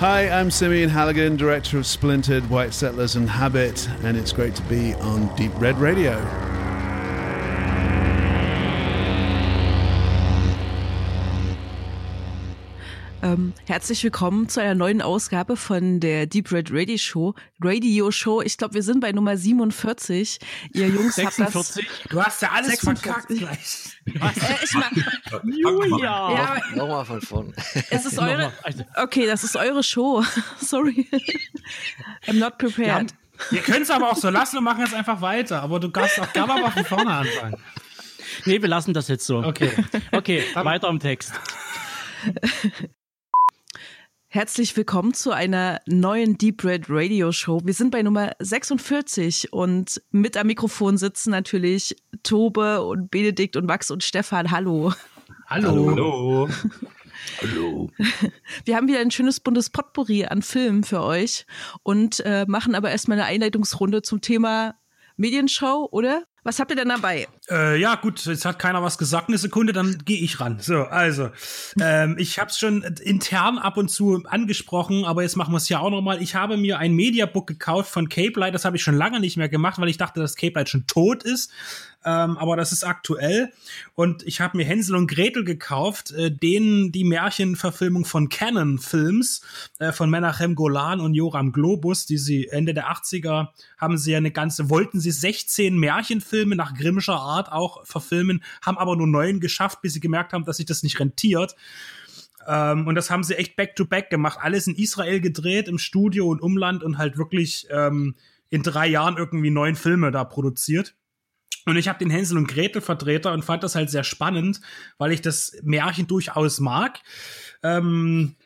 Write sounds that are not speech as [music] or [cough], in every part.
Hi, I'm Simeon Halligan, director of Splintered, White Settlers, and Habit, and it's great to be on Deep Red Radio. Ähm, herzlich willkommen zu einer neuen Ausgabe von der Deep Red Radio Show. Radio Show. Ich glaube, wir sind bei Nummer 47. Ihr Jungs 46. habt das. Du hast ja alles 46. verkackt gleich. Äh, ich mag, Julia. ja, Nochmal von vorn. es ist [laughs] eure. Also- Okay, das ist eure Show. [laughs] Sorry. I'm not prepared. Wir können es aber auch so lassen und machen jetzt einfach weiter. Aber du darfst auch gerne mal von vorne anfangen. Nee, wir lassen das jetzt so. Okay. Okay, weiter im Text. [laughs] Herzlich willkommen zu einer neuen Deep Red Radio Show. Wir sind bei Nummer 46 und mit am Mikrofon sitzen natürlich Tobe und Benedikt und Max und Stefan. Hallo. Hallo. Hallo. [laughs] Wir haben wieder ein schönes buntes Potpourri an Filmen für euch und äh, machen aber erstmal eine Einleitungsrunde zum Thema Medienshow, oder? Was habt ihr denn dabei? Äh, ja, gut, jetzt hat keiner was gesagt, eine Sekunde, dann gehe ich ran. So, also, ähm, ich habe es schon intern ab und zu angesprochen, aber jetzt machen wir es ja auch nochmal. Ich habe mir ein Mediabook gekauft von Cape Light, das habe ich schon lange nicht mehr gemacht, weil ich dachte, dass Cape Light schon tot ist. Ähm, aber das ist aktuell. Und ich habe mir Hänsel und Gretel gekauft, äh, denen die Märchenverfilmung von Canon Films, äh, von Menachem Golan und Joram Globus, die sie Ende der 80er haben sie ja eine ganze, wollten sie 16 Märchenfilme nach Grimmischer Art auch verfilmen, haben aber nur neun geschafft, bis sie gemerkt haben, dass sich das nicht rentiert. Ähm, und das haben sie echt back-to-back gemacht. Alles in Israel gedreht, im Studio und Umland und halt wirklich ähm, in drei Jahren irgendwie neun Filme da produziert. Und ich habe den Hänsel und Gretel Vertreter und fand das halt sehr spannend, weil ich das Märchen durchaus mag. Ähm,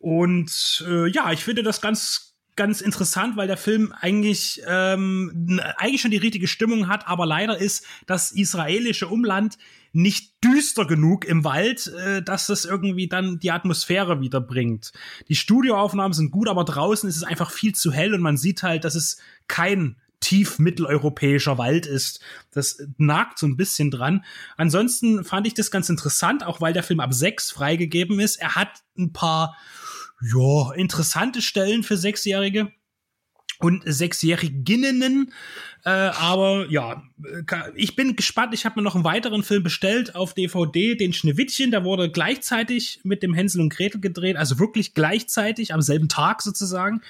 und äh, ja, ich finde das ganz ganz interessant, weil der Film eigentlich ähm, eigentlich schon die richtige Stimmung hat, aber leider ist das israelische Umland nicht düster genug im Wald, äh, dass es irgendwie dann die Atmosphäre wiederbringt. Die Studioaufnahmen sind gut, aber draußen ist es einfach viel zu hell und man sieht halt, dass es kein tief mitteleuropäischer Wald ist. Das nagt so ein bisschen dran. Ansonsten fand ich das ganz interessant, auch weil der Film ab sechs freigegeben ist. Er hat ein paar ja, interessante Stellen für Sechsjährige und Sechsjähriginnen. Äh, aber ja, äh, ich bin gespannt. Ich habe mir noch einen weiteren Film bestellt auf DVD, den Schneewittchen. Der wurde gleichzeitig mit dem Hänsel und Gretel gedreht, also wirklich gleichzeitig, am selben Tag sozusagen.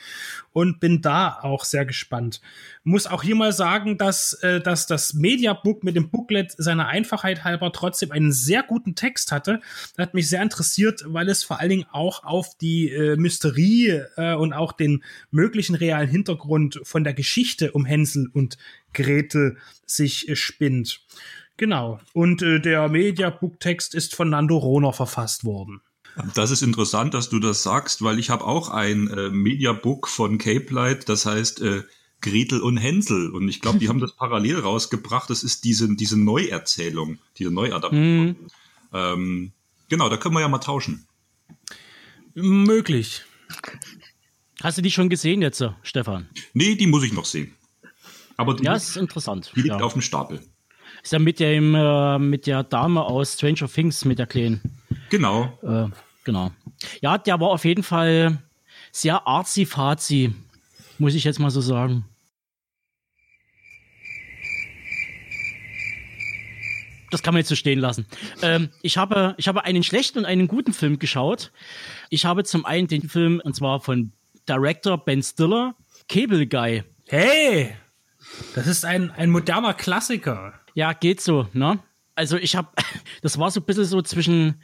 Und bin da auch sehr gespannt. Muss auch hier mal sagen, dass, äh, dass das Mediabook mit dem Booklet seiner Einfachheit halber trotzdem einen sehr guten Text hatte. Das hat mich sehr interessiert, weil es vor allen Dingen auch auf die äh, Mysterie äh, und auch den möglichen realen Hintergrund von der Geschichte um Hänsel und Gretel sich äh, spinnt. Genau. Und äh, der Mediabook-Text ist von Nando Rohner verfasst worden. Das ist interessant, dass du das sagst, weil ich habe auch ein äh, Mediabook von Cape Light, das heißt äh, Gretel und Hänsel. Und ich glaube, die haben das parallel rausgebracht. Das ist diese, diese Neuerzählung, diese Neuadaption. Ähm, genau, da können wir ja mal tauschen. Möglich. Hast du die schon gesehen jetzt, äh, Stefan? Nee, die muss ich noch sehen. Aber die, Ja, liegt- ist interessant. die liegt ja. auf dem Stapel. Ist ja mit, dem, äh, mit der Dame aus Stranger Things, mit der Kleinen. Genau. Äh, genau. Ja, der war auf jeden Fall sehr arzi-fazi, muss ich jetzt mal so sagen. Das kann man jetzt so stehen lassen. Ähm, ich, habe, ich habe einen schlechten und einen guten Film geschaut. Ich habe zum einen den Film, und zwar von Director Ben Stiller, Cable Guy. Hey! Das ist ein, ein moderner Klassiker. Ja, geht so, ne? Also ich habe, [laughs] das war so ein bisschen so zwischen,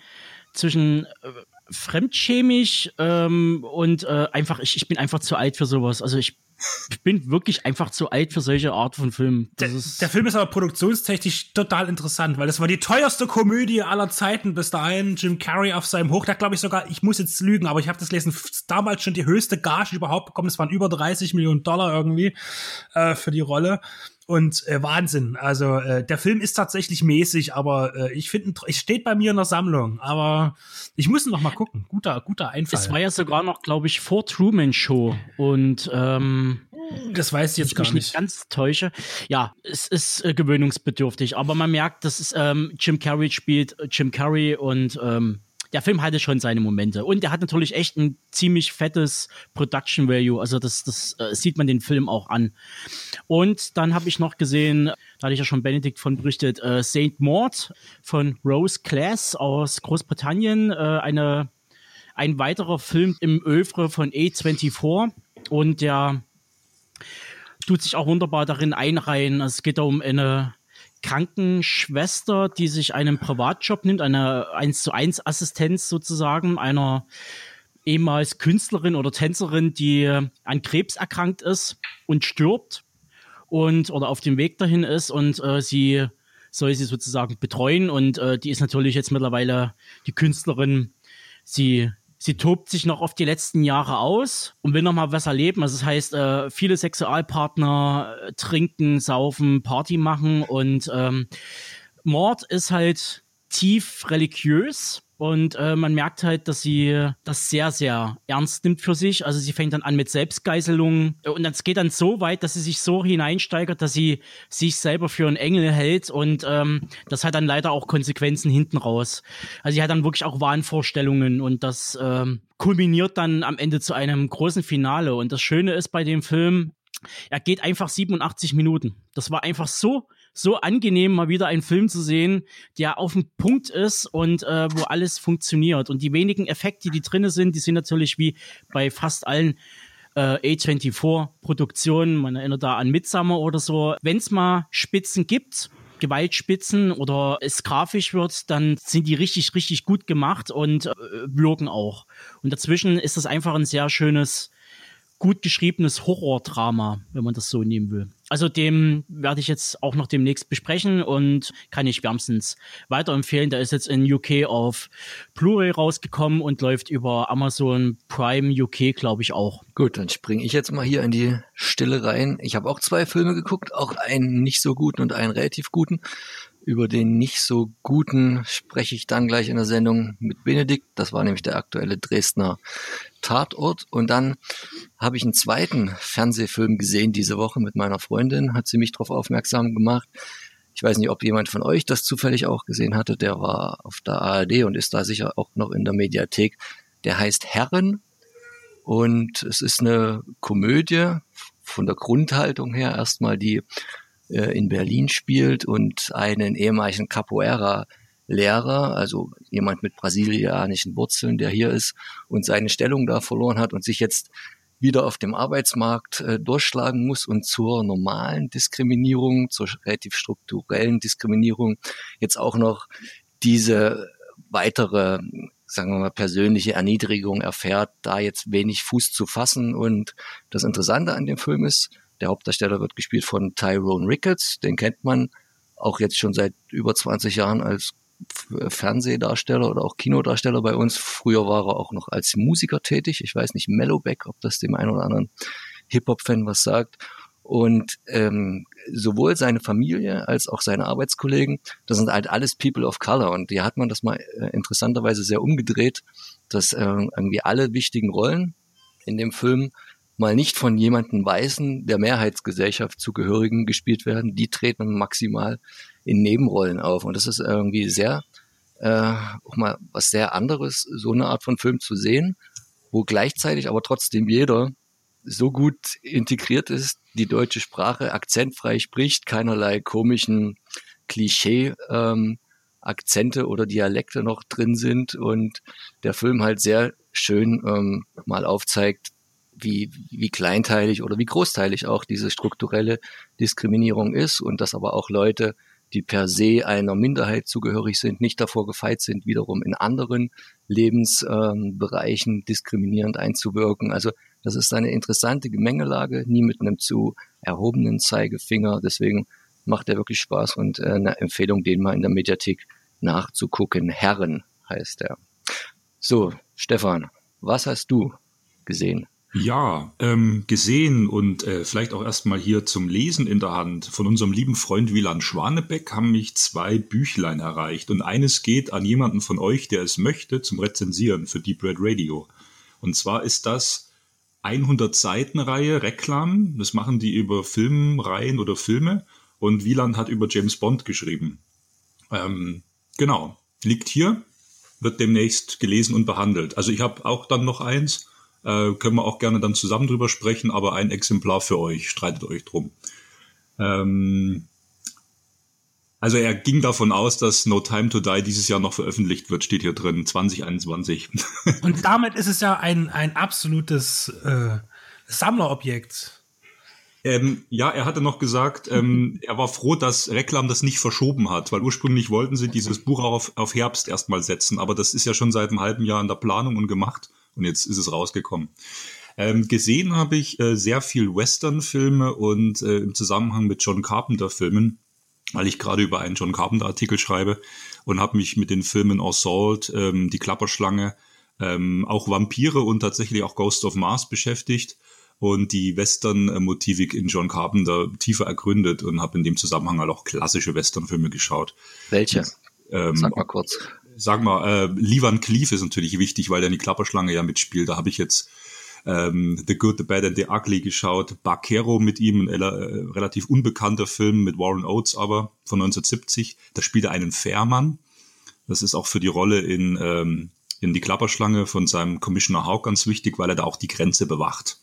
zwischen äh, fremdschämig ähm, und äh, einfach, ich, ich bin einfach zu alt für sowas. Also ich, ich bin wirklich einfach zu alt für solche Art von Filmen. Der, der Film ist aber produktionstechnisch total interessant, weil das war die teuerste Komödie aller Zeiten bis dahin. Jim Carrey auf seinem Hoch, der glaube ich sogar, ich muss jetzt lügen, aber ich habe das gelesen, f- damals schon die höchste Gage überhaupt bekommen. Es waren über 30 Millionen Dollar irgendwie äh, für die Rolle. Und äh, Wahnsinn. Also äh, der Film ist tatsächlich mäßig, aber äh, ich finde, es steht bei mir in der Sammlung. Aber ich muss ihn noch mal gucken. Guter, guter Einfall. es war ja sogar noch, glaube ich, vor Truman Show. Und ähm, das weiß ich jetzt ich gar mich nicht nicht. ganz täusche. Ja, es ist äh, gewöhnungsbedürftig, aber man merkt, dass es, ähm, Jim Carrey spielt äh, Jim Carrey und ähm, der Film hatte schon seine Momente. Und der hat natürlich echt ein ziemlich fettes Production Value. Also das, das äh, sieht man den Film auch an. Und dann habe ich noch gesehen, da hatte ich ja schon Benedikt von berichtet, äh, Saint Maud von Rose Class aus Großbritannien. Äh, eine, ein weiterer Film im Övre von A24. Und der tut sich auch wunderbar darin einreihen. Also es geht da um eine Krankenschwester, die sich einen Privatjob nimmt, eine 1 zu 1 Assistenz sozusagen, einer ehemals Künstlerin oder Tänzerin, die an Krebs erkrankt ist und stirbt und oder auf dem Weg dahin ist und äh, sie soll sie sozusagen betreuen und äh, die ist natürlich jetzt mittlerweile die Künstlerin, sie sie tobt sich noch auf die letzten Jahre aus und will noch mal was erleben. Also das heißt, äh, viele Sexualpartner äh, trinken, saufen, Party machen und ähm, Mord ist halt tief religiös und äh, man merkt halt, dass sie das sehr, sehr ernst nimmt für sich. Also sie fängt dann an mit Selbstgeißelung und es geht dann so weit, dass sie sich so hineinsteigert, dass sie sich selber für einen Engel hält und ähm, das hat dann leider auch Konsequenzen hinten raus. Also sie hat dann wirklich auch Wahnvorstellungen und das ähm, kulminiert dann am Ende zu einem großen Finale. Und das Schöne ist bei dem Film, er geht einfach 87 Minuten. Das war einfach so so angenehm, mal wieder einen Film zu sehen, der auf dem Punkt ist und äh, wo alles funktioniert. Und die wenigen Effekte, die drinne sind, die sind natürlich wie bei fast allen äh, A24-Produktionen, man erinnert da an Midsummer oder so. Wenn es mal Spitzen gibt, Gewaltspitzen oder es grafisch wird, dann sind die richtig, richtig gut gemacht und äh, wirken auch. Und dazwischen ist das einfach ein sehr schönes gut geschriebenes Horrordrama, wenn man das so nehmen will. Also dem werde ich jetzt auch noch demnächst besprechen und kann ich wärmstens weiterempfehlen. Der ist jetzt in UK auf Blu-ray rausgekommen und läuft über Amazon Prime UK, glaube ich auch. Gut, dann springe ich jetzt mal hier in die Stille rein. Ich habe auch zwei Filme geguckt, auch einen nicht so guten und einen relativ guten. Über den nicht so guten spreche ich dann gleich in der Sendung mit Benedikt. Das war nämlich der aktuelle Dresdner Tatort. Und dann habe ich einen zweiten Fernsehfilm gesehen diese Woche mit meiner Freundin, hat sie mich darauf aufmerksam gemacht. Ich weiß nicht, ob jemand von euch das zufällig auch gesehen hatte. Der war auf der ARD und ist da sicher auch noch in der Mediathek. Der heißt Herren und es ist eine Komödie von der Grundhaltung her erstmal, die äh, in Berlin spielt und einen ehemaligen Capoeira-Lehrer, also jemand mit brasilianischen Wurzeln, der hier ist und seine Stellung da verloren hat und sich jetzt wieder auf dem Arbeitsmarkt äh, durchschlagen muss und zur normalen Diskriminierung, zur relativ strukturellen Diskriminierung jetzt auch noch diese weitere, sagen wir mal, persönliche Erniedrigung erfährt, da jetzt wenig Fuß zu fassen. Und das Interessante an dem Film ist, der Hauptdarsteller wird gespielt von Tyrone Ricketts. Den kennt man auch jetzt schon seit über 20 Jahren als Fernsehdarsteller oder auch Kinodarsteller bei uns. Früher war er auch noch als Musiker tätig. Ich weiß nicht, Mellowback, ob das dem einen oder anderen Hip-Hop-Fan was sagt. Und ähm, sowohl seine Familie als auch seine Arbeitskollegen, das sind halt alles People of Color. Und hier hat man das mal äh, interessanterweise sehr umgedreht, dass äh, irgendwie alle wichtigen Rollen in dem Film mal nicht von jemandem Weißen der Mehrheitsgesellschaft zugehörigen gespielt werden, die treten maximal in Nebenrollen auf. Und das ist irgendwie sehr, äh, auch mal was sehr anderes, so eine Art von Film zu sehen, wo gleichzeitig aber trotzdem jeder so gut integriert ist, die deutsche Sprache akzentfrei spricht, keinerlei komischen Klischee ähm, Akzente oder Dialekte noch drin sind und der Film halt sehr schön ähm, mal aufzeigt, wie, wie kleinteilig oder wie großteilig auch diese strukturelle Diskriminierung ist und dass aber auch Leute, die per se einer Minderheit zugehörig sind, nicht davor gefeit sind, wiederum in anderen Lebensbereichen diskriminierend einzuwirken. Also das ist eine interessante Gemengelage, nie mit einem zu erhobenen Zeigefinger. Deswegen macht er wirklich Spaß und äh, eine Empfehlung, den mal in der Mediathek nachzugucken. Herren heißt er. So, Stefan, was hast du gesehen? Ja, ähm, gesehen und äh, vielleicht auch erstmal hier zum Lesen in der Hand von unserem lieben Freund Wieland Schwanebeck haben mich zwei Büchlein erreicht und eines geht an jemanden von euch, der es möchte, zum Rezensieren für Deep Red Radio. Und zwar ist das 100 Seiten Reihe Reklam. Das machen die über Filmreihen oder Filme und Wieland hat über James Bond geschrieben. Ähm, genau, liegt hier wird demnächst gelesen und behandelt. Also ich habe auch dann noch eins, äh, können wir auch gerne dann zusammen drüber sprechen, aber ein Exemplar für euch, streitet euch drum. Ähm, also er ging davon aus, dass No Time to Die dieses Jahr noch veröffentlicht wird, steht hier drin, 2021. [laughs] Und damit ist es ja ein, ein absolutes äh, Sammlerobjekt. Ähm, ja, er hatte noch gesagt, ähm, er war froh, dass Reklam das nicht verschoben hat, weil ursprünglich wollten sie dieses Buch auch auf, auf Herbst erstmal setzen, aber das ist ja schon seit einem halben Jahr in der Planung und gemacht und jetzt ist es rausgekommen. Ähm, gesehen habe ich äh, sehr viel Western-Filme und äh, im Zusammenhang mit John Carpenter-Filmen weil ich gerade über einen John Carpenter-Artikel schreibe und habe mich mit den Filmen Assault, ähm, Die Klapperschlange, ähm, auch Vampire und tatsächlich auch Ghost of Mars beschäftigt und die Western-Motivik in John Carpenter tiefer ergründet und habe in dem Zusammenhang halt auch klassische Western-Filme geschaut. Welche? Ähm, Sag mal kurz. Sag mal, äh, Lee Van Cleef ist natürlich wichtig, weil in die Klapperschlange ja mitspielt. Da habe ich jetzt ähm, The Good, The Bad and The Ugly geschaut. Barquero mit ihm, ein äh, relativ unbekannter Film mit Warren Oates aber von 1970. Da spielt er einen Fährmann. Das ist auch für die Rolle in, ähm, in Die Klapperschlange von seinem Commissioner Hawk ganz wichtig, weil er da auch die Grenze bewacht.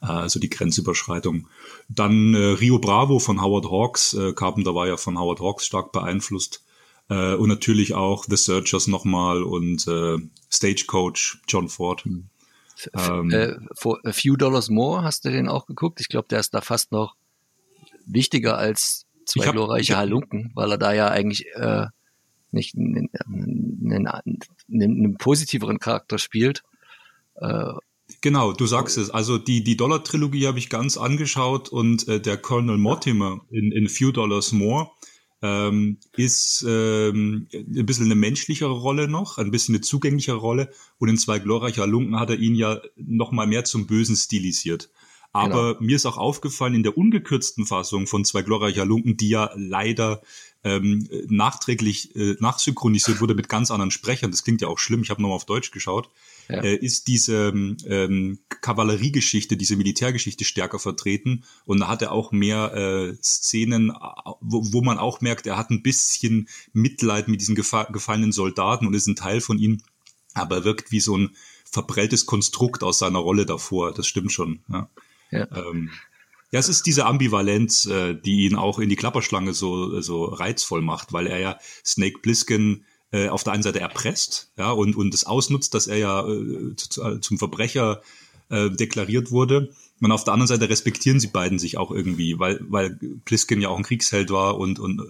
Äh, also die Grenzüberschreitung. Dann äh, Rio Bravo von Howard Hawks. Äh, Carpenter war ja von Howard Hawks stark beeinflusst. Äh, und natürlich auch The Searchers nochmal und äh, Stagecoach John Ford. Mhm. Ähm, äh, for a few dollars more hast du den auch geguckt? Ich glaube, der ist da fast noch wichtiger als zwei hab, glorreiche Halunken, weil er da ja eigentlich äh, nicht einen, einen, einen, einen positiveren Charakter spielt. Äh, Genau, du sagst es. Also die, die Dollar-Trilogie habe ich ganz angeschaut und äh, der Colonel Mortimer in, in Few Dollars More ähm, ist ähm, ein bisschen eine menschlichere Rolle noch, ein bisschen eine zugänglichere Rolle. Und in zwei glorreicher Lunken hat er ihn ja noch mal mehr zum Bösen stilisiert. Aber genau. mir ist auch aufgefallen, in der ungekürzten Fassung von zwei glorreicher Lunken, die ja leider ähm, nachträglich äh, nachsynchronisiert wurde mit ganz anderen Sprechern, das klingt ja auch schlimm, ich habe nochmal auf Deutsch geschaut, ja. äh, ist diese ähm, Kavalleriegeschichte, diese Militärgeschichte stärker vertreten. Und da hat er auch mehr äh, Szenen, wo, wo man auch merkt, er hat ein bisschen Mitleid mit diesen gefallenen Soldaten und ist ein Teil von ihnen, aber er wirkt wie so ein verprelltes Konstrukt aus seiner Rolle davor. Das stimmt schon. Ja. Ja. Ähm, ja, es ist diese Ambivalenz, äh, die ihn auch in die Klapperschlange so, so reizvoll macht, weil er ja Snake Plissken äh, auf der einen Seite erpresst, ja, und, und es ausnutzt, dass er ja äh, zu, zum Verbrecher äh, deklariert wurde. Und auf der anderen Seite respektieren sie beiden sich auch irgendwie, weil, weil Pliskin ja auch ein Kriegsheld war und, und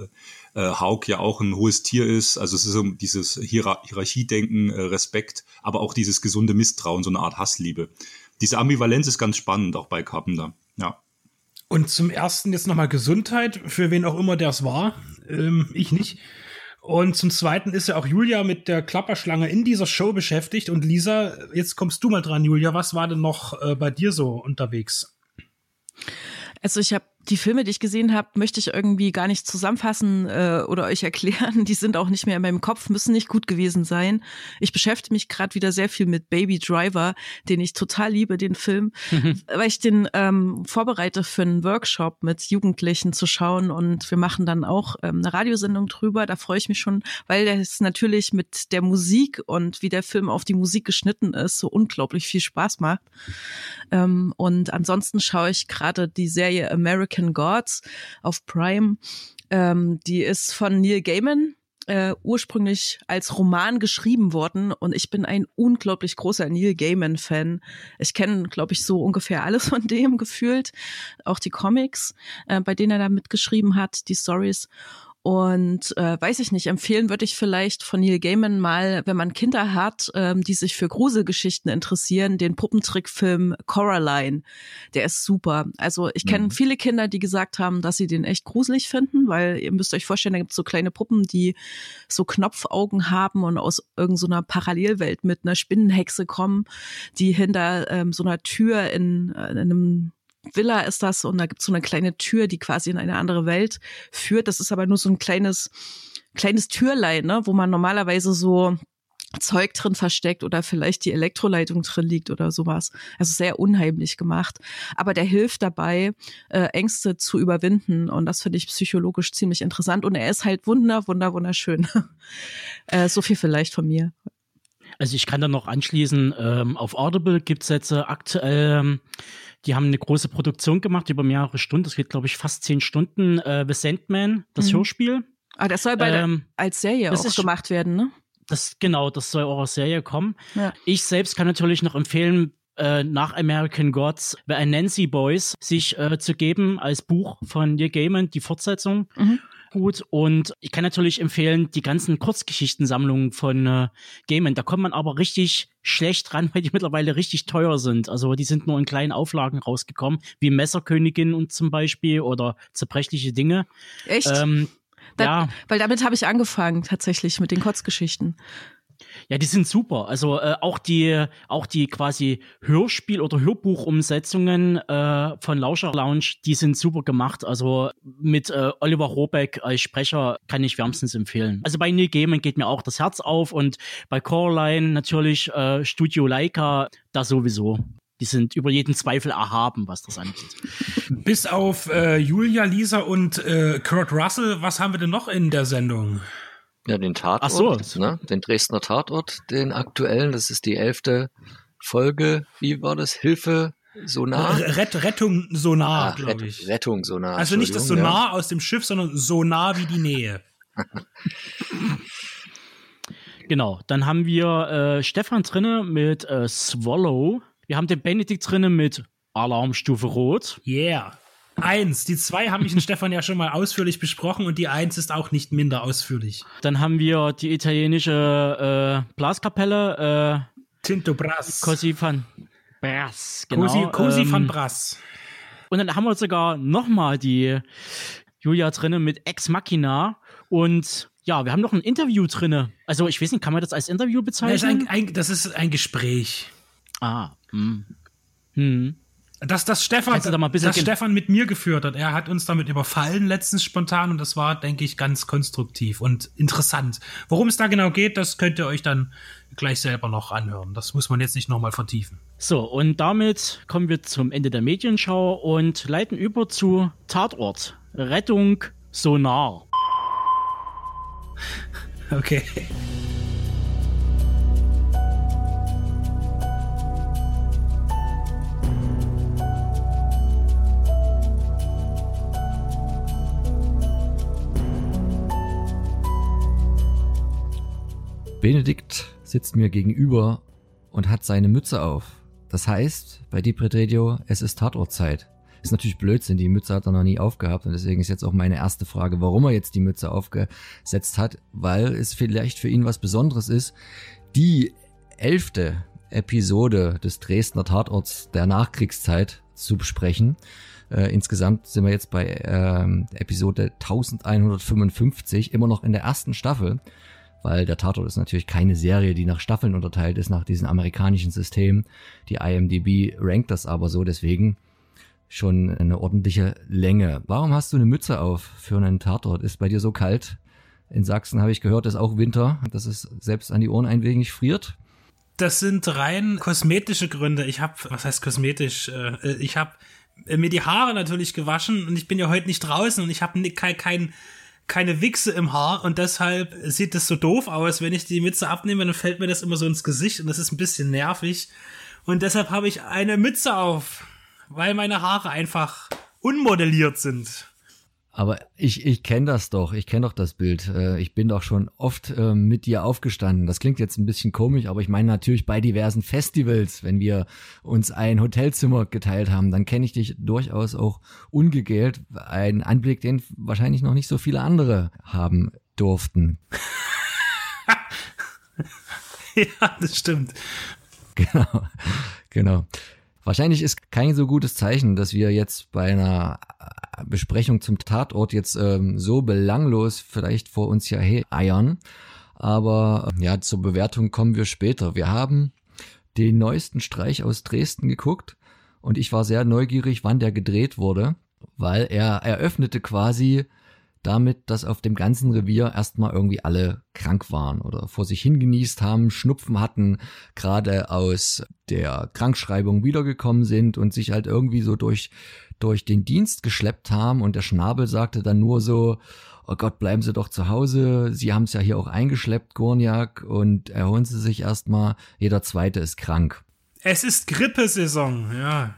äh, Haug ja auch ein hohes Tier ist. Also es ist so dieses Hier Hierarchiedenken, äh, Respekt, aber auch dieses gesunde Misstrauen, so eine Art Hassliebe. Diese Ambivalenz ist ganz spannend, auch bei Carpenter. Ja. Und zum ersten jetzt nochmal Gesundheit, für wen auch immer der es war. Ähm, ich nicht. Und zum Zweiten ist ja auch Julia mit der Klapperschlange in dieser Show beschäftigt. Und Lisa, jetzt kommst du mal dran, Julia. Was war denn noch äh, bei dir so unterwegs? Also ich habe die Filme, die ich gesehen habe, möchte ich irgendwie gar nicht zusammenfassen äh, oder euch erklären. [laughs] Die sind auch nicht mehr in meinem Kopf, müssen nicht gut gewesen sein. Ich beschäftige mich gerade wieder sehr viel mit Baby Driver, den ich total liebe, den Film, mhm. weil ich den ähm, vorbereite für einen Workshop mit Jugendlichen zu schauen und wir machen dann auch ähm, eine Radiosendung drüber. Da freue ich mich schon, weil der ist natürlich mit der Musik und wie der Film auf die Musik geschnitten ist, so unglaublich viel Spaß macht. Ähm, und ansonsten schaue ich gerade die Serie American American Gods auf Prime. Ähm, die ist von Neil Gaiman äh, ursprünglich als Roman geschrieben worden und ich bin ein unglaublich großer Neil Gaiman-Fan. Ich kenne, glaube ich, so ungefähr alles [laughs] von dem gefühlt, auch die Comics, äh, bei denen er da mitgeschrieben hat, die Stories. Und äh, weiß ich nicht, empfehlen würde ich vielleicht von Neil Gaiman mal, wenn man Kinder hat, ähm, die sich für Gruselgeschichten interessieren, den Puppentrickfilm Coraline. Der ist super. Also ich kenne mhm. viele Kinder, die gesagt haben, dass sie den echt gruselig finden, weil ihr müsst euch vorstellen, da gibt es so kleine Puppen, die so Knopfaugen haben und aus irgendeiner so Parallelwelt mit einer Spinnenhexe kommen, die hinter ähm, so einer Tür in, äh, in einem Villa ist das und da gibt es so eine kleine Tür, die quasi in eine andere Welt führt. Das ist aber nur so ein kleines, kleines Türlein, ne, wo man normalerweise so Zeug drin versteckt oder vielleicht die Elektroleitung drin liegt oder sowas. Also sehr unheimlich gemacht. Aber der hilft dabei, äh, Ängste zu überwinden. Und das finde ich psychologisch ziemlich interessant. Und er ist halt wunder, wunder, wunderschön. [laughs] äh, so viel vielleicht von mir. Also ich kann da noch anschließen, ähm, auf Audible gibt es jetzt äh, aktuell, ähm, die haben eine große Produktion gemacht über mehrere Stunden, das geht glaube ich fast zehn Stunden, äh, The Sandman, das mhm. Hörspiel. Ah, das soll bei ähm, der, als Serie auch gemacht werden, ne? Das, genau, das soll auch aus Serie kommen. Ja. Ich selbst kann natürlich noch empfehlen, äh, nach American Gods The Nancy Boys sich äh, zu geben als Buch von Neil Gaiman, die Fortsetzung. Mhm. Gut, und ich kann natürlich empfehlen, die ganzen Kurzgeschichtensammlungen von äh, Gaiman, da kommt man aber richtig schlecht ran, [laughs] weil die mittlerweile richtig teuer sind. Also die sind nur in kleinen Auflagen rausgekommen, wie Messerkönigin und zum Beispiel oder zerbrechliche Dinge. Echt? Ähm, da, ja. Weil damit habe ich angefangen, tatsächlich, mit den Kurzgeschichten. Ja, die sind super. Also äh, auch die, auch die quasi Hörspiel- oder Hörbuchumsetzungen äh, von Lauscher Lounge, die sind super gemacht. Also mit äh, Oliver Robeck als Sprecher kann ich wärmstens empfehlen. Also bei Neil Gaiman geht mir auch das Herz auf und bei Coraline natürlich äh, Studio Leica, da sowieso. Die sind über jeden Zweifel erhaben, was das angeht. Bis auf äh, Julia, Lisa und äh, Kurt Russell, was haben wir denn noch in der Sendung? Ja, den Tatort, Ach so. ne? den Dresdner Tatort, den aktuellen, das ist die elfte Folge. Wie war das? Hilfe Sonar? Rett, Rettung Sonar, glaube ich. Rettung Sonar. Also nicht das Sonar ja. aus dem Schiff, sondern Sonar wie die Nähe. [laughs] genau, dann haben wir äh, Stefan drinne mit äh, Swallow. Wir haben den Benedikt drinnen mit Alarmstufe Rot. Yeah. Eins. Die zwei haben mich und Stefan ja schon mal ausführlich besprochen und die eins ist auch nicht minder ausführlich. Dann haben wir die italienische äh, Blaskapelle. Äh, Tinto Brass. Cosi van Brass. Genau. Cosi, Cosi ähm, van Brass. Und dann haben wir sogar nochmal die Julia drinnen mit Ex Machina und ja, wir haben noch ein Interview drinne. Also ich weiß nicht, kann man das als Interview bezeichnen? Das ist ein, ein, das ist ein Gespräch. Ah. Hm. Hm. Dass das Stefan, da das Stefan mit mir geführt hat. Er hat uns damit überfallen letztens spontan und das war, denke ich, ganz konstruktiv und interessant. Worum es da genau geht, das könnt ihr euch dann gleich selber noch anhören. Das muss man jetzt nicht nochmal vertiefen. So, und damit kommen wir zum Ende der Medienschau und leiten über zu Tatort. Rettung Sonar. Okay. Benedikt sitzt mir gegenüber und hat seine Mütze auf. Das heißt, bei Deep Red Radio, es ist Tatortzeit. Ist natürlich Blödsinn, die Mütze hat er noch nie aufgehabt und deswegen ist jetzt auch meine erste Frage, warum er jetzt die Mütze aufgesetzt hat, weil es vielleicht für ihn was Besonderes ist. Die elfte Episode des Dresdner Tatorts der Nachkriegszeit zu besprechen. Äh, insgesamt sind wir jetzt bei äh, Episode 1155, immer noch in der ersten Staffel weil der Tatort ist natürlich keine Serie, die nach Staffeln unterteilt ist, nach diesem amerikanischen System. Die IMDB rankt das aber so, deswegen schon eine ordentliche Länge. Warum hast du eine Mütze auf für einen Tatort? Ist bei dir so kalt? In Sachsen habe ich gehört, ist auch Winter, dass es selbst an die Ohren ein wenig friert. Das sind rein kosmetische Gründe. Ich habe, was heißt kosmetisch? Äh, ich habe mir die Haare natürlich gewaschen und ich bin ja heute nicht draußen und ich habe kein, kein keine Wichse im Haar und deshalb sieht es so doof aus. Wenn ich die Mütze abnehme, dann fällt mir das immer so ins Gesicht und das ist ein bisschen nervig. Und deshalb habe ich eine Mütze auf, weil meine Haare einfach unmodelliert sind. Aber ich, ich kenne das doch, ich kenne doch das Bild. Äh, ich bin doch schon oft äh, mit dir aufgestanden. Das klingt jetzt ein bisschen komisch, aber ich meine natürlich bei diversen Festivals, wenn wir uns ein Hotelzimmer geteilt haben, dann kenne ich dich durchaus auch ungegelt. Ein Anblick, den wahrscheinlich noch nicht so viele andere haben durften. [laughs] ja, das stimmt. Genau, genau. Wahrscheinlich ist kein so gutes Zeichen, dass wir jetzt bei einer äh, Besprechung zum Tatort jetzt ähm, so belanglos vielleicht vor uns ja eiern. Aber äh, ja, zur Bewertung kommen wir später. Wir haben den neuesten Streich aus Dresden geguckt und ich war sehr neugierig, wann der gedreht wurde, weil er eröffnete quasi damit, dass auf dem ganzen Revier erstmal irgendwie alle krank waren oder vor sich hingenießt haben, Schnupfen hatten, gerade aus der Krankschreibung wiedergekommen sind und sich halt irgendwie so durch, durch den Dienst geschleppt haben. Und der Schnabel sagte dann nur so, oh Gott, bleiben Sie doch zu Hause, Sie haben es ja hier auch eingeschleppt, Gorniak, und erholen Sie sich erstmal, jeder Zweite ist krank. Es ist Grippesaison, ja.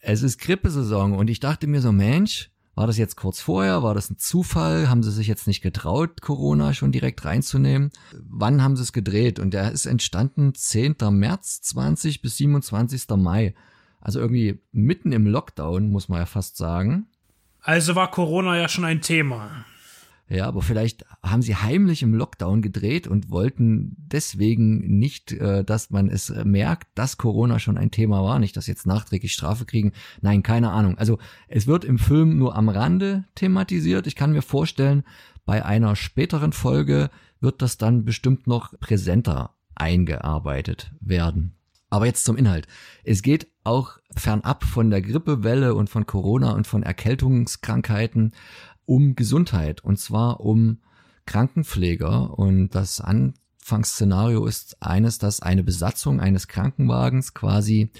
Es ist Grippesaison. Und ich dachte mir so, Mensch, war das jetzt kurz vorher? War das ein Zufall? Haben sie sich jetzt nicht getraut, Corona schon direkt reinzunehmen? Wann haben sie es gedreht? Und der ist entstanden 10. März 20 bis 27. Mai. Also irgendwie mitten im Lockdown, muss man ja fast sagen. Also war Corona ja schon ein Thema. Ja, aber vielleicht haben sie heimlich im Lockdown gedreht und wollten deswegen nicht, äh, dass man es merkt, dass Corona schon ein Thema war, nicht, dass jetzt nachträglich Strafe kriegen. Nein, keine Ahnung. Also es wird im Film nur am Rande thematisiert. Ich kann mir vorstellen, bei einer späteren Folge wird das dann bestimmt noch präsenter eingearbeitet werden. Aber jetzt zum Inhalt. Es geht auch fernab von der Grippewelle und von Corona und von Erkältungskrankheiten um Gesundheit und zwar um Krankenpfleger und das Anfangsszenario ist eines, dass eine Besatzung eines Krankenwagens quasi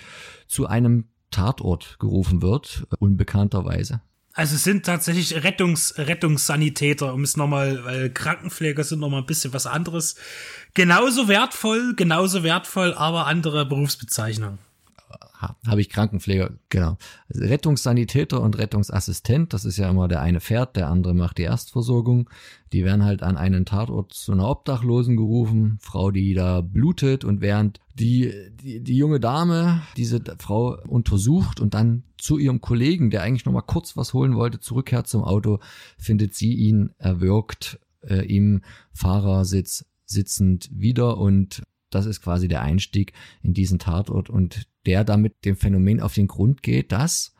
zu einem Tatort gerufen wird, unbekannterweise. Also es sind tatsächlich Rettungs Rettungssanitäter, um es nochmal, weil Krankenpfleger sind nochmal ein bisschen was anderes. Genauso wertvoll, genauso wertvoll, aber andere Berufsbezeichnung habe ich Krankenpfleger, genau. Also Rettungssanitäter und Rettungsassistent, das ist ja immer der eine fährt, der andere macht die Erstversorgung. Die werden halt an einen Tatort zu einer Obdachlosen gerufen, Frau, die da blutet und während die, die, die junge Dame diese Frau untersucht und dann zu ihrem Kollegen, der eigentlich noch mal kurz was holen wollte, zurückkehrt zum Auto, findet sie ihn erwürgt äh, im Fahrersitz sitzend wieder und das ist quasi der Einstieg in diesen Tatort und der damit dem Phänomen auf den Grund geht, dass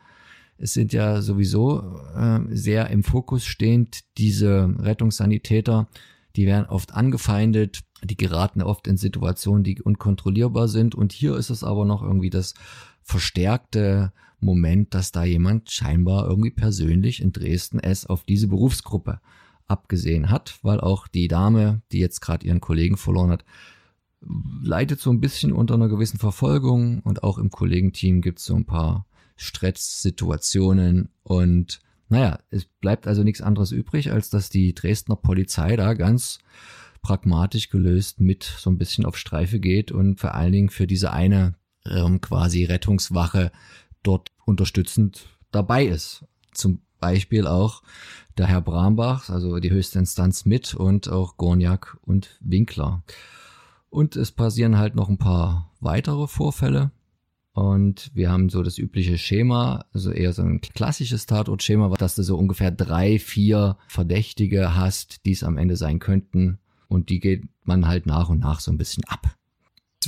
es sind ja sowieso äh, sehr im Fokus stehend diese Rettungssanitäter, die werden oft angefeindet, die geraten oft in Situationen, die unkontrollierbar sind. Und hier ist es aber noch irgendwie das verstärkte Moment, dass da jemand scheinbar irgendwie persönlich in Dresden es auf diese Berufsgruppe abgesehen hat, weil auch die Dame, die jetzt gerade ihren Kollegen verloren hat, leidet so ein bisschen unter einer gewissen Verfolgung und auch im Kollegenteam gibt es so ein paar Stresssituationen und naja, es bleibt also nichts anderes übrig, als dass die Dresdner Polizei da ganz pragmatisch gelöst mit so ein bisschen auf Streife geht und vor allen Dingen für diese eine ähm, quasi Rettungswache dort unterstützend dabei ist. Zum Beispiel auch der Herr Brambach, also die höchste Instanz mit und auch Gorniak und Winkler. Und es passieren halt noch ein paar weitere Vorfälle. Und wir haben so das übliche Schema, also eher so ein klassisches Tatortschema, dass du so ungefähr drei, vier Verdächtige hast, die es am Ende sein könnten. Und die geht man halt nach und nach so ein bisschen ab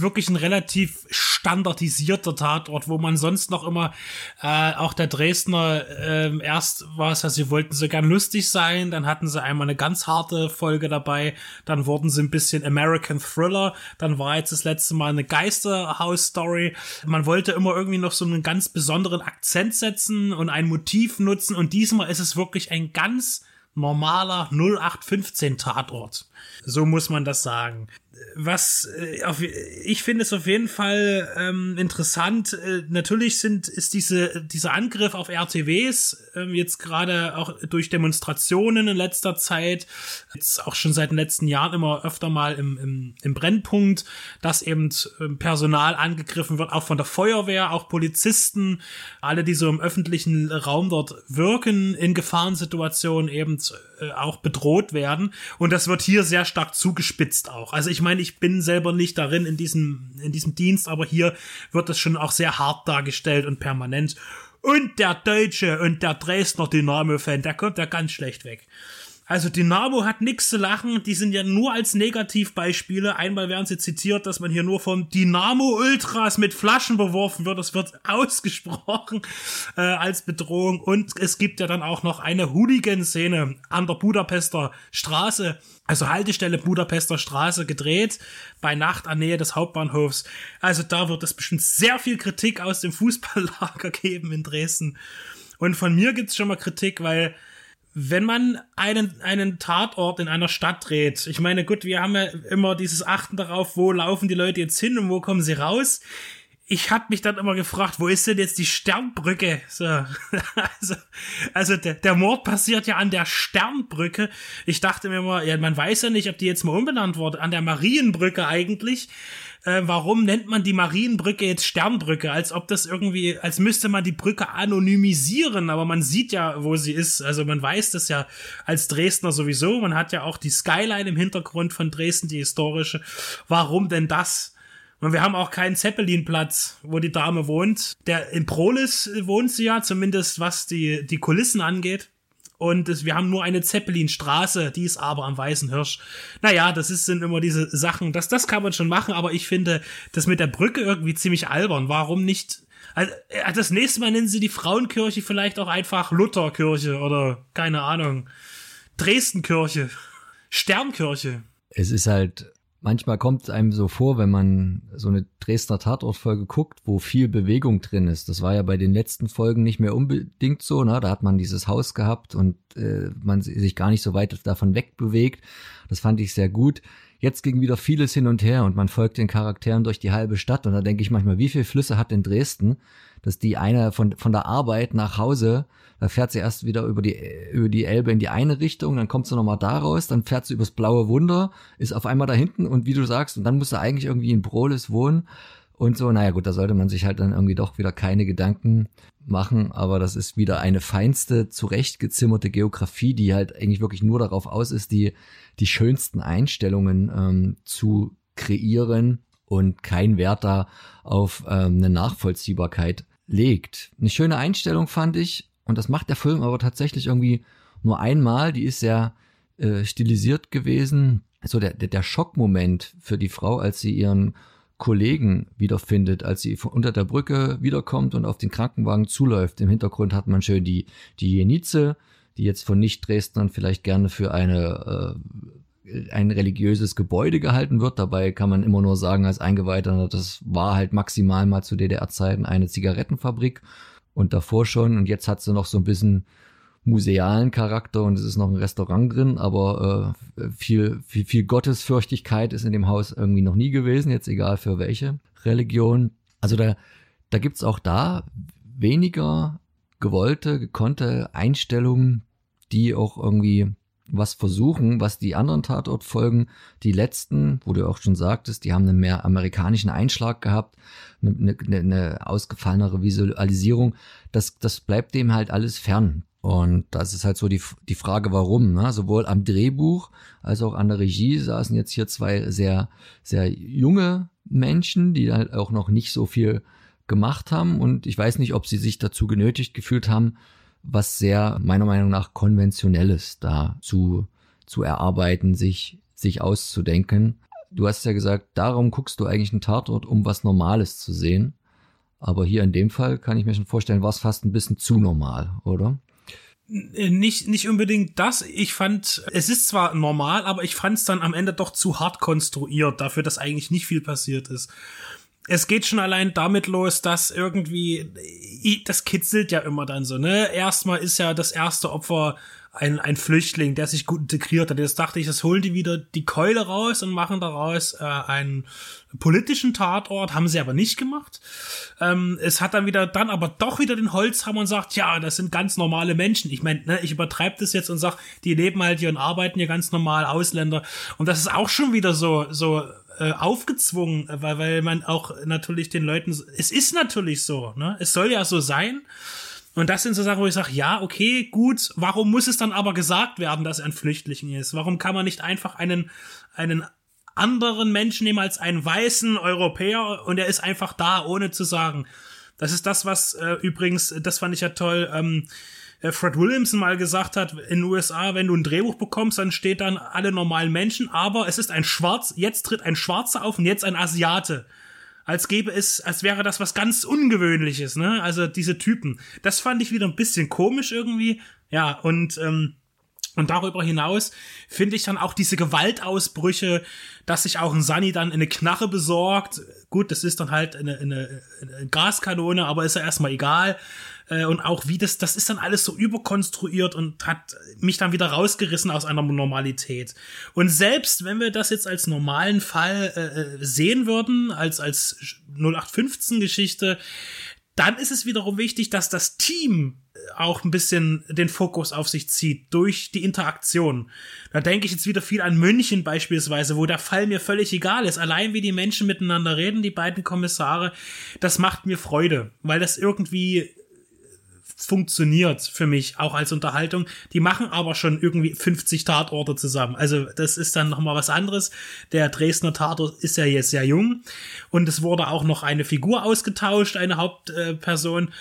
wirklich ein relativ standardisierter Tatort, wo man sonst noch immer, äh, auch der Dresdner, äh, erst war es ja, sie wollten so gern lustig sein, dann hatten sie einmal eine ganz harte Folge dabei, dann wurden sie ein bisschen American Thriller, dann war jetzt das letzte Mal eine Geisterhaus-Story. Man wollte immer irgendwie noch so einen ganz besonderen Akzent setzen und ein Motiv nutzen und diesmal ist es wirklich ein ganz normaler 0815 Tatort. So muss man das sagen was äh, auf, ich finde es auf jeden Fall ähm, interessant. Äh, natürlich sind ist diese dieser Angriff auf RTWs äh, jetzt gerade auch durch Demonstrationen in letzter Zeit jetzt auch schon seit den letzten Jahren immer öfter mal im, im, im Brennpunkt, dass eben ähm, Personal angegriffen wird, auch von der Feuerwehr, auch Polizisten, alle die so im öffentlichen Raum dort wirken in Gefahrensituationen eben äh, auch bedroht werden und das wird hier sehr stark zugespitzt auch. Also ich meine, ich bin selber nicht darin in diesem, in diesem Dienst, aber hier wird das schon auch sehr hart dargestellt und permanent. Und der Deutsche und der Dresdner Dynamo-Fan, der kommt ja ganz schlecht weg. Also Dynamo hat nichts zu lachen, die sind ja nur als Negativbeispiele. Einmal werden sie zitiert, dass man hier nur von Dynamo Ultras mit Flaschen beworfen wird. Das wird [laughs] ausgesprochen äh, als Bedrohung. Und es gibt ja dann auch noch eine Hooligan-Szene an der Budapester Straße, also Haltestelle Budapester Straße gedreht, bei Nacht an Nähe des Hauptbahnhofs. Also da wird es bestimmt sehr viel Kritik aus dem Fußballlager [laughs] geben in Dresden. Und von mir gibt's schon mal Kritik, weil wenn man einen, einen Tatort in einer Stadt dreht, ich meine, gut, wir haben ja immer dieses Achten darauf, wo laufen die Leute jetzt hin und wo kommen sie raus. Ich hab mich dann immer gefragt, wo ist denn jetzt die Sternbrücke? So, [laughs] also, also der, der Mord passiert ja an der Sternbrücke. Ich dachte mir immer, ja, man weiß ja nicht, ob die jetzt mal umbenannt wurde, an der Marienbrücke eigentlich äh, warum nennt man die Marienbrücke jetzt Sternbrücke? Als ob das irgendwie, als müsste man die Brücke anonymisieren, aber man sieht ja, wo sie ist. Also man weiß das ja als Dresdner sowieso. Man hat ja auch die Skyline im Hintergrund von Dresden, die historische. Warum denn das? Und wir haben auch keinen Zeppelinplatz, wo die Dame wohnt. Der in Prolis wohnt sie ja, zumindest was die, die Kulissen angeht. Und das, wir haben nur eine Zeppelinstraße, die ist aber am Weißen Hirsch. Naja, das ist, sind immer diese Sachen, das, das kann man schon machen, aber ich finde das mit der Brücke irgendwie ziemlich albern. Warum nicht? Also, äh, das nächste Mal nennen sie die Frauenkirche vielleicht auch einfach Lutherkirche oder keine Ahnung. Dresdenkirche. Sternkirche. Es ist halt manchmal kommt es einem so vor, wenn man so eine Dresdner Tatortfolge guckt, wo viel Bewegung drin ist. Das war ja bei den letzten Folgen nicht mehr unbedingt so. Ne? Da hat man dieses Haus gehabt und äh, man sich gar nicht so weit davon wegbewegt. Das fand ich sehr gut. Jetzt ging wieder vieles hin und her und man folgt den Charakteren durch die halbe Stadt. Und da denke ich manchmal, wie viele Flüsse hat denn Dresden, dass die eine von, von der Arbeit nach Hause da fährt sie erst wieder über die, über die Elbe in die eine Richtung, dann kommt sie nochmal da raus, dann fährt sie übers blaue Wunder, ist auf einmal da hinten und wie du sagst, und dann muss sie eigentlich irgendwie in Brolis wohnen und so. Naja, gut, da sollte man sich halt dann irgendwie doch wieder keine Gedanken machen, aber das ist wieder eine feinste, zurechtgezimmerte Geografie, die halt eigentlich wirklich nur darauf aus ist, die, die schönsten Einstellungen ähm, zu kreieren und kein Wert da auf ähm, eine Nachvollziehbarkeit legt. Eine schöne Einstellung fand ich, und das macht der Film aber tatsächlich irgendwie nur einmal. Die ist sehr äh, stilisiert gewesen. So der, der, der Schockmoment für die Frau, als sie ihren Kollegen wiederfindet, als sie unter der Brücke wiederkommt und auf den Krankenwagen zuläuft. Im Hintergrund hat man schön die, die Jenize, die jetzt von Nicht-Dresdnern vielleicht gerne für eine, äh, ein religiöses Gebäude gehalten wird. Dabei kann man immer nur sagen, als Eingeweihter, das war halt maximal mal zu DDR-Zeiten eine Zigarettenfabrik und davor schon. Und jetzt hat sie noch so ein bisschen musealen Charakter und es ist noch ein Restaurant drin, aber äh, viel, viel, viel Gottesfürchtigkeit ist in dem Haus irgendwie noch nie gewesen, jetzt egal für welche Religion. Also da, da gibt's auch da weniger gewollte, gekonnte Einstellungen, die auch irgendwie was versuchen, was die anderen Tatortfolgen, die letzten, wo du auch schon sagtest, die haben einen mehr amerikanischen Einschlag gehabt, eine, eine, eine ausgefallenere Visualisierung. Das, das bleibt dem halt alles fern. Und das ist halt so die, die Frage, warum. Ne? Sowohl am Drehbuch als auch an der Regie saßen jetzt hier zwei sehr, sehr junge Menschen, die halt auch noch nicht so viel gemacht haben. Und ich weiß nicht, ob sie sich dazu genötigt gefühlt haben, was sehr meiner Meinung nach konventionelles da zu, zu erarbeiten, sich, sich auszudenken. Du hast ja gesagt, darum guckst du eigentlich einen Tatort, um was Normales zu sehen. Aber hier in dem Fall kann ich mir schon vorstellen, war es fast ein bisschen zu normal, oder? Nicht, nicht unbedingt das. Ich fand, es ist zwar normal, aber ich fand es dann am Ende doch zu hart konstruiert, dafür, dass eigentlich nicht viel passiert ist es geht schon allein damit los, dass irgendwie, das kitzelt ja immer dann so, ne? Erstmal ist ja das erste Opfer ein, ein Flüchtling, der sich gut integriert hat. Jetzt dachte ich, das holen die wieder die Keule raus und machen daraus äh, einen politischen Tatort. Haben sie aber nicht gemacht. Ähm, es hat dann wieder, dann aber doch wieder den Holzhammer und sagt, ja, das sind ganz normale Menschen. Ich meine, ne, ich übertreibe das jetzt und sag, die leben halt hier und arbeiten hier ganz normal, Ausländer. Und das ist auch schon wieder so, so äh, aufgezwungen, weil, weil man auch natürlich den Leuten, es ist natürlich so, ne? Es soll ja so sein. Und das sind so Sachen, wo ich sage, ja, okay, gut, warum muss es dann aber gesagt werden, dass er ein Flüchtling ist? Warum kann man nicht einfach einen, einen anderen Menschen nehmen als einen weißen Europäer und er ist einfach da, ohne zu sagen. Das ist das, was äh, übrigens, das fand ich ja toll, ähm, äh, Fred Williamson mal gesagt hat, in den USA, wenn du ein Drehbuch bekommst, dann steht dann alle normalen Menschen, aber es ist ein Schwarz, jetzt tritt ein Schwarzer auf und jetzt ein Asiate. Als gäbe es, als wäre das was ganz Ungewöhnliches, ne? Also diese Typen. Das fand ich wieder ein bisschen komisch irgendwie. Ja, und ähm, und darüber hinaus finde ich dann auch diese Gewaltausbrüche, dass sich auch ein Sunny dann eine Knarre besorgt. Gut, das ist dann halt eine, eine, eine Gaskanone, aber ist ja erstmal egal. Äh, und auch wie das, das ist dann alles so überkonstruiert und hat mich dann wieder rausgerissen aus einer Normalität. Und selbst wenn wir das jetzt als normalen Fall äh, äh sehen würden, als, als 0815 Geschichte, dann ist es wiederum wichtig, dass das Team auch ein bisschen den Fokus auf sich zieht durch die Interaktion. Da denke ich jetzt wieder viel an München beispielsweise, wo der Fall mir völlig egal ist. Allein wie die Menschen miteinander reden, die beiden Kommissare, das macht mir Freude, weil das irgendwie funktioniert für mich auch als Unterhaltung. Die machen aber schon irgendwie 50 Tatorte zusammen. Also das ist dann noch mal was anderes. Der Dresdner Tatort ist ja jetzt sehr jung und es wurde auch noch eine Figur ausgetauscht, eine Hauptperson.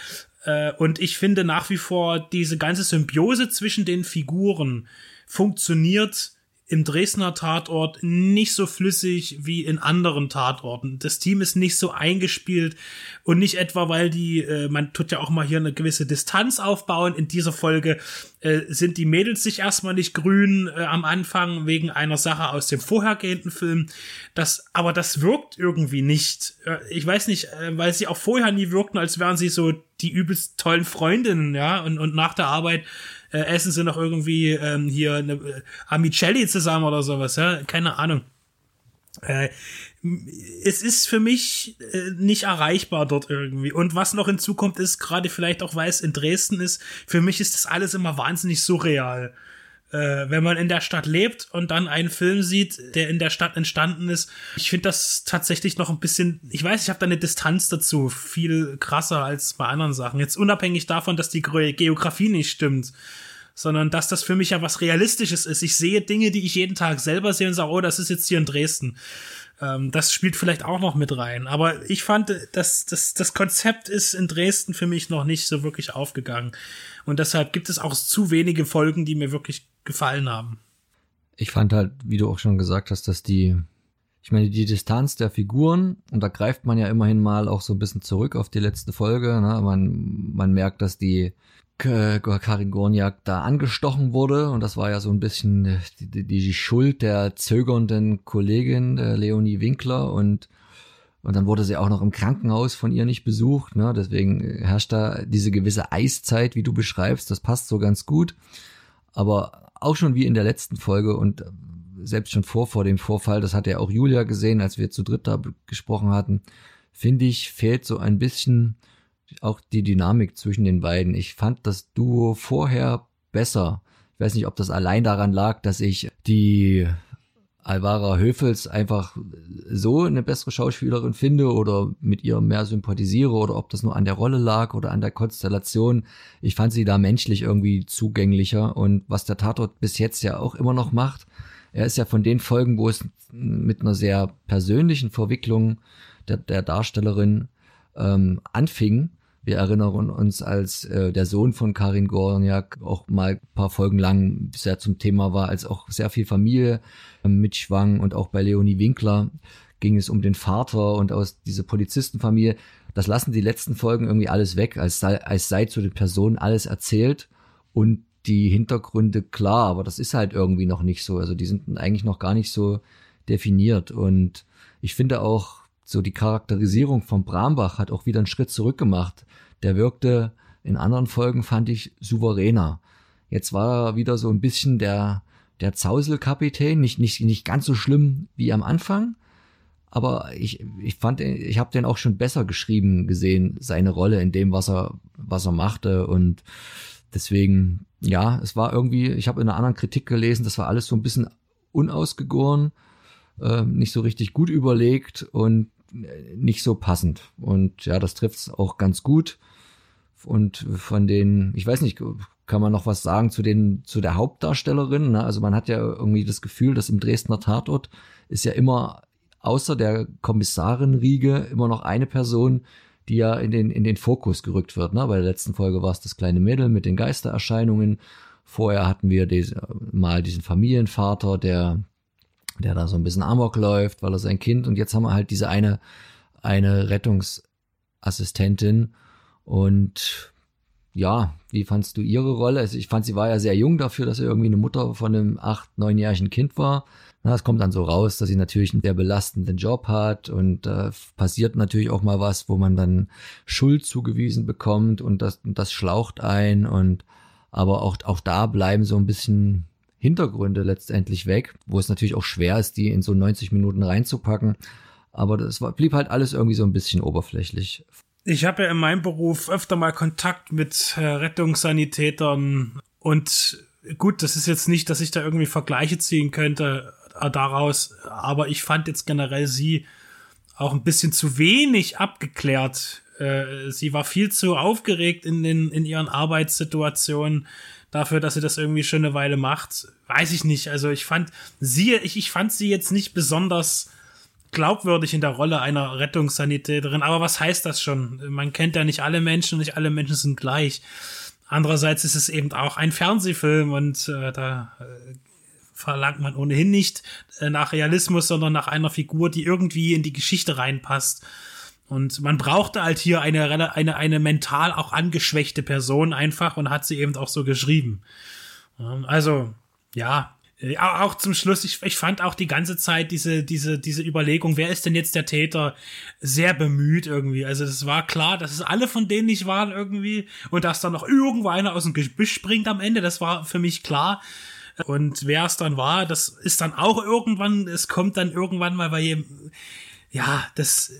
Äh, und ich finde nach wie vor diese ganze Symbiose zwischen den Figuren funktioniert im Dresdner Tatort nicht so flüssig wie in anderen Tatorten. Das Team ist nicht so eingespielt und nicht etwa, weil die, äh, man tut ja auch mal hier eine gewisse Distanz aufbauen. In dieser Folge äh, sind die Mädels sich erstmal nicht grün äh, am Anfang wegen einer Sache aus dem vorhergehenden Film. Das, aber das wirkt irgendwie nicht. Äh, ich weiß nicht, äh, weil sie auch vorher nie wirkten, als wären sie so die übelst tollen Freundinnen, ja, und, und nach der Arbeit äh, essen sie noch irgendwie ähm, hier eine äh, Amicelli zusammen oder sowas, ja, keine Ahnung. Äh, es ist für mich äh, nicht erreichbar dort irgendwie. Und was noch hinzukommt, ist, gerade vielleicht auch, weil es in Dresden ist, für mich ist das alles immer wahnsinnig surreal äh, wenn man in der Stadt lebt und dann einen Film sieht, der in der Stadt entstanden ist. Ich finde das tatsächlich noch ein bisschen, ich weiß, ich habe da eine Distanz dazu, viel krasser als bei anderen Sachen. Jetzt unabhängig davon, dass die Geografie nicht stimmt sondern dass das für mich ja was Realistisches ist. Ich sehe Dinge, die ich jeden Tag selber sehe und sage, oh, das ist jetzt hier in Dresden. Ähm, das spielt vielleicht auch noch mit rein. Aber ich fand, dass das, das Konzept ist in Dresden für mich noch nicht so wirklich aufgegangen. Und deshalb gibt es auch zu wenige Folgen, die mir wirklich gefallen haben. Ich fand halt, wie du auch schon gesagt hast, dass die, ich meine, die Distanz der Figuren, und da greift man ja immerhin mal auch so ein bisschen zurück auf die letzte Folge, ne? man, man merkt, dass die Karin Gorniak da angestochen wurde und das war ja so ein bisschen die, die Schuld der zögernden Kollegin der Leonie Winkler und und dann wurde sie auch noch im Krankenhaus von ihr nicht besucht. Ne? Deswegen herrscht da diese gewisse Eiszeit, wie du beschreibst. Das passt so ganz gut. Aber auch schon wie in der letzten Folge und äh, selbst schon vor, vor dem Vorfall, das hat ja auch Julia gesehen, als wir zu dritt da gesprochen hatten, finde ich, fehlt so ein bisschen auch die Dynamik zwischen den beiden. Ich fand das Duo vorher besser. Ich weiß nicht, ob das allein daran lag, dass ich die Alvara Höfels einfach so eine bessere Schauspielerin finde oder mit ihr mehr sympathisiere oder ob das nur an der Rolle lag oder an der Konstellation. Ich fand sie da menschlich irgendwie zugänglicher und was der Tatort bis jetzt ja auch immer noch macht, er ist ja von den Folgen, wo es mit einer sehr persönlichen Verwicklung der, der Darstellerin ähm, anfing, wir erinnern uns, als äh, der Sohn von Karin Gorniak auch mal ein paar Folgen lang sehr zum Thema war, als auch sehr viel Familie äh, mitschwang und auch bei Leonie Winkler ging es um den Vater und aus dieser Polizistenfamilie. Das lassen die letzten Folgen irgendwie alles weg, als sei, als sei zu den Personen alles erzählt und die Hintergründe klar, aber das ist halt irgendwie noch nicht so. Also die sind eigentlich noch gar nicht so definiert und ich finde auch, so die Charakterisierung von Brambach hat auch wieder einen Schritt zurück gemacht. Der wirkte in anderen Folgen, fand ich, souveräner. Jetzt war er wieder so ein bisschen der, der Zauselkapitän, nicht, nicht, nicht ganz so schlimm wie am Anfang. Aber ich, ich fand, ich habe den auch schon besser geschrieben gesehen, seine Rolle in dem, was er, was er machte. Und deswegen, ja, es war irgendwie, ich habe in einer anderen Kritik gelesen, das war alles so ein bisschen unausgegoren, äh, nicht so richtig gut überlegt und nicht so passend. Und ja, das trifft es auch ganz gut. Und von den, ich weiß nicht, kann man noch was sagen zu den, zu der Hauptdarstellerin? Ne? Also man hat ja irgendwie das Gefühl, dass im Dresdner Tatort ist ja immer außer der Kommissarin Riege immer noch eine Person, die ja in den, in den Fokus gerückt wird. Ne? Bei der letzten Folge war es das kleine Mädel mit den Geistererscheinungen. Vorher hatten wir diese, mal diesen Familienvater, der der da so ein bisschen Amok läuft, weil er sein Kind und jetzt haben wir halt diese eine, eine Rettungsassistentin und ja, wie fandst du ihre Rolle? Also ich fand, sie war ja sehr jung dafür, dass sie irgendwie eine Mutter von einem acht, neunjährigen Kind war. Es kommt dann so raus, dass sie natürlich einen sehr belastenden Job hat und äh, passiert natürlich auch mal was, wo man dann Schuld zugewiesen bekommt und das, und das schlaucht ein und aber auch, auch da bleiben so ein bisschen Hintergründe letztendlich weg, wo es natürlich auch schwer ist, die in so 90 Minuten reinzupacken. Aber das war, blieb halt alles irgendwie so ein bisschen oberflächlich. Ich habe ja in meinem Beruf öfter mal Kontakt mit äh, Rettungssanitätern und gut, das ist jetzt nicht, dass ich da irgendwie Vergleiche ziehen könnte äh, daraus, aber ich fand jetzt generell sie auch ein bisschen zu wenig abgeklärt. Äh, sie war viel zu aufgeregt in, den, in ihren Arbeitssituationen dafür, dass sie das irgendwie schon eine Weile macht. Weiß ich nicht. Also ich fand sie, ich, ich fand sie jetzt nicht besonders glaubwürdig in der Rolle einer Rettungssanitäterin. Aber was heißt das schon? Man kennt ja nicht alle Menschen nicht alle Menschen sind gleich. Andererseits ist es eben auch ein Fernsehfilm und äh, da äh, verlangt man ohnehin nicht äh, nach Realismus, sondern nach einer Figur, die irgendwie in die Geschichte reinpasst. Und man brauchte halt hier eine, eine, eine mental auch angeschwächte Person einfach und hat sie eben auch so geschrieben. Also, ja, äh, auch zum Schluss, ich, ich fand auch die ganze Zeit diese, diese, diese Überlegung, wer ist denn jetzt der Täter, sehr bemüht irgendwie. Also das war klar, dass es alle von denen nicht waren irgendwie und dass da noch irgendwo einer aus dem Gebüsch springt am Ende, das war für mich klar. Und wer es dann war, das ist dann auch irgendwann, es kommt dann irgendwann mal bei jedem, ja, das,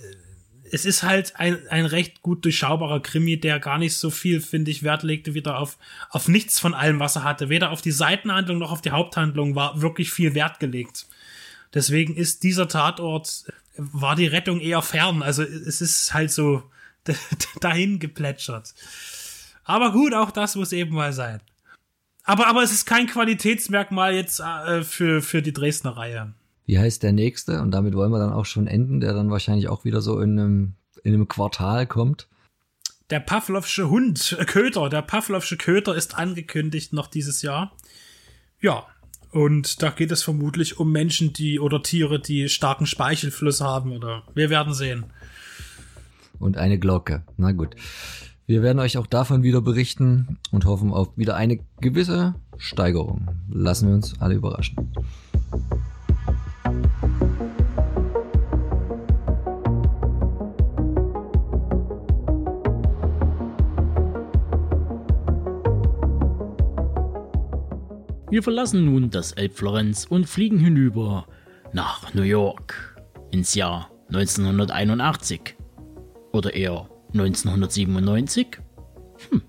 es ist halt ein, ein recht gut durchschaubarer Krimi, der gar nicht so viel, finde ich, Wert legte wieder auf, auf nichts von allem, was er hatte. Weder auf die Seitenhandlung noch auf die Haupthandlung war wirklich viel Wert gelegt. Deswegen ist dieser Tatort, war die Rettung eher fern. Also es ist halt so [laughs] dahin geplätschert. Aber gut, auch das muss eben mal sein. Aber, aber es ist kein Qualitätsmerkmal jetzt äh, für, für die Dresdner Reihe wie heißt der nächste? Und damit wollen wir dann auch schon enden, der dann wahrscheinlich auch wieder so in einem, in einem Quartal kommt. Der Pavlovsche Hund, äh, Köter, der Pavlovsche Köter ist angekündigt noch dieses Jahr. Ja, und da geht es vermutlich um Menschen, die oder Tiere, die starken Speichelfluss haben oder wir werden sehen. Und eine Glocke. Na gut. Wir werden euch auch davon wieder berichten und hoffen auf wieder eine gewisse Steigerung. Lassen wir uns alle überraschen. Wir verlassen nun das Elbflorenz und fliegen hinüber nach New York ins Jahr 1981. Oder eher 1997? Hm.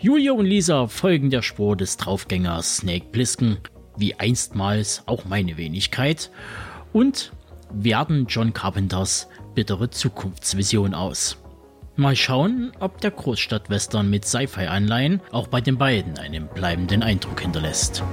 Julia und Lisa folgen der Spur des Draufgängers Snake Plissken, wie einstmals auch meine Wenigkeit, und werten John Carpenters bittere Zukunftsvision aus. Mal schauen, ob der Großstadtwestern mit Sci-Fi-Anleihen auch bei den beiden einen bleibenden Eindruck hinterlässt.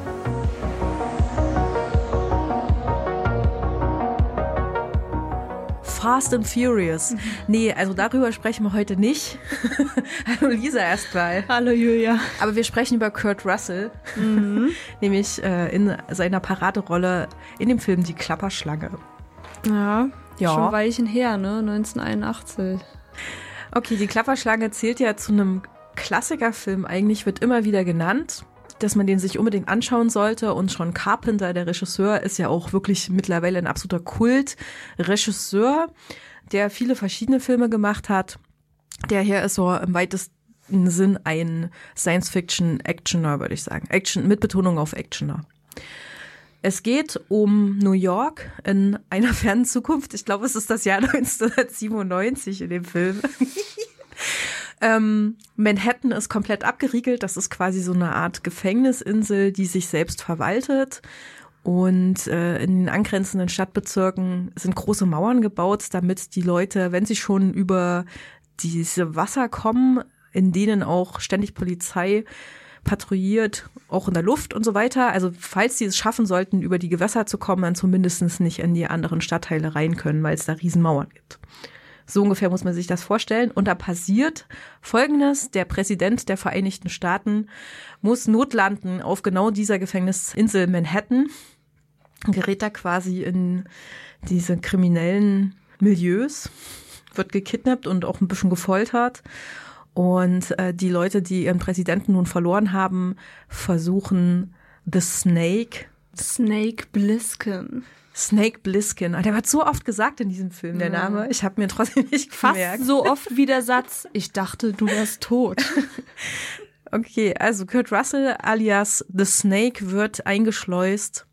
Fast and Furious. [laughs] Nee, also darüber sprechen wir heute nicht. [laughs] Hallo Lisa erstmal. Hallo Julia. Aber wir sprechen über Kurt Russell, mhm. [laughs] nämlich äh, in seiner Paraderolle in dem Film Die Klapperschlange. Ja, ja. schon ein Weilchen her, ne? 1981. Okay, die Klapperschlange zählt ja zu einem Klassikerfilm. Eigentlich wird immer wieder genannt, dass man den sich unbedingt anschauen sollte. Und John Carpenter, der Regisseur, ist ja auch wirklich mittlerweile ein absoluter Kult-Regisseur, der viele verschiedene Filme gemacht hat. Der hier ist so im weitesten Sinn ein Science-Fiction-Actioner, würde ich sagen. Action mit Betonung auf Actioner. Es geht um New York in einer fernen Zukunft. Ich glaube, es ist das Jahr [laughs] 1997 in dem Film. [laughs] ähm, Manhattan ist komplett abgeriegelt. Das ist quasi so eine Art Gefängnisinsel, die sich selbst verwaltet. Und äh, in den angrenzenden Stadtbezirken sind große Mauern gebaut, damit die Leute, wenn sie schon über diese Wasser kommen, in denen auch ständig Polizei patrouilliert, auch in der Luft und so weiter. Also falls sie es schaffen sollten, über die Gewässer zu kommen, dann zumindest nicht in die anderen Stadtteile rein können, weil es da Riesenmauern gibt. So ungefähr muss man sich das vorstellen. Und da passiert Folgendes. Der Präsident der Vereinigten Staaten muss notlanden auf genau dieser Gefängnisinsel Manhattan, gerät da quasi in diese kriminellen Milieus, wird gekidnappt und auch ein bisschen gefoltert Und äh, die Leute, die ihren Präsidenten nun verloren haben, versuchen The Snake. Snake Bliskin. Snake Bliskin. Der wird so oft gesagt in diesem Film, der Name. Ich habe mir trotzdem nicht Fast gemerkt. so oft wie der Satz, ich dachte, du wärst tot. [laughs] okay, also Kurt Russell alias The Snake wird eingeschleust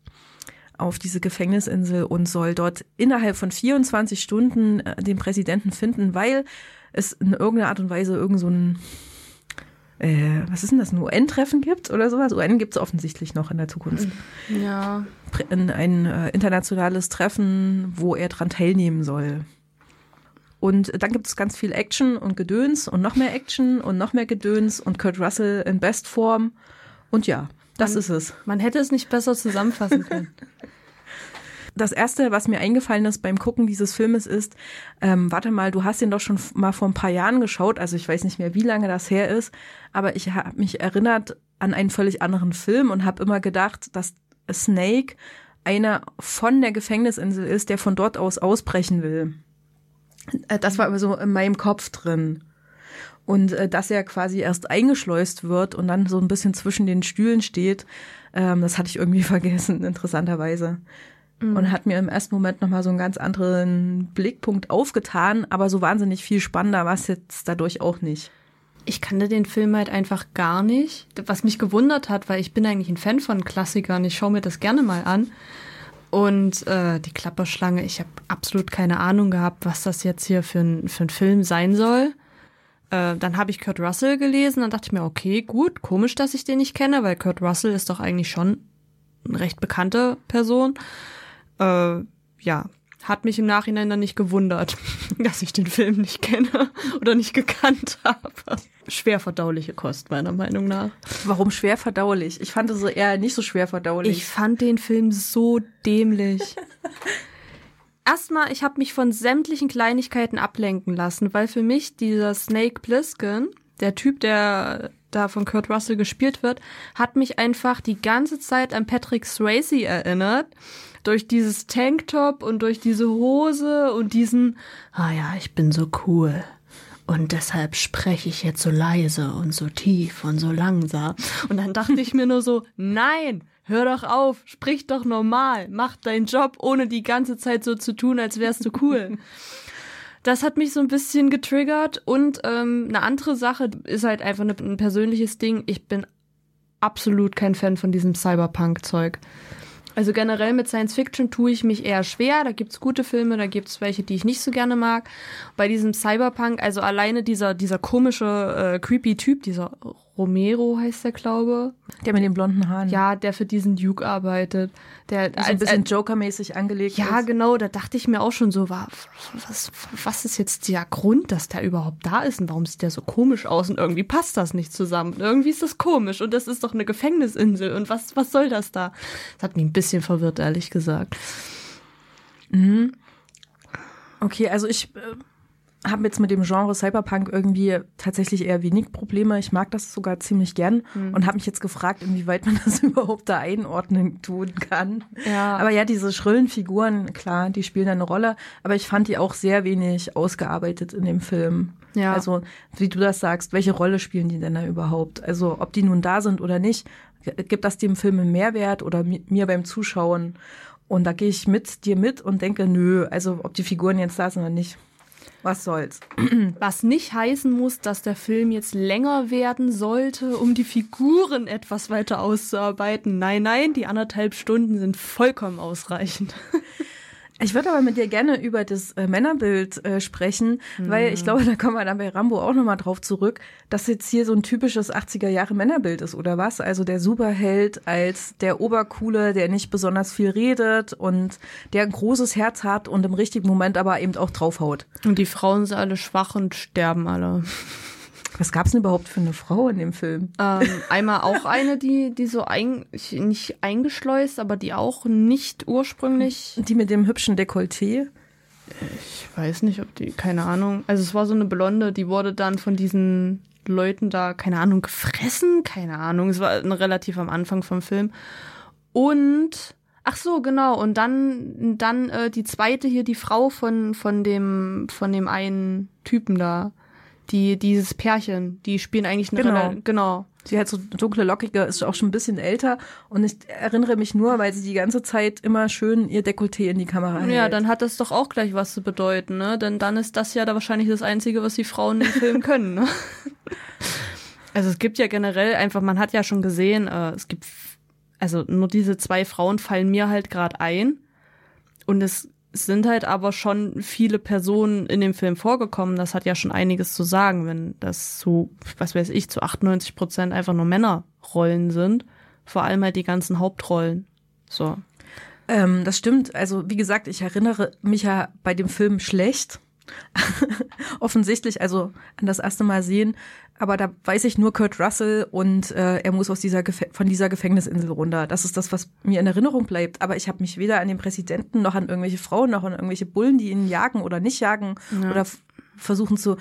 auf diese Gefängnisinsel und soll dort innerhalb von 24 Stunden äh, den Präsidenten finden, weil es in irgendeiner Art und Weise irgend so ein äh, was ist denn das, ein UN-Treffen gibt oder sowas? UN gibt es offensichtlich noch in der Zukunft. Ja. Ein, ein äh, internationales Treffen, wo er dran teilnehmen soll. Und dann gibt es ganz viel Action und Gedöns und noch mehr Action und noch mehr Gedöns und Kurt Russell in Bestform. Und ja, das man, ist es. Man hätte es nicht besser zusammenfassen können. [laughs] Das erste, was mir eingefallen ist beim Gucken dieses Filmes ist, ähm, warte mal, du hast ihn doch schon mal vor ein paar Jahren geschaut, also ich weiß nicht mehr, wie lange das her ist, aber ich habe mich erinnert an einen völlig anderen Film und habe immer gedacht, dass Snake einer von der Gefängnisinsel ist, der von dort aus ausbrechen will. Äh, das war aber so in meinem Kopf drin. Und äh, dass er quasi erst eingeschleust wird und dann so ein bisschen zwischen den Stühlen steht, ähm, das hatte ich irgendwie [laughs] vergessen, interessanterweise mhm. und hat mir im ersten Moment nochmal so einen ganz anderen Blickpunkt aufgetan, aber so wahnsinnig viel spannender war es jetzt dadurch auch nicht. Ich kannte den Film halt einfach gar nicht, was mich gewundert hat, weil ich bin eigentlich ein Fan von Klassikern, ich schaue mir das gerne mal an. Und äh, die Klapperschlange, ich habe absolut keine Ahnung gehabt, was das jetzt hier für ein, für ein Film sein soll. Äh, dann habe ich Kurt Russell gelesen, dann dachte ich mir, okay, gut, komisch, dass ich den nicht kenne, weil Kurt Russell ist doch eigentlich schon eine recht bekannte Person äh, ja, hat mich im Nachhinein dann nicht gewundert, [laughs] dass ich den Film nicht kenne oder nicht gekannt habe. Schwer verdauliche Kost, meiner Meinung nach. Warum schwer verdaulich? Ich fand es so eher nicht so schwer verdaulich. Ich fand den Film so dämlich. [laughs] Erstmal, ich habe mich von sämtlichen Kleinigkeiten ablenken lassen, weil für mich dieser Snake Plissken, der Typ, der da von Kurt Russell gespielt wird, hat mich einfach die ganze Zeit an Patrick Swayze erinnert durch dieses Tanktop und durch diese Hose und diesen, ah ja, ich bin so cool. Und deshalb spreche ich jetzt so leise und so tief und so langsam. Und dann dachte ich mir nur so, [laughs] nein, hör doch auf, sprich doch normal, mach deinen Job, ohne die ganze Zeit so zu tun, als wärst du cool. Das hat mich so ein bisschen getriggert und ähm, eine andere Sache ist halt einfach ein persönliches Ding. Ich bin absolut kein Fan von diesem Cyberpunk-Zeug. Also generell mit Science Fiction tue ich mich eher schwer. Da gibt's gute Filme, da gibt's welche, die ich nicht so gerne mag. Bei diesem Cyberpunk, also alleine dieser, dieser komische, äh, creepy Typ, dieser Romero heißt der, glaube. Der mit den blonden Haaren. Ja, der für diesen Duke arbeitet. Der so ein bisschen Joker-mäßig angelegt ja, ist. Ja, genau, da dachte ich mir auch schon so, was, was ist jetzt der Grund, dass der überhaupt da ist und warum sieht der so komisch aus und irgendwie passt das nicht zusammen. Irgendwie ist das komisch und das ist doch eine Gefängnisinsel und was, was soll das da? Das hat mich ein bisschen verwirrt, ehrlich gesagt. Mhm. Okay, also ich äh, habe jetzt mit dem Genre Cyberpunk irgendwie tatsächlich eher wenig Probleme. Ich mag das sogar ziemlich gern mhm. und habe mich jetzt gefragt, inwieweit man [laughs] das überhaupt da einordnen tun kann. Ja. Aber ja, diese schrillen Figuren, klar, die spielen eine Rolle, aber ich fand die auch sehr wenig ausgearbeitet in dem Film. Ja. Also, wie du das sagst, welche Rolle spielen die denn da überhaupt? Also, ob die nun da sind oder nicht, gibt das dem Film einen Mehrwert oder mir beim Zuschauen? Und da gehe ich mit dir mit und denke, nö, also ob die Figuren jetzt da sind oder nicht, was soll's. [clears throat] Was nicht heißen muss, dass der Film jetzt länger werden sollte, um die Figuren etwas weiter auszuarbeiten. Nein, nein, die anderthalb Stunden sind vollkommen ausreichend. [laughs] Ich würde aber mit dir gerne über das äh, Männerbild äh, sprechen, mhm. weil ich glaube, da kommen wir dann bei Rambo auch nochmal drauf zurück, dass jetzt hier so ein typisches 80er Jahre Männerbild ist, oder was? Also der Superheld als der Obercoole, der nicht besonders viel redet und der ein großes Herz hat und im richtigen Moment aber eben auch draufhaut. Und die Frauen sind alle schwach und sterben alle. Was gab es denn überhaupt für eine Frau in dem Film? Ähm, einmal auch eine, die, die so ein, nicht eingeschleust, aber die auch nicht ursprünglich. Die mit dem hübschen Dekolleté? Ich weiß nicht, ob die, keine Ahnung. Also es war so eine Blonde, die wurde dann von diesen Leuten da, keine Ahnung, gefressen, keine Ahnung. Es war relativ am Anfang vom Film. Und Ach so, genau. Und dann, dann äh, die zweite hier, die Frau von, von dem, von dem einen Typen da Die, dieses Pärchen, die spielen eigentlich eine Genau. Rela- genau. Sie hat so dunkle, lockige, ist auch schon ein bisschen älter. Und ich erinnere mich nur, weil sie die ganze Zeit immer schön ihr Dekolleté in die Kamera hält. Ja, dann hat das doch auch gleich was zu bedeuten, ne? Denn dann ist das ja da wahrscheinlich das Einzige, was die Frauen im Film [laughs] können, ne? Also es gibt ja generell einfach, man hat ja schon gesehen, äh, es gibt, also nur diese zwei Frauen fallen mir halt gerade ein. Und es sind halt aber schon viele Personen in dem Film vorgekommen. Das hat ja schon einiges zu sagen, wenn das zu, was weiß ich, zu 98 Prozent einfach nur Männerrollen sind. Vor allem halt die ganzen Hauptrollen. So. Ähm, das stimmt. Also, wie gesagt, ich erinnere mich ja bei dem Film schlecht. [laughs] Offensichtlich, also an das erste Mal sehen. Aber da weiß ich nur Kurt Russell und äh, er muss aus dieser Gef von dieser Gefängnisinsel runter. Das ist das, was mir in Erinnerung bleibt. Aber ich habe mich weder an den Präsidenten noch an irgendwelche Frauen noch an irgendwelche Bullen, die ihn jagen oder nicht jagen oder f- versuchen zu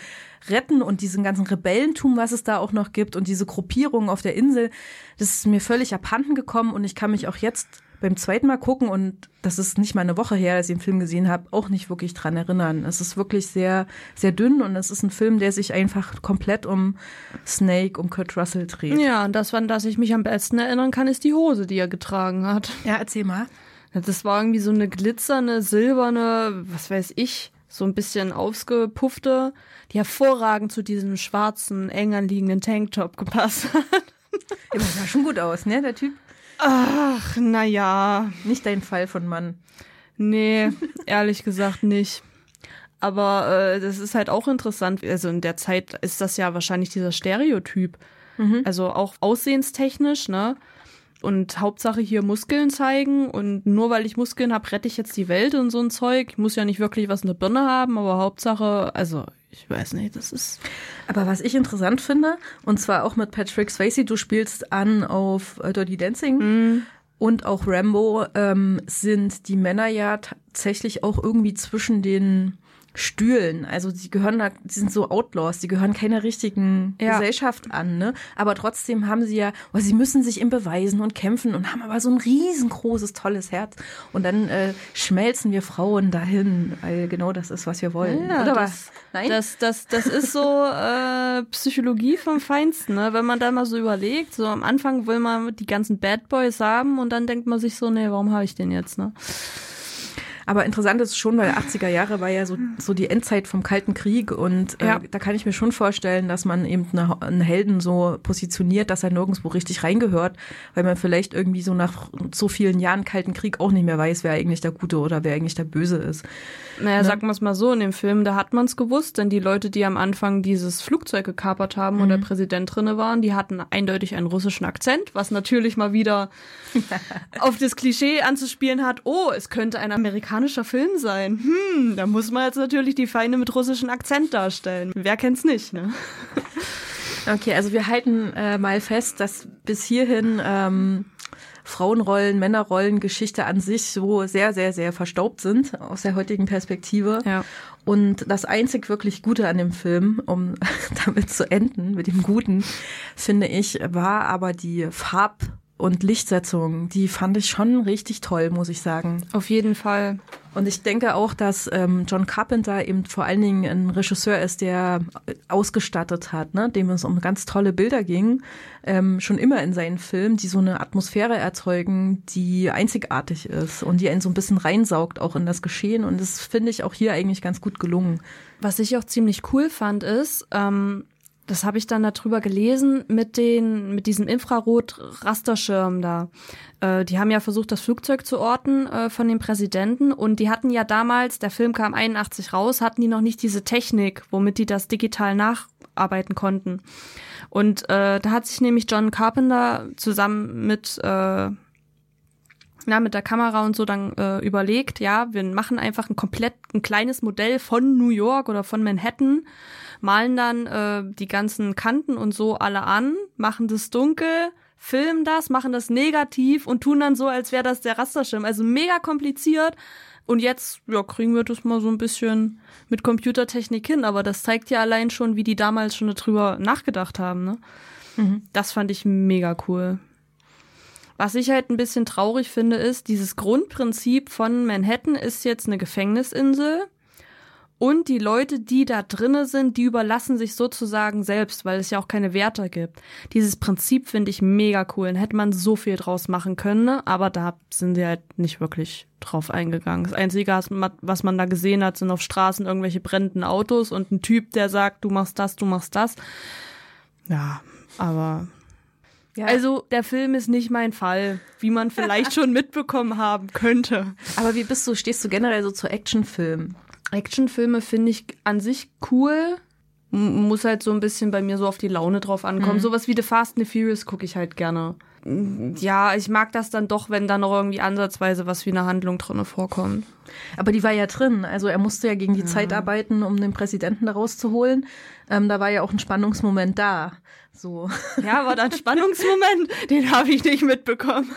retten und diesen ganzen Rebellentum, was es da auch noch gibt und diese Gruppierungen auf der Insel, das ist mir völlig abhanden gekommen und ich kann mich auch jetzt beim zweiten Mal gucken und das ist nicht mal eine Woche her, dass ich den Film gesehen habe, auch nicht wirklich dran erinnern. Es ist wirklich sehr, sehr dünn und es ist ein Film, der sich einfach komplett um Snake, um Kurt Russell dreht. Ja, und das, an das ich mich am besten erinnern kann, ist die Hose, die er getragen hat. ja erzähl mal. Das war irgendwie so eine glitzernde, silberne, was weiß ich, so ein bisschen aufgepuffte, die hervorragend zu diesem schwarzen, eng anliegenden Tanktop gepasst hat. Ja, das sah schon gut aus, ne, der Typ? Ach, na ja, Nicht dein Fall von Mann. nee, ehrlich gesagt nicht. Aber äh, das ist halt auch interessant. Also in der Zeit ist das ja wahrscheinlich dieser Stereotyp. Also auch aussehenstechnisch, ne? Und Hauptsache hier Muskeln zeigen und nur weil ich Muskeln habe, rette ich jetzt die Welt und so ein Zeug. Ich muss ja nicht wirklich was in der Birne haben, aber Hauptsache, also ich weiß nicht, das ist. Aber was ich interessant finde, und zwar auch mit Patrick Swayze, du spielst an auf äh, Dirty Dancing und auch Rambo, ähm, sind die Männer ja tatsächlich auch irgendwie zwischen den Stühlen. Also die gehören da, die sind so Outlaws, die gehören keiner richtigen Ja. Gesellschaft an, ne? Aber trotzdem haben sie ja, oh, sie müssen sich im beweisen und kämpfen und haben aber so ein riesengroßes, tolles Herz. Und dann äh, schmelzen wir Frauen dahin, weil genau das ist, was wir wollen. Ja, Oder das- was? Nein? Das, das, das ist so äh, Psychologie vom Feinsten, ne? Wenn man da mal so überlegt, so am Anfang will man die ganzen Bad Boys haben und dann denkt man sich so, nee, warum habe ich den jetzt, ne? Aber interessant ist schon, weil 80er Jahre war ja so, so die Endzeit vom Kalten Krieg und äh, Ja. da kann ich mir schon vorstellen, dass man eben eine, einen Helden so positioniert, dass er nirgendwo richtig reingehört, weil man vielleicht irgendwie so nach so vielen Jahren Kalten Krieg auch nicht mehr weiß, wer eigentlich der Gute oder wer eigentlich der Böse ist. Naja, sagen wir es mal so, in dem Film, da hat man es gewusst, denn die Leute, die am Anfang dieses Flugzeug gekapert haben und der Präsident drinne waren, die hatten eindeutig einen russischen Akzent, was natürlich mal wieder [laughs] auf das Klischee anzuspielen hat, oh, es könnte ein amerikanischer Film sein. Hm, da muss man jetzt natürlich die Feinde mit russischem Akzent darstellen. Wer kennt's nicht, ne? [laughs] Okay, also wir halten äh, mal fest, dass bis hierhin ähm, Frauenrollen, Männerrollen, Geschichte an sich so sehr, sehr, sehr verstaubt sind aus der heutigen Perspektive. Ja. Und das einzig wirklich Gute an dem Film, um [laughs] damit zu enden, mit dem Guten, finde ich, war aber die Farb- und Lichtsetzung. Die fand ich schon richtig toll, muss ich sagen. Auf jeden Fall. Und ich denke auch, dass ähm, John Carpenter eben vor allen Dingen ein Regisseur ist, der ausgestattet hat, ne? dem es um ganz tolle Bilder ging, ähm, schon immer in seinen Filmen, die so eine Atmosphäre erzeugen, die einzigartig ist und die einen so ein bisschen reinsaugt auch in das Geschehen. Und das finde ich auch hier eigentlich ganz gut gelungen. Was ich auch ziemlich cool fand, ist, ähm, das habe ich dann darüber gelesen mit den, mit diesem Infrarot-Rasterschirm da. Äh, die haben ja versucht, das Flugzeug zu orten äh, von dem Präsidenten und die hatten ja damals, der Film kam 81 raus, hatten die noch nicht diese Technik, womit die das digital nacharbeiten konnten. Und äh, da hat sich nämlich John Carpenter zusammen mit äh, na, mit der Kamera und so dann äh, überlegt, ja, wir machen einfach ein komplett ein kleines Modell von New York oder von Manhattan, malen dann äh, die ganzen Kanten und so alle an, machen das dunkel, filmen das, machen das negativ und tun dann so, als wäre das der Rasterschirm. Also mega kompliziert. Und jetzt ja, kriegen wir das mal so ein bisschen mit Computertechnik hin, aber das zeigt ja allein schon, wie die damals schon darüber nachgedacht haben. Ne? Das fand ich mega cool. Was ich halt ein bisschen traurig finde, ist, dieses Grundprinzip von Manhattan ist jetzt eine Gefängnisinsel Und die Leute, die da drinnen sind, die überlassen sich sozusagen selbst, weil es ja auch keine Werte gibt. Dieses Prinzip finde ich mega cool. Und hätte man so viel draus machen können, ne? aber da sind sie halt nicht wirklich drauf eingegangen. Das Einzige, was man da gesehen hat, sind auf Straßen irgendwelche brennenden Autos und ein Typ, der sagt, du machst das, du machst das. Ja, aber ja. Also der Film ist nicht mein Fall, wie man vielleicht [laughs] schon mitbekommen haben könnte. Aber wie bist du, stehst du generell so zu Actionfilmen? Actionfilme finde ich an sich cool. Muss halt so ein bisschen bei mir so auf die Laune drauf ankommen. Mhm. Sowas wie The Fast and the Furious gucke ich halt gerne. Ja, ich mag das dann doch, wenn da noch irgendwie ansatzweise was wie eine Handlung drin vorkommt. Aber die war ja drin. Also er musste ja gegen die ja. Zeit arbeiten, um den Präsidenten da rauszuholen. Ähm, da war ja auch ein Spannungsmoment da. So. [laughs] Ja, war da ein Spannungsmoment? Den habe ich nicht mitbekommen.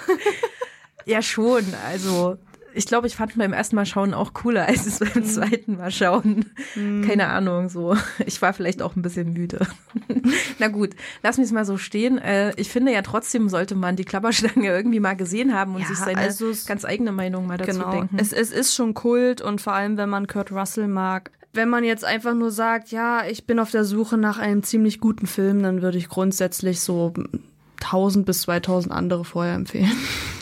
ja, schon. Also ich glaube, ich fand beim ersten Mal schauen auch cooler als es beim mhm. zweiten Mal schauen. Mhm. Keine Ahnung, so. Ich war vielleicht auch ein bisschen müde. [laughs] Na gut, lass mich es mal so stehen. Äh, ich finde ja trotzdem sollte man die Klapperschlange [laughs] irgendwie mal gesehen haben und ja, sich seine also ganz eigene Meinung mal dazu genau. denken. Es, es ist schon Kult und vor allem, wenn man Kurt Russell mag. Wenn man jetzt einfach nur sagt, ja, ich bin auf der Suche nach einem ziemlich guten Film, dann würde ich grundsätzlich so 1000 bis 2000 andere vorher empfehlen.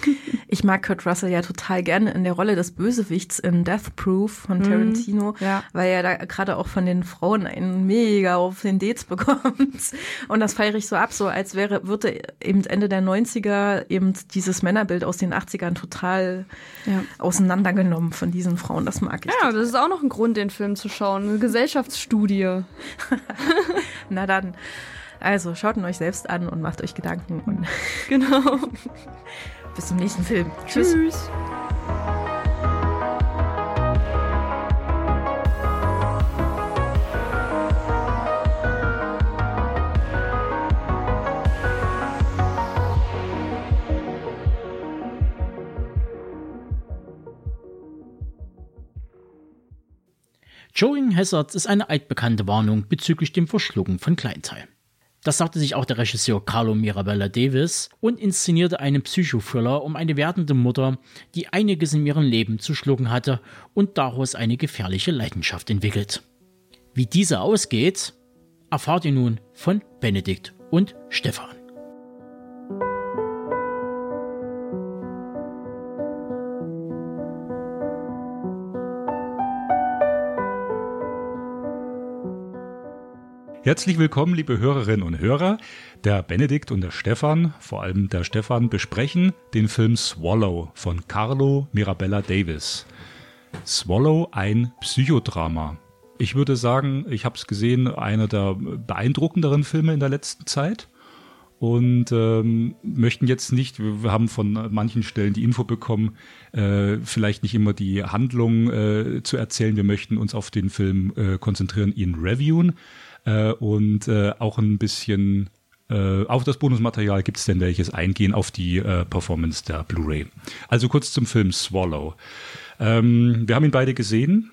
[laughs] Ich mag Kurt Russell ja total gerne in der Rolle des Bösewichts in Death Proof von mhm. Tarantino, mm, ja. weil er da gerade auch von den Frauen einen mega auf den Dates [laughs] bekommt. Und das feiere ich so ab, so als wäre, würde eben Ende der 90er eben dieses Männerbild aus den 80ern total ja. auseinandergenommen von diesen Frauen. Das mag ich. Ja, total. das ist auch noch ein Grund, den Film zu schauen. Eine Gesellschaftsstudie. [laughs] Na dann. Also schaut ihn euch selbst an und macht euch Gedanken. Und genau. [laughs] bis zum nächsten Film. Tschüss. Tschüss. Showing Hazards ist eine altbekannte Warnung bezüglich dem Verschlucken von Kleinteil. Das sagte sich auch der Regisseur Carlo Mirabella Davis und inszenierte einen Psychothriller um eine werdende Mutter, die einiges in ihrem Leben zu schlucken hatte und daraus eine gefährliche Leidenschaft entwickelt. Wie diese ausgeht, erfahrt ihr nun von Benedikt und Stefan. Herzlich willkommen, liebe Hörerinnen und Hörer. Der Benedikt und der Stefan, vor allem der Stefan, besprechen den Film Swallow von Carlo Mirabella Davis. Swallow, ein Psychodrama. Ich würde sagen, ich habe es gesehen, einer der beeindruckenderen Filme in der letzten Zeit. Und ähm, möchten jetzt nicht, wir haben von manchen Stellen die Info bekommen, äh, vielleicht nicht immer die Handlung äh, zu erzählen. Wir möchten uns auf den Film äh, konzentrieren, ihn reviewen äh, und äh, auch ein bisschen äh, auf das Bonusmaterial gibt es denn welches eingehen auf die äh, Performance der Blu-ray. Also kurz zum Film Swallow. Ähm, wir haben ihn beide gesehen.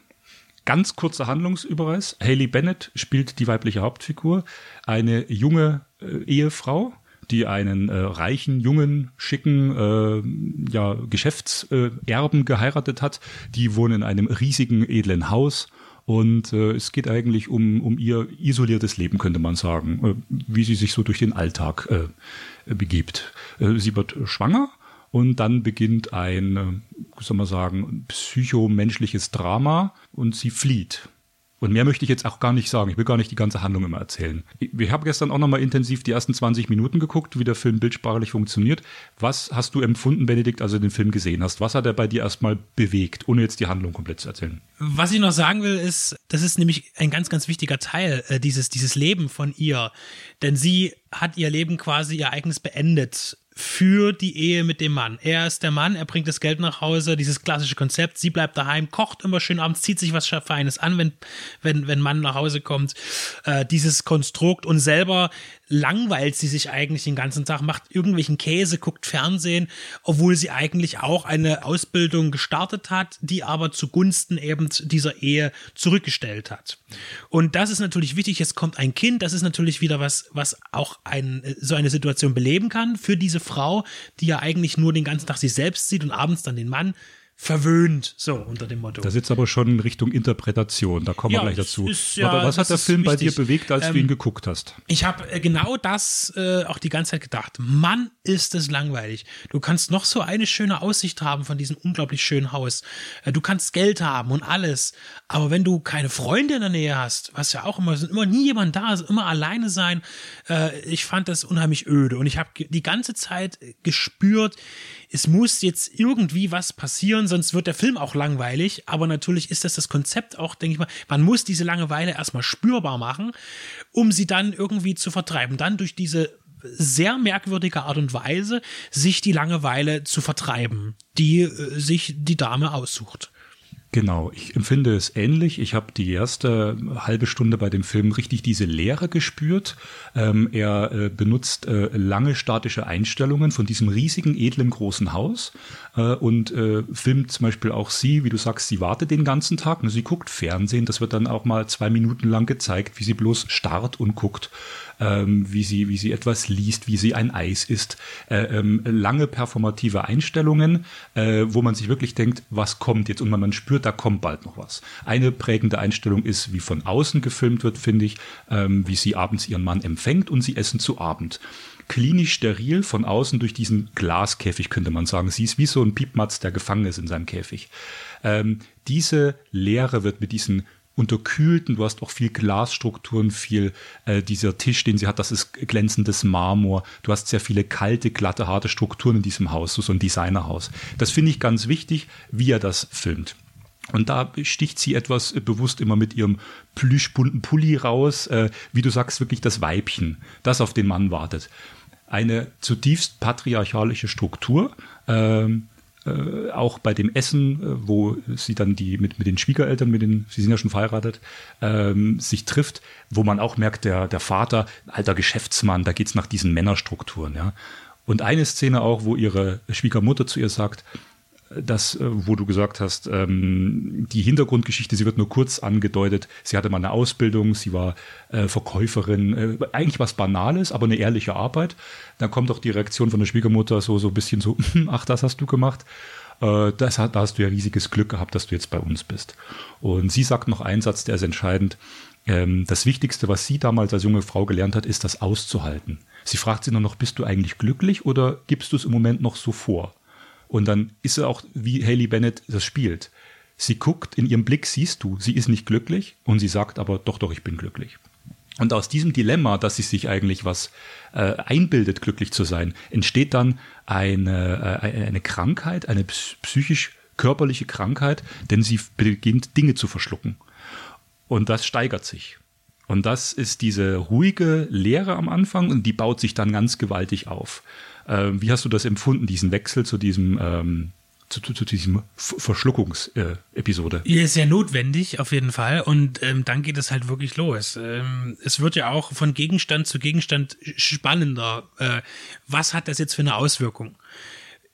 Ganz kurzer Handlungsüberweis. Haley Bennett spielt die weibliche Hauptfigur, eine junge äh, Ehefrau, die einen äh, reichen, jungen, schicken äh, ja, Geschäftserben geheiratet hat. Die wohnen in einem riesigen, edlen Haus und äh, es geht eigentlich um, um ihr isoliertes Leben, könnte man sagen, äh, wie sie sich so durch den Alltag äh, begibt. Äh, sie wird schwanger und dann beginnt ein, äh, soll man sagen, psychomenschliches Drama und sie flieht. Und mehr möchte ich jetzt auch gar nicht sagen. Ich will gar nicht die ganze Handlung immer erzählen. Ich habe gestern auch nochmal intensiv die ersten 20 Minuten geguckt, wie der Film bildsprachlich funktioniert. Was hast du empfunden, Benedikt, als du den Film gesehen hast? Was hat er bei dir erstmal bewegt, ohne jetzt die Handlung komplett zu erzählen? Was ich noch sagen will, ist, das ist nämlich ein ganz, ganz wichtiger Teil, äh, dieses, dieses Leben von ihr. Denn sie hat ihr Leben quasi ihr eigenes beendet für die Ehe mit dem Mann. Er ist der Mann, er bringt das Geld nach Hause, dieses klassische Konzept. Sie bleibt daheim, kocht immer schön abends, zieht sich was Feines an, wenn, wenn, wenn Mann nach Hause kommt. Äh, dieses Konstrukt und selber langweilt sie sich eigentlich den ganzen Tag, macht irgendwelchen Käse, guckt Fernsehen, obwohl sie eigentlich auch eine Ausbildung gestartet hat, die aber zugunsten eben dieser Ehe zurückgestellt hat. Und das ist natürlich wichtig. Jetzt kommt ein Kind. Das ist natürlich wieder was, was auch ein, so eine Situation beleben kann für diese Frau, die ja eigentlich nur den ganzen Tag sich selbst sieht und abends dann den Mann verwöhnt, so unter dem Motto. Das ist jetzt aber schon in Richtung Interpretation, da kommen Ja, wir gleich dazu. ja- aber was hat der Film bei dir bewegt, als du Ähm, ihn geguckt hast? Ich habe äh, genau das äh, auch die ganze Zeit gedacht. Mann, ist es langweilig. Du kannst noch so eine schöne Aussicht haben von diesem unglaublich schönen Haus. Äh, du kannst Geld haben und alles. Aber wenn du keine Freunde in der Nähe hast, was ja auch immer, sind immer nie jemand da, also immer alleine sein, äh, ich fand das unheimlich öde. Und ich habe die ganze Zeit gespürt, es muss jetzt irgendwie was passieren, sonst wird der Film auch langweilig. Aber natürlich ist das das Konzept auch, denke ich mal, man muss diese Langeweile erstmal spürbar machen, um sie dann irgendwie zu vertreiben. Dann durch diese sehr merkwürdige Art und Weise, sich die Langeweile zu vertreiben, die äh, sich die Dame aussucht. Genau, ich empfinde es ähnlich. Ich habe die erste halbe Stunde bei dem Film richtig diese Leere gespürt. Ähm, er äh, benutzt äh, lange statische Einstellungen von diesem riesigen, edlen, großen Haus äh, und äh, filmt zum Beispiel auch sie, wie du sagst, sie wartet den ganzen Tag und sie guckt Fernsehen. Das wird dann auch mal zwei Minuten lang gezeigt, wie sie bloß starrt und guckt. Ähm, wie sie, wie sie etwas liest, wie sie ein Eis isst. Äh, ähm, lange performative Einstellungen, äh, wo man sich wirklich denkt, was kommt jetzt? Und man, man spürt, da kommt bald noch was. Eine prägende Einstellung ist, wie von außen gefilmt wird, finde ich, ähm, wie sie abends ihren Mann empfängt und sie essen zu Abend. Klinisch steril von außen durch diesen Glaskäfig, könnte man sagen. Sie ist wie so ein Piepmatz, der gefangen ist in seinem Käfig. Ähm, diese Leere wird mit diesen unterkühlten, du hast auch viel Glasstrukturen, viel äh, dieser Tisch, den sie hat, das ist glänzendes Marmor. Du hast sehr viele kalte, glatte, harte Strukturen in diesem Haus, so, ein Designerhaus. Das finde ich ganz wichtig, wie er das filmt. Und da sticht sie etwas bewusst immer mit ihrem plüschbunten Pulli raus, äh, wie du sagst, wirklich das Weibchen, das auf den Mann wartet. Eine zutiefst patriarchalische Struktur, ähm, äh, auch bei dem Essen, äh, wo sie dann die mit, mit den Schwiegereltern, mit den, sie sind ja schon verheiratet, ähm, sich trifft, wo man auch merkt, der, der Vater, alter Geschäftsmann, da geht's nach diesen Männerstrukturen, ja. Und eine Szene auch, wo ihre Schwiegermutter zu ihr sagt, das, äh, wo du gesagt hast, ähm, die Hintergrundgeschichte, sie wird nur kurz angedeutet. Sie hatte mal eine Ausbildung, sie war äh, Verkäuferin, äh, eigentlich was Banales, aber eine ehrliche Arbeit. Dann kommt auch die Reaktion von der Schwiegermutter so, so ein bisschen so, [laughs] ach, das hast du gemacht. Äh, das, da hast du ja riesiges Glück gehabt, dass du jetzt bei uns bist. Und sie sagt noch einen Satz, der ist entscheidend. Ähm, das Wichtigste, was sie damals als junge Frau gelernt hat, ist das auszuhalten. Sie fragt sie nur noch, bist du eigentlich glücklich oder gibst du es im Moment noch so vor? Und dann ist sie auch, wie Haley Bennett das spielt. Sie guckt, in ihrem Blick siehst du, sie ist nicht glücklich und sie sagt aber, doch, doch, ich bin glücklich. Und aus diesem Dilemma, dass sie sich eigentlich was äh, einbildet, glücklich zu sein, entsteht dann eine, äh, eine Krankheit, eine ps- psychisch-körperliche Krankheit, denn sie beginnt Dinge zu verschlucken. Und das steigert sich. Und das ist diese ruhige Leere am Anfang und die baut sich dann ganz gewaltig auf. Ähm, wie hast du das empfunden, diesen Wechsel zu diesem, ähm, zu, zu, zu diesem Verschluckungsepisode? Äh, ist ja notwendig, auf jeden Fall. Und ähm, dann geht es halt wirklich los. Ähm, es wird ja auch von Gegenstand zu Gegenstand spannender. Äh, was hat das jetzt für eine Auswirkung?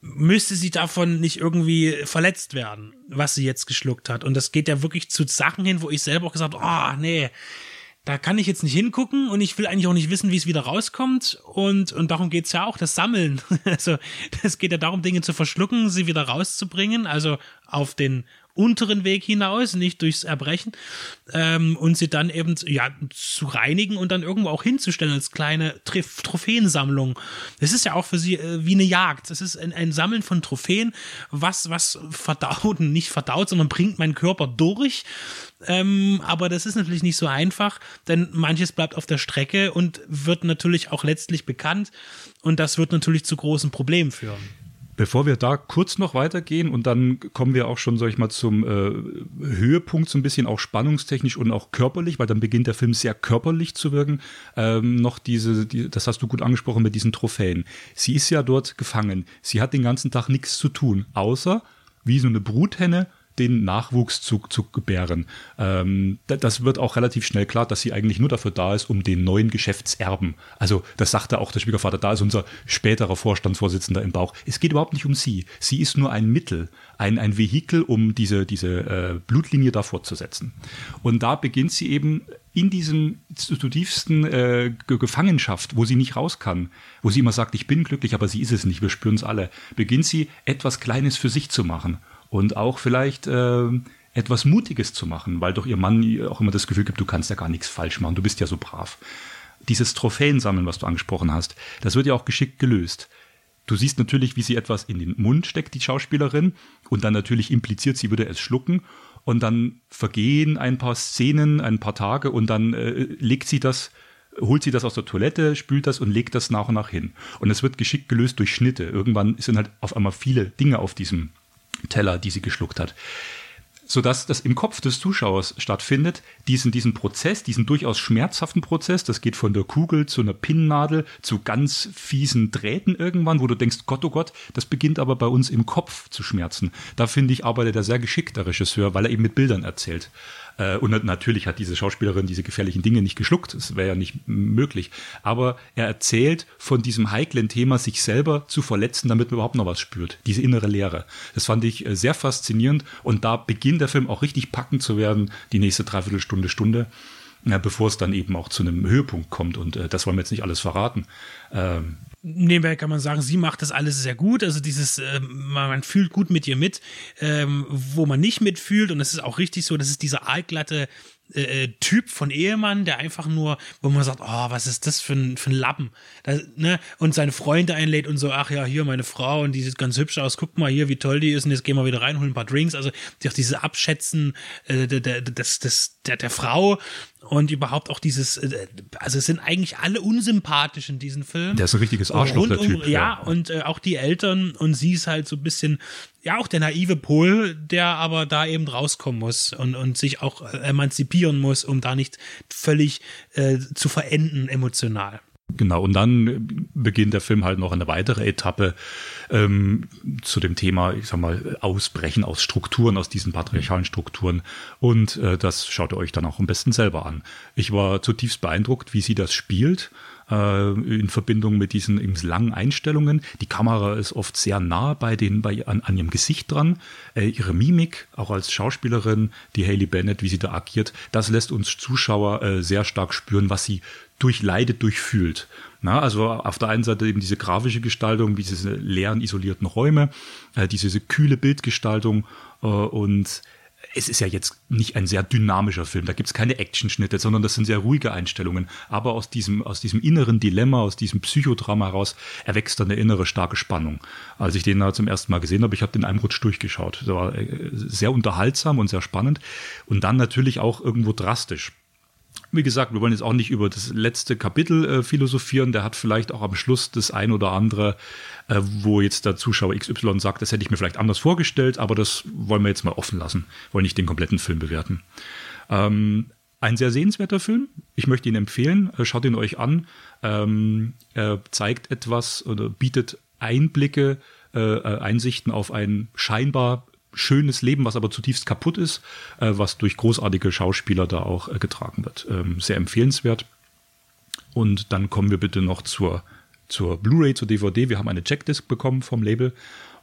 Müsste sie davon nicht irgendwie verletzt werden, was sie jetzt geschluckt hat? Und das geht ja wirklich zu Sachen hin, wo ich selber auch gesagt habe, ah, nee, da kann ich jetzt nicht hingucken und ich will eigentlich auch nicht wissen, wie es wieder rauskommt. Und, und darum geht's ja auch, das Sammeln. [laughs] Also es geht ja darum, Dinge zu verschlucken, sie wieder rauszubringen, also auf den unteren Weg hinaus, nicht durchs Erbrechen, ähm, und sie dann eben ja, zu reinigen und dann irgendwo auch hinzustellen als kleine Trif- Trophäensammlung. Das ist ja auch für sie äh, wie eine Jagd. Das ist ein, ein Sammeln von Trophäen, was, was verdaut, nicht verdaut, sondern bringt meinen Körper durch. Ähm, aber das ist natürlich nicht so einfach, denn manches bleibt auf der Strecke und wird natürlich auch letztlich bekannt und das wird natürlich zu großen Problemen führen. Bevor wir da kurz noch weitergehen und dann kommen wir auch schon, sag ich mal, zum äh, Höhepunkt so ein bisschen auch spannungstechnisch und auch körperlich, weil dann beginnt der Film sehr körperlich zu wirken. Ähm, noch diese, die, das hast du gut angesprochen mit diesen Trophäen. Sie ist ja dort gefangen. Sie hat den ganzen Tag nichts zu tun, außer wie so eine Bruthenne den Nachwuchs zu, zu gebären. Ähm, da- das wird auch relativ schnell klar, dass sie eigentlich nur dafür da ist, um den neuen Geschäftserben. Also das sagte auch der Schwiegervater, da ist unser späterer Vorstandsvorsitzender im Bauch. Es geht überhaupt nicht um sie. Sie ist nur ein Mittel, ein, ein Vehikel, um diese, diese äh, Blutlinie da fortzusetzen. Und da beginnt sie eben in diesem zutiefsten äh, Ge- Gefangenschaft, wo sie nicht raus kann, wo sie immer sagt, ich bin glücklich, aber sie ist es nicht, wir spüren es alle, beginnt sie etwas Kleines für sich zu machen. Und auch vielleicht äh, etwas Mutiges zu machen, weil doch ihr Mann auch immer das Gefühl gibt, du kannst ja gar nichts falsch machen, du bist ja so brav. Dieses Trophäensammeln, was du angesprochen hast, das wird ja auch geschickt gelöst. Du siehst natürlich, wie sie etwas in den Mund steckt, die Schauspielerin, und dann natürlich impliziert, sie würde es schlucken. Und dann vergehen ein paar Szenen, ein paar Tage, und dann äh, legt sie das, holt sie das aus der Toilette, spült das und legt das nach und nach hin. Und es wird geschickt gelöst durch Schnitte. Irgendwann sind halt auf einmal viele Dinge auf diesem Teller, die sie geschluckt hat sodass das im Kopf des Zuschauers stattfindet, diesen, diesen Prozess, diesen durchaus schmerzhaften Prozess, das geht von der Kugel zu einer Pinnnadel, zu ganz fiesen Drähten irgendwann, wo du denkst, Gott, oh Gott, das beginnt aber bei uns im Kopf zu schmerzen. Da finde ich, arbeitet er sehr geschickt, der Regisseur, weil er eben mit Bildern erzählt. Äh, und natürlich hat diese Schauspielerin diese gefährlichen Dinge nicht geschluckt. Das wäre ja nicht möglich. Aber er erzählt von diesem heiklen Thema, sich selber zu verletzen, damit man überhaupt noch was spürt. Diese innere Leere. Das fand ich äh, sehr faszinierend. Und da beginnt der Film auch richtig packend zu werden, die nächste Dreiviertelstunde, Stunde. Ja, bevor es dann eben auch zu einem Höhepunkt kommt. Und äh, das wollen wir jetzt nicht alles verraten. Ähm, nebenbei kann man sagen, sie macht das alles sehr gut. Also dieses, äh, man, fühlt gut mit ihr mit, ähm, wo man nicht mitfühlt. Und es ist auch richtig so, das ist dieser allglatte äh, äh, Typ von Ehemann, der einfach nur, wo man sagt, oh, was ist das für ein, für ein Lappen? Das, ne? Und seine Freunde einlädt und so, ach ja, hier meine Frau und die sieht ganz hübsch aus, guck mal hier, wie toll die ist und jetzt gehen wir wieder rein, holen ein paar Drinks. Also die auch dieses Abschätzen äh, der, der, des, der, der Frau und überhaupt auch dieses, äh, also es sind eigentlich alle unsympathisch in diesem Film. Der ist ein richtiges Arschloch, der Typ. Ja, ja, und äh, auch die Eltern und sie ist halt so ein bisschen, ja, auch der naive Pol, der aber da eben rauskommen muss und, und sich auch emanzipieren muss, um da nicht völlig äh, zu verenden emotional. Genau, und dann beginnt der Film halt noch eine weitere Etappe ähm, zu dem Thema, ich sag mal, Ausbrechen aus Strukturen, aus diesen patriarchalen Strukturen. Und äh, das schaut ihr euch dann auch am besten selber an. Ich war zutiefst beeindruckt, wie sie das spielt äh, in Verbindung mit diesen eben langen Einstellungen. Die Kamera ist oft sehr nah bei den, bei, an, an ihrem Gesicht dran. Äh, ihre Mimik, auch als Schauspielerin, die Haley Bennett, wie sie da agiert, das lässt uns Zuschauer äh, sehr stark spüren, was sie durchleidet, durchfühlt. Na, also auf der einen Seite eben diese grafische Gestaltung, diese leeren, isolierten Räume, äh, diese kühle Bildgestaltung äh, und es ist ja jetzt nicht ein sehr dynamischer Film. Da gibt es keine Actionschnitte, sondern das sind sehr ruhige Einstellungen. Aber aus diesem, aus diesem inneren Dilemma, aus diesem Psychodrama heraus erwächst dann eine innere starke Spannung. Als ich den da zum ersten Mal gesehen habe, ich habe den in einem Rutsch durchgeschaut. Das war äh, sehr unterhaltsam und sehr spannend. Und dann natürlich auch irgendwo drastisch. Wie gesagt, wir wollen jetzt auch nicht über das letzte Kapitel äh, philosophieren. Der hat vielleicht auch am Schluss das ein oder andere, äh, wo jetzt der Zuschauer XY sagt, das hätte ich mir vielleicht anders vorgestellt, aber das wollen wir jetzt mal offen lassen. Wollen nicht den kompletten Film bewerten. Ähm, ein sehr sehenswerter Film. Ich möchte ihn empfehlen. Äh, schaut ihn euch an. Ähm, er zeigt etwas oder bietet Einblicke, äh, äh Einsichten auf ein scheinbar schönes Leben, was aber zutiefst kaputt ist, äh, was durch großartige Schauspieler da auch äh, getragen wird. Ähm, sehr empfehlenswert. Und dann kommen wir bitte noch zur, zur Blu-ray, zur DVD. Wir haben eine Checkdisc bekommen vom Label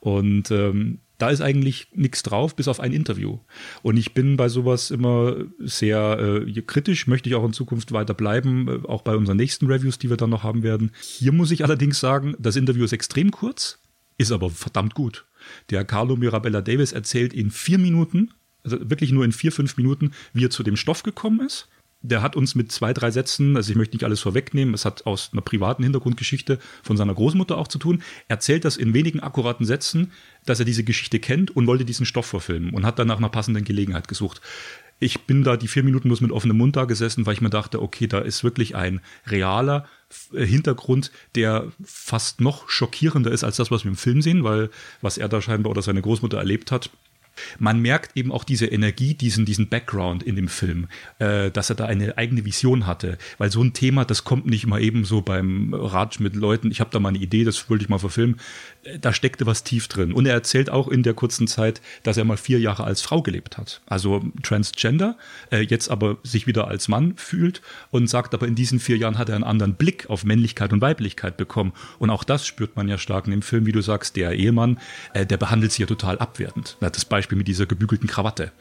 und ähm, da ist eigentlich nichts drauf, bis auf ein Interview. Und ich bin bei sowas immer sehr äh, kritisch, möchte ich auch in Zukunft weiter bleiben, äh, auch bei unseren nächsten Reviews, die wir dann noch haben werden. Hier muss ich allerdings sagen, das Interview ist extrem kurz, ist aber verdammt gut. Der Carlo Mirabella Davis erzählt in vier Minuten, also wirklich nur in vier, fünf Minuten, wie er zu dem Stoff gekommen ist. Der hat uns mit zwei, drei Sätzen, also ich möchte nicht alles vorwegnehmen, es hat aus einer privaten Hintergrundgeschichte von seiner Großmutter auch zu tun, erzählt das in wenigen akkuraten Sätzen, dass er diese Geschichte kennt und wollte diesen Stoff verfilmen und hat dann nach einer passenden Gelegenheit gesucht ich bin da die vier Minuten bloß mit offenem Mund da gesessen, weil ich mir dachte, okay, da ist wirklich ein realer Hintergrund, der fast noch schockierender ist als das, was wir im Film sehen, weil was er da scheinbar oder seine Großmutter erlebt hat, man merkt eben auch diese Energie, diesen, diesen Background in dem Film, äh, dass er da eine eigene Vision hatte. Weil so ein Thema, das kommt nicht mal eben so beim Ratsch mit Leuten, ich habe da mal eine Idee, das wollte ich mal verfilmen. Äh, da steckte was tief drin. Und er erzählt auch in der kurzen Zeit, dass er mal vier Jahre als Frau gelebt hat. Also Transgender, äh, jetzt aber sich wieder als Mann fühlt und sagt, aber in diesen vier Jahren hat er einen anderen Blick auf Männlichkeit und Weiblichkeit bekommen. Und auch das spürt man ja stark in dem Film, wie du sagst, der Ehemann, äh, der behandelt sie ja total abwertend. Das Beispiel Beispiel mit dieser gebügelten Krawatte.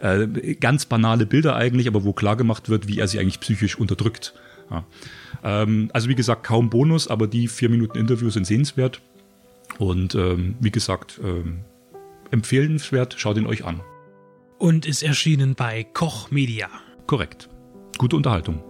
Äh, ganz banale Bilder eigentlich, aber wo klar gemacht wird, wie er sie eigentlich psychisch unterdrückt. Ja. Ähm, also wie gesagt, kaum Bonus, aber die vier Minuten Interview sind sehenswert. Und ähm, wie gesagt, ähm, empfehlenswert, schaut ihn euch an. Und ist erschienen bei Koch Media. Korrekt. Gute Unterhaltung.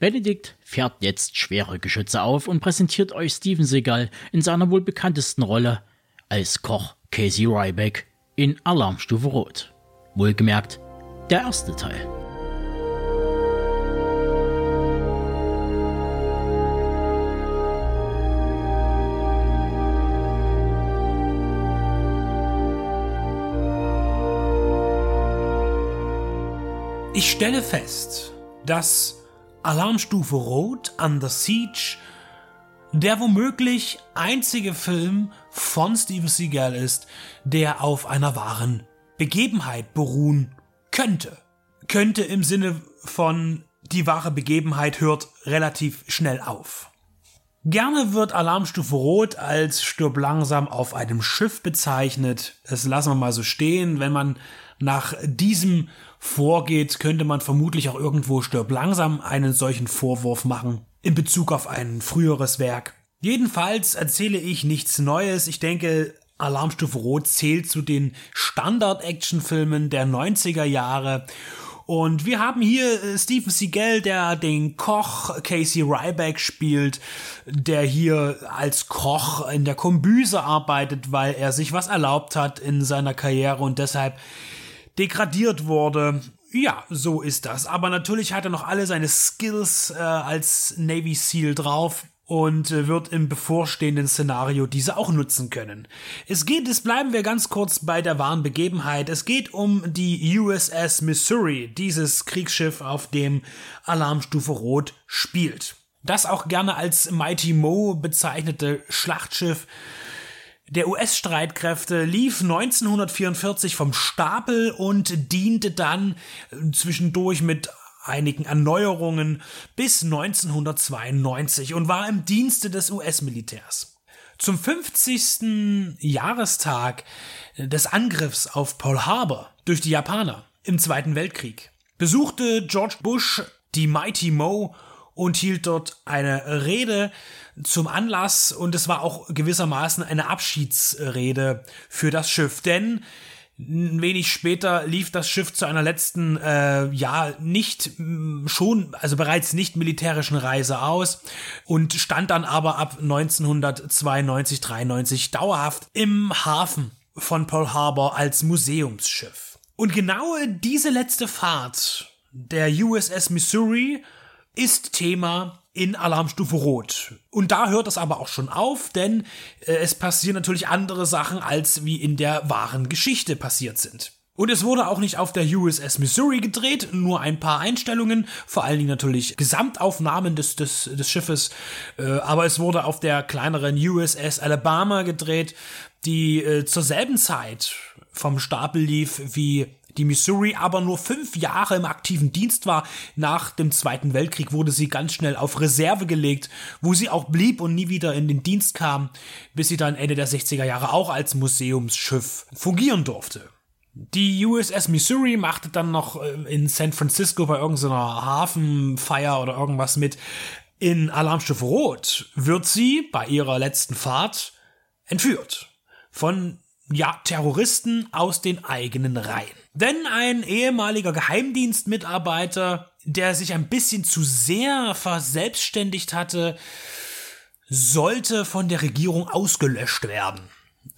Benedikt fährt jetzt schwere Geschütze auf und präsentiert euch Steven Seagal in seiner wohl bekanntesten Rolle als Koch Casey Ryback in Alarmstufe Rot. Wohlgemerkt, der erste Teil. Ich stelle fest, dass Alarmstufe Rot, Under Siege, der womöglich einzige Film von Steven Seagal ist, der auf einer wahren Begebenheit beruhen könnte. Könnte im Sinne von die wahre Begebenheit hört relativ schnell auf. Gerne wird Alarmstufe Rot als Stirb langsam auf einem Schiff bezeichnet. Das lassen wir mal so stehen. Wenn man nach diesem vorgeht, könnte man vermutlich auch irgendwo Stirb langsam einen solchen Vorwurf machen in Bezug auf ein früheres Werk. Jedenfalls erzähle ich nichts Neues. Ich denke, Alarmstufe Rot zählt zu den Standard-Action-Filmen der 90er Jahre. Und wir haben hier äh, Stephen Seagal, der den Koch Casey Ryback spielt, der hier als Koch in der Kombüse arbeitet, weil er sich was erlaubt hat in seiner Karriere und deshalb degradiert wurde. Ja, so ist das. Aber natürlich hat er noch alle seine Skills äh, als Navy SEAL drauf und äh, wird im bevorstehenden Szenario diese auch nutzen können. Es geht, es bleiben wir ganz kurz bei der wahren Begebenheit. Es geht um die USS Missouri, dieses Kriegsschiff, auf dem Alarmstufe Rot spielt. Das auch gerne als Mighty Mo bezeichnete Schlachtschiff der US-Streitkräfte lief 1944 vom Stapel und diente dann äh, zwischendurch mit einigen Erneuerungen bis 1992 und war im Dienste des US-Militärs. Zum 50. Jahrestag des Angriffs auf Pearl Harbor durch die Japaner im Zweiten Weltkrieg besuchte George Bush die Mighty Mo und hielt dort eine Rede zum Anlass und es war auch gewissermaßen eine Abschiedsrede für das Schiff, denn wenig später lief das Schiff zu einer letzten, äh, ja, nicht schon, also bereits nicht militärischen Reise aus und stand dann aber ab 1992, 93 dauerhaft im Hafen von Pearl Harbor als Museumsschiff. Und genau diese letzte Fahrt der USS Missouri ist Thema in Alarmstufe Rot. Und da hört es aber auch schon auf, denn äh, es passieren natürlich andere Sachen, als wie in der wahren Geschichte passiert sind. Und es wurde auch nicht auf der USS Missouri gedreht, nur ein paar Einstellungen, vor allen Dingen natürlich Gesamtaufnahmen des, des, des Schiffes, äh, aber es wurde auf der kleineren USS Alabama gedreht, die äh, zur selben Zeit vom Stapel lief wie die Missouri aber nur fünf Jahre im aktiven Dienst war. Nach dem Zweiten Weltkrieg wurde sie ganz schnell auf Reserve gelegt, wo sie auch blieb und nie wieder in den Dienst kam, bis sie dann Ende der 60er Jahre auch als Museumsschiff fungieren durfte. Die USS Missouri machte dann noch äh, in San Francisco bei irgendeiner Hafenfeier oder irgendwas mit. In Alarmstufe Rot wird sie bei ihrer letzten Fahrt entführt von ja, Terroristen aus den eigenen Reihen. Denn ein ehemaliger Geheimdienstmitarbeiter, der sich ein bisschen zu sehr verselbstständigt hatte, sollte von der Regierung ausgelöscht werden.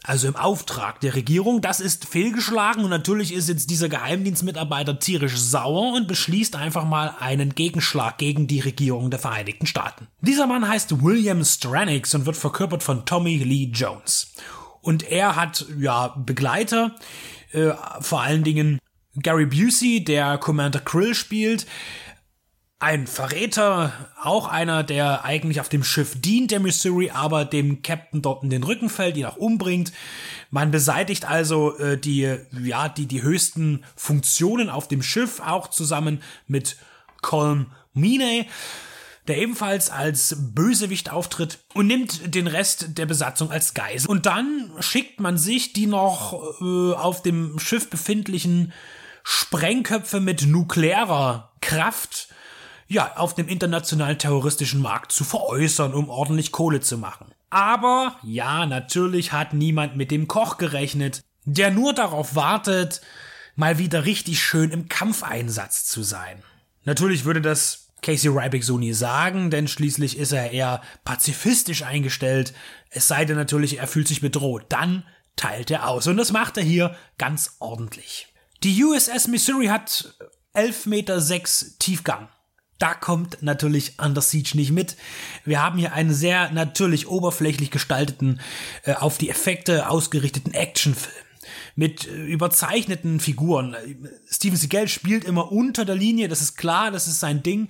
Also im Auftrag der Regierung, das ist fehlgeschlagen und natürlich ist jetzt dieser Geheimdienstmitarbeiter tierisch sauer und beschließt einfach mal einen Gegenschlag gegen die Regierung der Vereinigten Staaten. Dieser Mann heißt William Stranix und wird verkörpert von Tommy Lee Jones. Und er hat ja Begleiter, äh, vor allen Dingen Gary Busey, der Commander Krill spielt, ein Verräter, auch einer, der eigentlich auf dem Schiff dient, der Missouri, aber dem Captain dort in den Rücken fällt, ihn auch umbringt. Man beseitigt also äh, die, ja, die, die höchsten Funktionen auf dem Schiff, auch zusammen mit Colm Meaney. Der ebenfalls als Bösewicht auftritt und nimmt den Rest der Besatzung als Geisel. Und dann schickt man sich die noch äh, auf dem Schiff befindlichen Sprengköpfe mit nuklearer Kraft ja, auf dem internationalen terroristischen Markt zu veräußern, um ordentlich Kohle zu machen. Aber ja, natürlich hat niemand mit dem Koch gerechnet, der nur darauf wartet, mal wieder richtig schön im Kampfeinsatz zu sein. Natürlich würde das Casey Ryback so nie sagen, denn schließlich ist er eher pazifistisch eingestellt. Es sei denn natürlich, er fühlt sich bedroht. Dann teilt er aus. Und das macht er hier ganz ordentlich. Die USS Missouri hat 11,6 Meter Tiefgang. Da kommt natürlich Under Siege nicht mit. Wir haben hier einen sehr natürlich oberflächlich gestalteten, äh, auf die Effekte ausgerichteten Actionfilm mit äh, überzeichneten Figuren. Steven Seagal spielt immer unter der Linie, das ist klar, das ist sein Ding.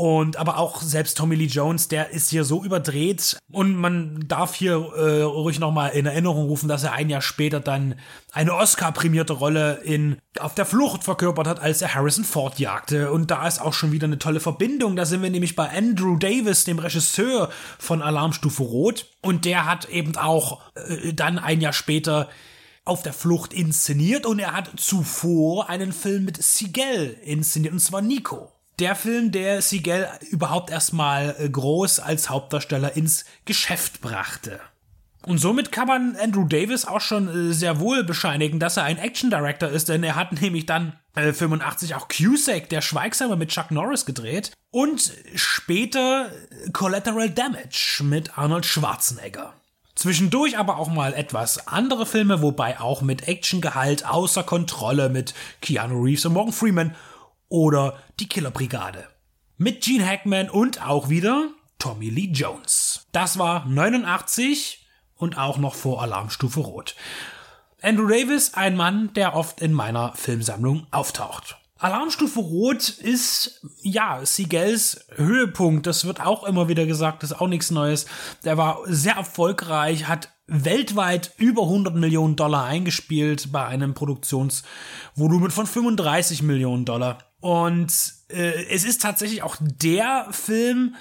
Und aber auch selbst Tommy Lee Jones, der ist hier so überdreht. Und man darf hier äh, ruhig nochmal in Erinnerung rufen, dass er ein Jahr später dann eine Oscar-prämierte Rolle in Auf der Flucht verkörpert hat, als er Harrison Ford jagte. Und da ist auch schon wieder eine tolle Verbindung. Da sind wir nämlich bei Andrew Davis, dem Regisseur von Alarmstufe Rot. Und der hat eben auch äh, dann ein Jahr später auf der Flucht inszeniert und er hat zuvor einen Film mit Sigel inszeniert, und zwar Nico. Der Film, der Sigel überhaupt erstmal äh, groß als Hauptdarsteller ins Geschäft brachte. Und somit kann man Andrew Davis auch schon äh, sehr wohl bescheinigen, dass er ein Action Director ist, denn er hat nämlich dann äh, 85 auch Cusack, der Schweigsame mit Chuck Norris gedreht und später Collateral Damage mit Arnold Schwarzenegger. Zwischendurch aber auch mal etwas andere Filme, wobei auch mit Actiongehalt außer Kontrolle mit Keanu Reeves und Morgan Freeman oder Die Killerbrigade. Mit Gene Hackman und auch wieder Tommy Lee Jones. Das war 89 und auch noch vor Alarmstufe Rot. Andrew Davis, ein Mann, der oft in meiner Filmsammlung auftaucht. Alarmstufe Rot ist, ja, Seagulls Höhepunkt. Das wird auch immer wieder gesagt, das ist auch nichts Neues. Der war sehr erfolgreich, hat weltweit über 100 Millionen Dollar eingespielt bei einem Produktionsvolumen von 35 Millionen Dollar. Und äh, es ist tatsächlich auch der Film,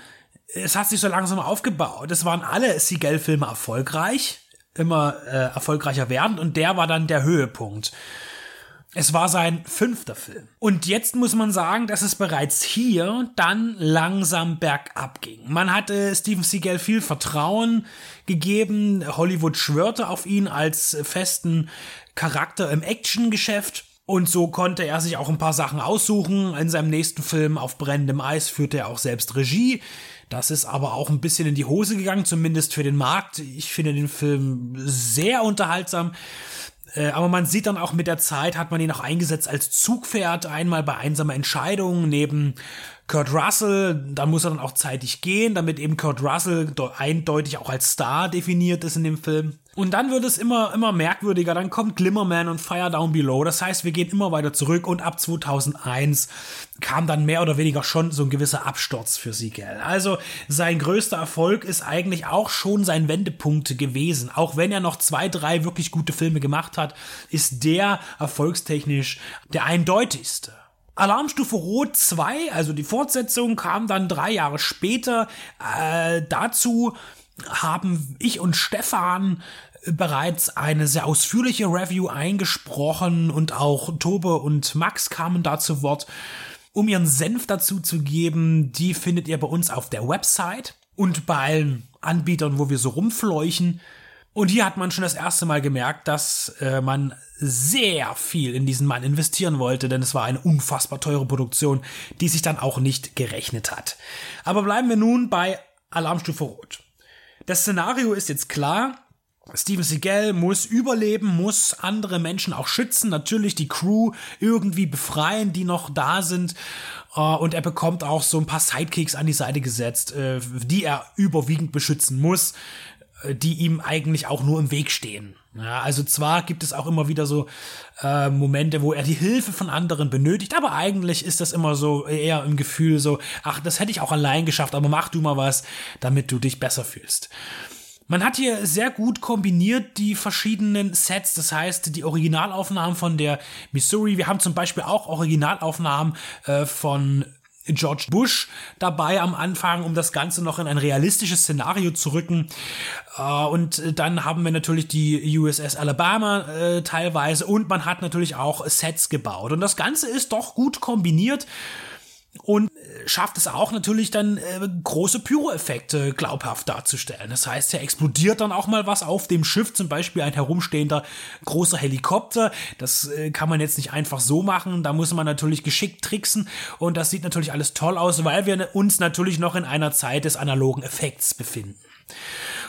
es hat sich so langsam aufgebaut. Es waren alle Seagull-Filme erfolgreich, immer äh, erfolgreicher werdend und der war dann der Höhepunkt. Es war sein fünfter Film. Und jetzt muss man sagen, dass es bereits hier dann langsam bergab ging. Man hatte Steven Seagal viel Vertrauen gegeben. Hollywood schwörte auf ihn als festen Charakter im Actiongeschäft. Und so konnte er sich auch ein paar Sachen aussuchen. In seinem nächsten Film auf brennendem Eis führte er auch selbst Regie. Das ist aber auch ein bisschen in die Hose gegangen, zumindest für den Markt. Ich finde den Film sehr unterhaltsam. Äh, aber man sieht dann auch mit der Zeit, hat man ihn auch eingesetzt als Zugpferd, einmal bei einsamer Entscheidung neben Kurt Russell, da muss er dann auch zeitig gehen, damit eben Kurt Russell eindeutig auch als Star definiert ist in dem Film. Und dann wird es immer, immer merkwürdiger. Dann kommt Glimmerman und Fire Down Below. Das heißt, wir gehen immer weiter zurück und ab 2001 kam dann mehr oder weniger schon so ein gewisser Absturz für Siegel. Also sein größter Erfolg ist eigentlich auch schon sein Wendepunkt gewesen. Auch wenn er noch zwei, drei wirklich gute Filme gemacht hat, ist der erfolgstechnisch der eindeutigste. Alarmstufe Rot 2, also die Fortsetzung, kam dann drei Jahre später. Äh, dazu haben ich und Stefan bereits eine sehr ausführliche Review eingesprochen und auch Tobe und Max kamen da zu Wort. Um ihren Senf dazu zu geben, die findet ihr bei uns auf der Website und bei allen Anbietern, wo wir so rumfleuchen. Und hier hat man schon das erste Mal gemerkt, dass äh, man sehr viel in diesen Mann investieren wollte, denn es war eine unfassbar teure Produktion, die sich dann auch nicht gerechnet hat. Aber bleiben wir nun bei Alarmstufe Rot. Das Szenario ist jetzt klar. Steven Seagal muss überleben, muss andere Menschen auch schützen, natürlich die Crew irgendwie befreien, die noch da sind. Äh, und er bekommt auch so ein paar Sidekicks an die Seite gesetzt, äh, die er überwiegend beschützen muss, die ihm eigentlich auch nur im Weg stehen. Ja, also zwar gibt es auch immer wieder so äh, Momente, wo er die Hilfe von anderen benötigt, aber eigentlich ist das immer so eher im Gefühl so, ach, das hätte ich auch allein geschafft, aber mach du mal was, damit du dich besser fühlst. Man hat hier sehr gut kombiniert die verschiedenen Sets, das heißt die Originalaufnahmen von der Missouri. Wir haben zum Beispiel auch Originalaufnahmen äh, von George Bush dabei am Anfang, um das Ganze noch in ein realistisches Szenario zu rücken. Äh, und dann haben wir natürlich die USS Alabama äh, teilweise und man hat natürlich auch Sets gebaut. Und das Ganze ist doch gut kombiniert und äh, schafft es auch natürlich dann äh, große Pyroeffekte glaubhaft darzustellen. Das heißt, er explodiert dann auch mal was auf dem Schiff, zum Beispiel ein herumstehender großer Helikopter. Das äh, kann man jetzt nicht einfach so machen, da muss man natürlich geschickt tricksen und das sieht natürlich alles toll aus, weil wir uns natürlich noch in einer Zeit des analogen Effekts befinden.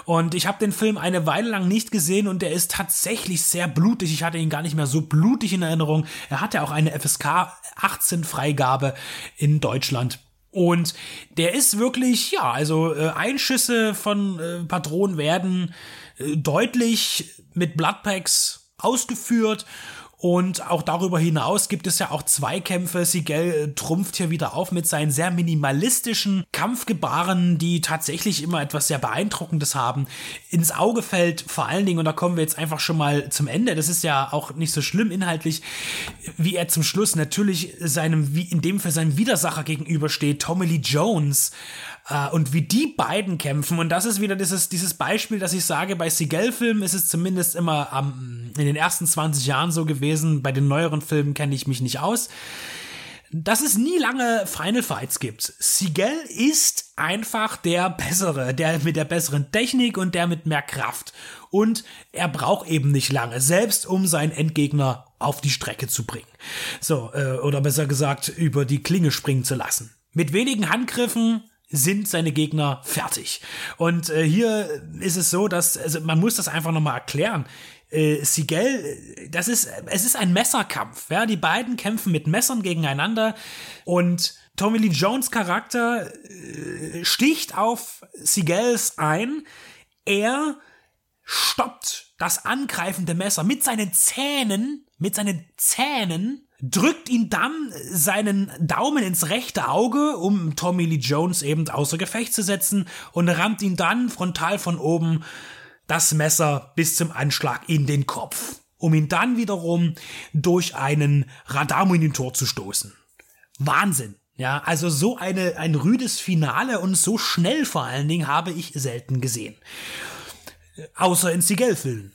Und ich habe den Film eine Weile lang nicht gesehen und der ist tatsächlich sehr blutig. Ich hatte ihn gar nicht mehr so blutig in Erinnerung. Er hatte auch eine FSK 18 Freigabe in Deutschland. Und der ist wirklich, ja, also äh, Einschüsse von äh, Patronen werden äh, deutlich mit Bloodpacks ausgeführt und auch darüber hinaus gibt es ja auch Zweikämpfe. Sigel äh, trumpft hier wieder auf mit seinen sehr minimalistischen Kampfgebaren, die tatsächlich immer etwas sehr Beeindruckendes haben. Ins Auge fällt vor allen Dingen, und da kommen wir jetzt einfach schon mal zum Ende, das ist ja auch nicht so schlimm inhaltlich, wie er zum Schluss natürlich seinem, wie in dem für seinem Widersacher gegenübersteht, Tommy Lee Jones. Uh, und wie die beiden kämpfen. Und das ist wieder dieses, dieses Beispiel, dass ich sage, bei Seagal-Filmen ist es zumindest immer um, in den ersten 20 Jahren so gewesen. Bei den neueren Filmen kenne ich mich nicht aus. Dass es nie lange Final Fights gibt. Seagal ist einfach der bessere, der mit der besseren Technik und der mit mehr Kraft. Und er braucht eben nicht lange, selbst um seinen Endgegner auf die Strecke zu bringen. So, äh, oder besser gesagt, über die Klinge springen zu lassen. Mit wenigen Handgriffen sind seine Gegner fertig. Und äh, hier ist es so, dass, also man muss das einfach nochmal erklären. Äh, Sigel, das ist, es ist ein Messerkampf. Ja, die beiden kämpfen mit Messern gegeneinander und Tommy Lee Jones Charakter äh, sticht auf Sigels ein. Er stoppt das angreifende Messer mit seinen Zähnen, mit seinen Zähnen drückt ihn dann seinen Daumen ins rechte Auge, um Tommy Lee Jones eben außer Gefecht zu setzen und rammt ihn dann frontal von oben das Messer bis zum Anschlag in den Kopf, um ihn dann wiederum durch einen Radarmonitor zu stoßen. Wahnsinn. Ja, also so eine, ein rüdes Finale und so schnell vor allen Dingen habe ich selten gesehen. Außer in Seagal-Filmen.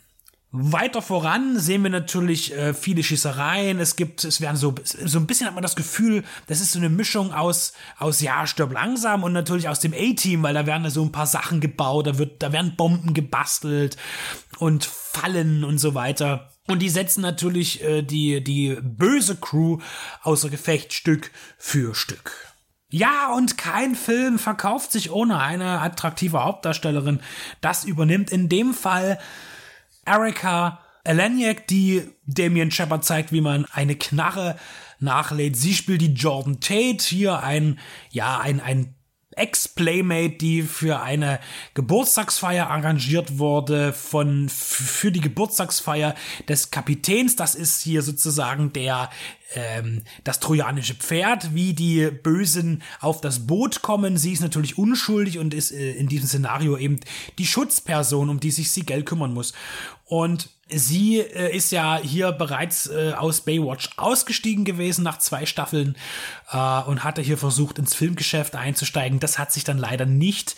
Weiter voran sehen wir natürlich äh, viele Schießereien. Es gibt, es werden so, so ein bisschen hat man das Gefühl, das ist so eine Mischung aus, aus ja, stirb langsam und natürlich aus dem A-Team, weil da werden so ein paar Sachen gebaut, da wird, da werden Bomben gebastelt und Fallen und so weiter. Und die setzen natürlich äh, die, die böse Crew außer Gefecht Stück für Stück. Ja, und kein Film verkauft sich ohne eine attraktive Hauptdarstellerin. Das übernimmt in dem Fall Erika Eleniak, die Damien Shepard zeigt, wie man eine Knarre nachlädt. Sie spielt die Jordan Tate, hier ein, ja, ein, ein Ex-Playmate, die für eine Geburtstagsfeier arrangiert wurde von für die Geburtstagsfeier des Kapitäns. Das ist hier sozusagen der ähm, das trojanische Pferd, wie die Bösen auf das Boot kommen. Sie ist natürlich unschuldig und ist äh, in diesem Szenario eben die Schutzperson, um die sich Sigel kümmern muss. Und sie äh, ist ja hier bereits äh, aus Baywatch ausgestiegen gewesen nach zwei Staffeln äh, und hatte hier versucht, ins Filmgeschäft einzusteigen. Das hat sich dann leider nicht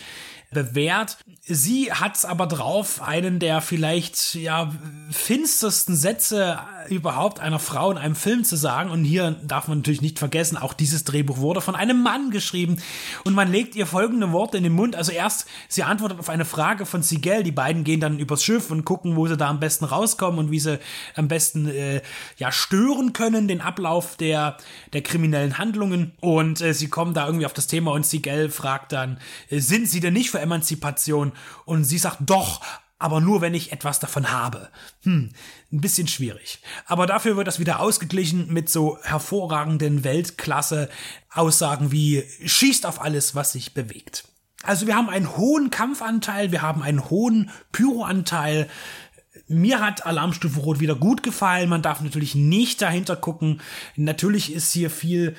bewährt. Sie hat's aber drauf, einen der vielleicht ja finstersten Sätze überhaupt einer Frau in einem Film zu sagen. Und hier darf man natürlich nicht vergessen, auch dieses Drehbuch wurde von einem Mann geschrieben. Und man legt ihr folgende Worte in den Mund. Also erst, sie antwortet auf eine Frage von Sigel. Die beiden gehen dann übers Schiff und gucken, wo sie da am besten rauskommen und wie sie am besten äh, ja stören können, den Ablauf der, der kriminellen Handlungen. Und äh, sie kommen da irgendwie auf das Thema und Sigel fragt dann, äh, sind sie denn nicht für Emanzipation? Und sie sagt, doch, aber nur wenn ich etwas davon habe. Hm, ein bisschen schwierig. Aber dafür wird das wieder ausgeglichen mit so hervorragenden Weltklasse-Aussagen wie schießt auf alles, was sich bewegt. Also wir haben einen hohen Kampfanteil, wir haben einen hohen Pyroanteil. Mir hat Alarmstufe Rot wieder gut gefallen. Man darf natürlich nicht dahinter gucken. Natürlich ist hier viel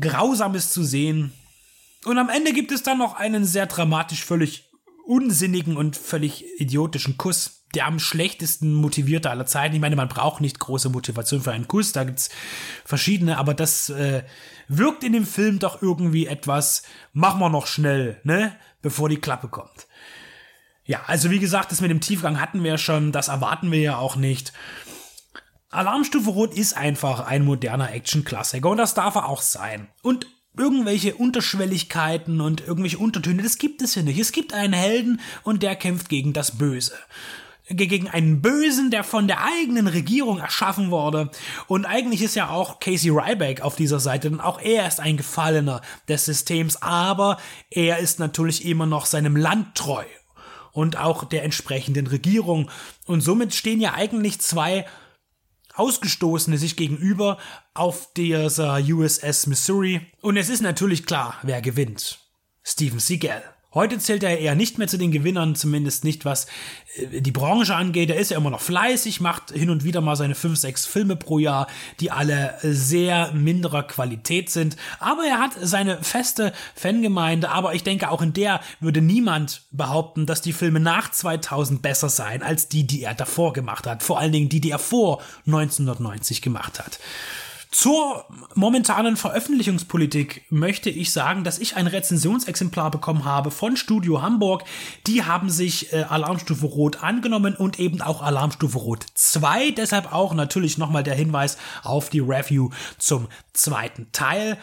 Grausames zu sehen. Und am Ende gibt es dann noch einen sehr dramatisch völlig unsinnigen und völlig idiotischen Kuss. der am schlechtesten motivierte aller Zeiten. Ich meine, man braucht nicht große Motivation für einen Kuss, da gibt's verschiedene, aber das äh, wirkt in dem Film doch irgendwie etwas, machen wir noch schnell, ne, bevor die Klappe kommt. Ja, also wie gesagt, das mit dem Tiefgang hatten wir schon, das erwarten wir ja auch nicht. Alarmstufe Rot ist einfach ein moderner Action-Klassiker und das darf er auch sein. Und irgendwelche Unterschwelligkeiten und irgendwelche Untertöne, das gibt es hier nicht. Es gibt einen Helden und der kämpft gegen das Böse gegen einen Bösen, der von der eigenen Regierung erschaffen wurde. Und eigentlich ist ja auch Casey Ryback auf dieser Seite, denn auch er ist ein Gefallener des Systems, aber er ist natürlich immer noch seinem Land treu und auch der entsprechenden Regierung. Und somit stehen ja eigentlich zwei Ausgestoßene sich gegenüber auf dieser USS Missouri. Und es ist natürlich klar, wer gewinnt. Steven Seagal. Heute zählt er eher nicht mehr zu den Gewinnern, zumindest nicht was äh, die Branche angeht. Er ist ja immer noch fleißig, macht hin und wieder mal seine fünf, sechs Filme pro Jahr, die alle sehr minderer Qualität sind. Aber er hat seine feste Fangemeinde, aber ich denke, auch in der würde niemand behaupten, dass die Filme nach 2000 besser seien als die, die er davor gemacht hat. Vor allen Dingen die, die er vor 1990 gemacht hat. Zur momentanen Veröffentlichungspolitik möchte ich sagen, dass ich ein Rezensionsexemplar bekommen habe von Studio Hamburg. Die haben sich äh, Alarmstufe Rot angenommen und eben auch Alarmstufe Rot 2. Deshalb auch natürlich nochmal der Hinweis auf die Review zum zweiten Teil.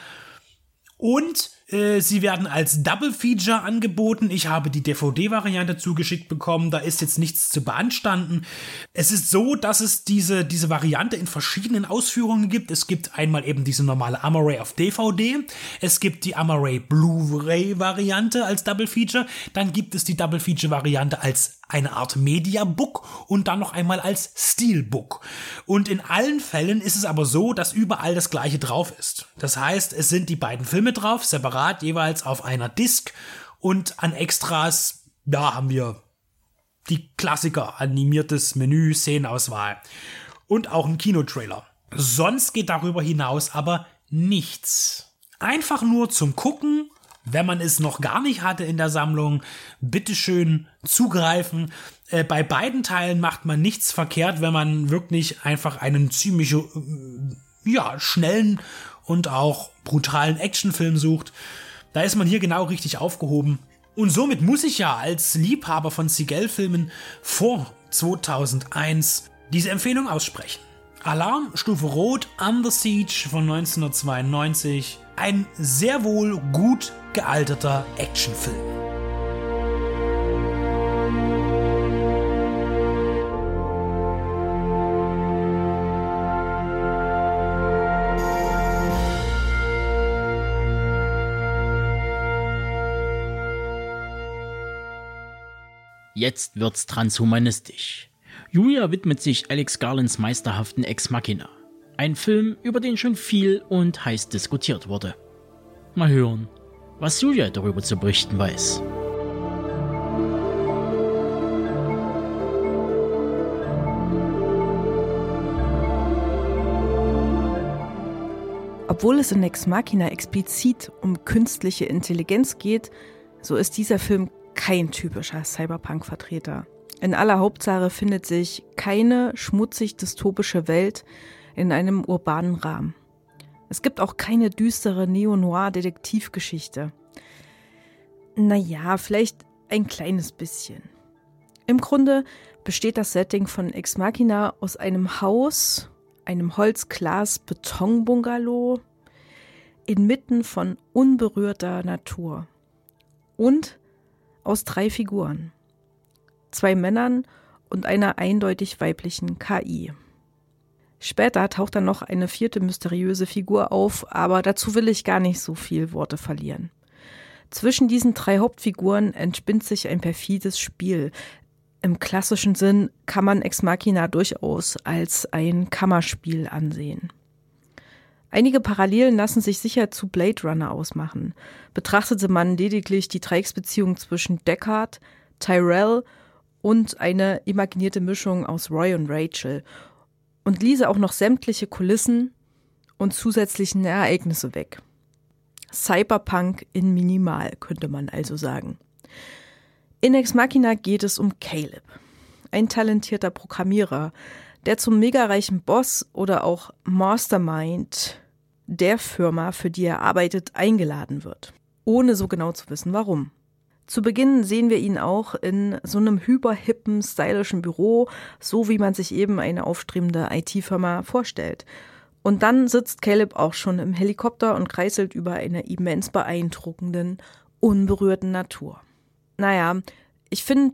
Und sie werden als Double Feature angeboten. Ich habe die DVD-Variante zugeschickt bekommen. Da ist jetzt nichts zu beanstanden. Es ist so, dass es diese, diese Variante in verschiedenen Ausführungen gibt. Es gibt einmal eben diese normale Amaray auf DVD. Es gibt die Amaray Blu-ray-Variante als Double Feature. Dann gibt es die Double Feature-Variante als eine Art Mediabook und dann noch einmal als Steelbook. Und in allen Fällen ist es aber so, dass überall das gleiche drauf ist. Das heißt, es sind die beiden Filme drauf, separat jeweils auf einer Disc und an Extras, da haben wir die Klassiker, animiertes Menü, Szenenauswahl und auch ein Kinotrailer. Sonst geht darüber hinaus aber nichts. Einfach nur zum Gucken wenn man es noch gar nicht hatte in der Sammlung, bitteschön zugreifen. Äh, bei beiden Teilen macht man nichts verkehrt, wenn man wirklich einfach einen ziemlich, äh, ja, schnellen und auch brutalen Actionfilm sucht. Da ist man hier genau richtig aufgehoben. Und somit muss ich ja als Liebhaber von Seagal-Filmen vor 2001 diese Empfehlung aussprechen. Alarm Stufe Rot Under Siege von 1992 ein sehr wohl gut gealterter Actionfilm. Jetzt wird's transhumanistisch. Julia widmet sich Alex Garlands meisterhaften Ex Machina. Ein Film, über den schon viel und heiß diskutiert wurde. Mal hören, was Julia darüber zu berichten weiß. Obwohl es in Ex Machina explizit um künstliche Intelligenz geht, so ist dieser Film kein typischer Cyberpunk-Vertreter. In aller Hauptsache findet sich keine schmutzig dystopische Welt, in einem urbanen Rahmen. Es gibt auch keine düstere Neo-Noir-Detektivgeschichte. Naja, vielleicht ein kleines bisschen. Im Grunde besteht das Setting von Ex Machina aus einem Haus, einem Holz-Glas-Beton-Bungalow inmitten von unberührter Natur und aus drei Figuren. Zwei Männern und einer eindeutig weiblichen KI. Später taucht dann noch eine vierte mysteriöse Figur auf, aber dazu will ich gar nicht so viel Worte verlieren. Zwischen diesen drei Hauptfiguren entspinnt sich ein perfides Spiel. Im klassischen Sinn kann man Ex Machina durchaus als ein Kammerspiel ansehen. Einige Parallelen lassen sich sicher zu Blade Runner ausmachen. Betrachtete man lediglich die Dreiecksbeziehung zwischen Deckard, Tyrell und eine imaginierte Mischung aus Roy und Rachel und ließe auch noch sämtliche Kulissen und zusätzlichen Ereignisse weg. Cyberpunk in Minimal, könnte man also sagen. In Ex Machina geht es um Caleb. ein talentierter Programmierer, der zum megareichen Boss oder auch Mastermind der Firma, für die er arbeitet, eingeladen wird, ohne so genau zu wissen warum. Zu Beginn sehen wir ihn auch in so einem hyperhippen, stylischen Büro, so wie man sich eben eine aufstrebende IT-Firma vorstellt. Und dann sitzt Caleb auch schon im Helikopter und kreiselt über einer immens beeindruckenden, unberührten Natur. Naja, ich finde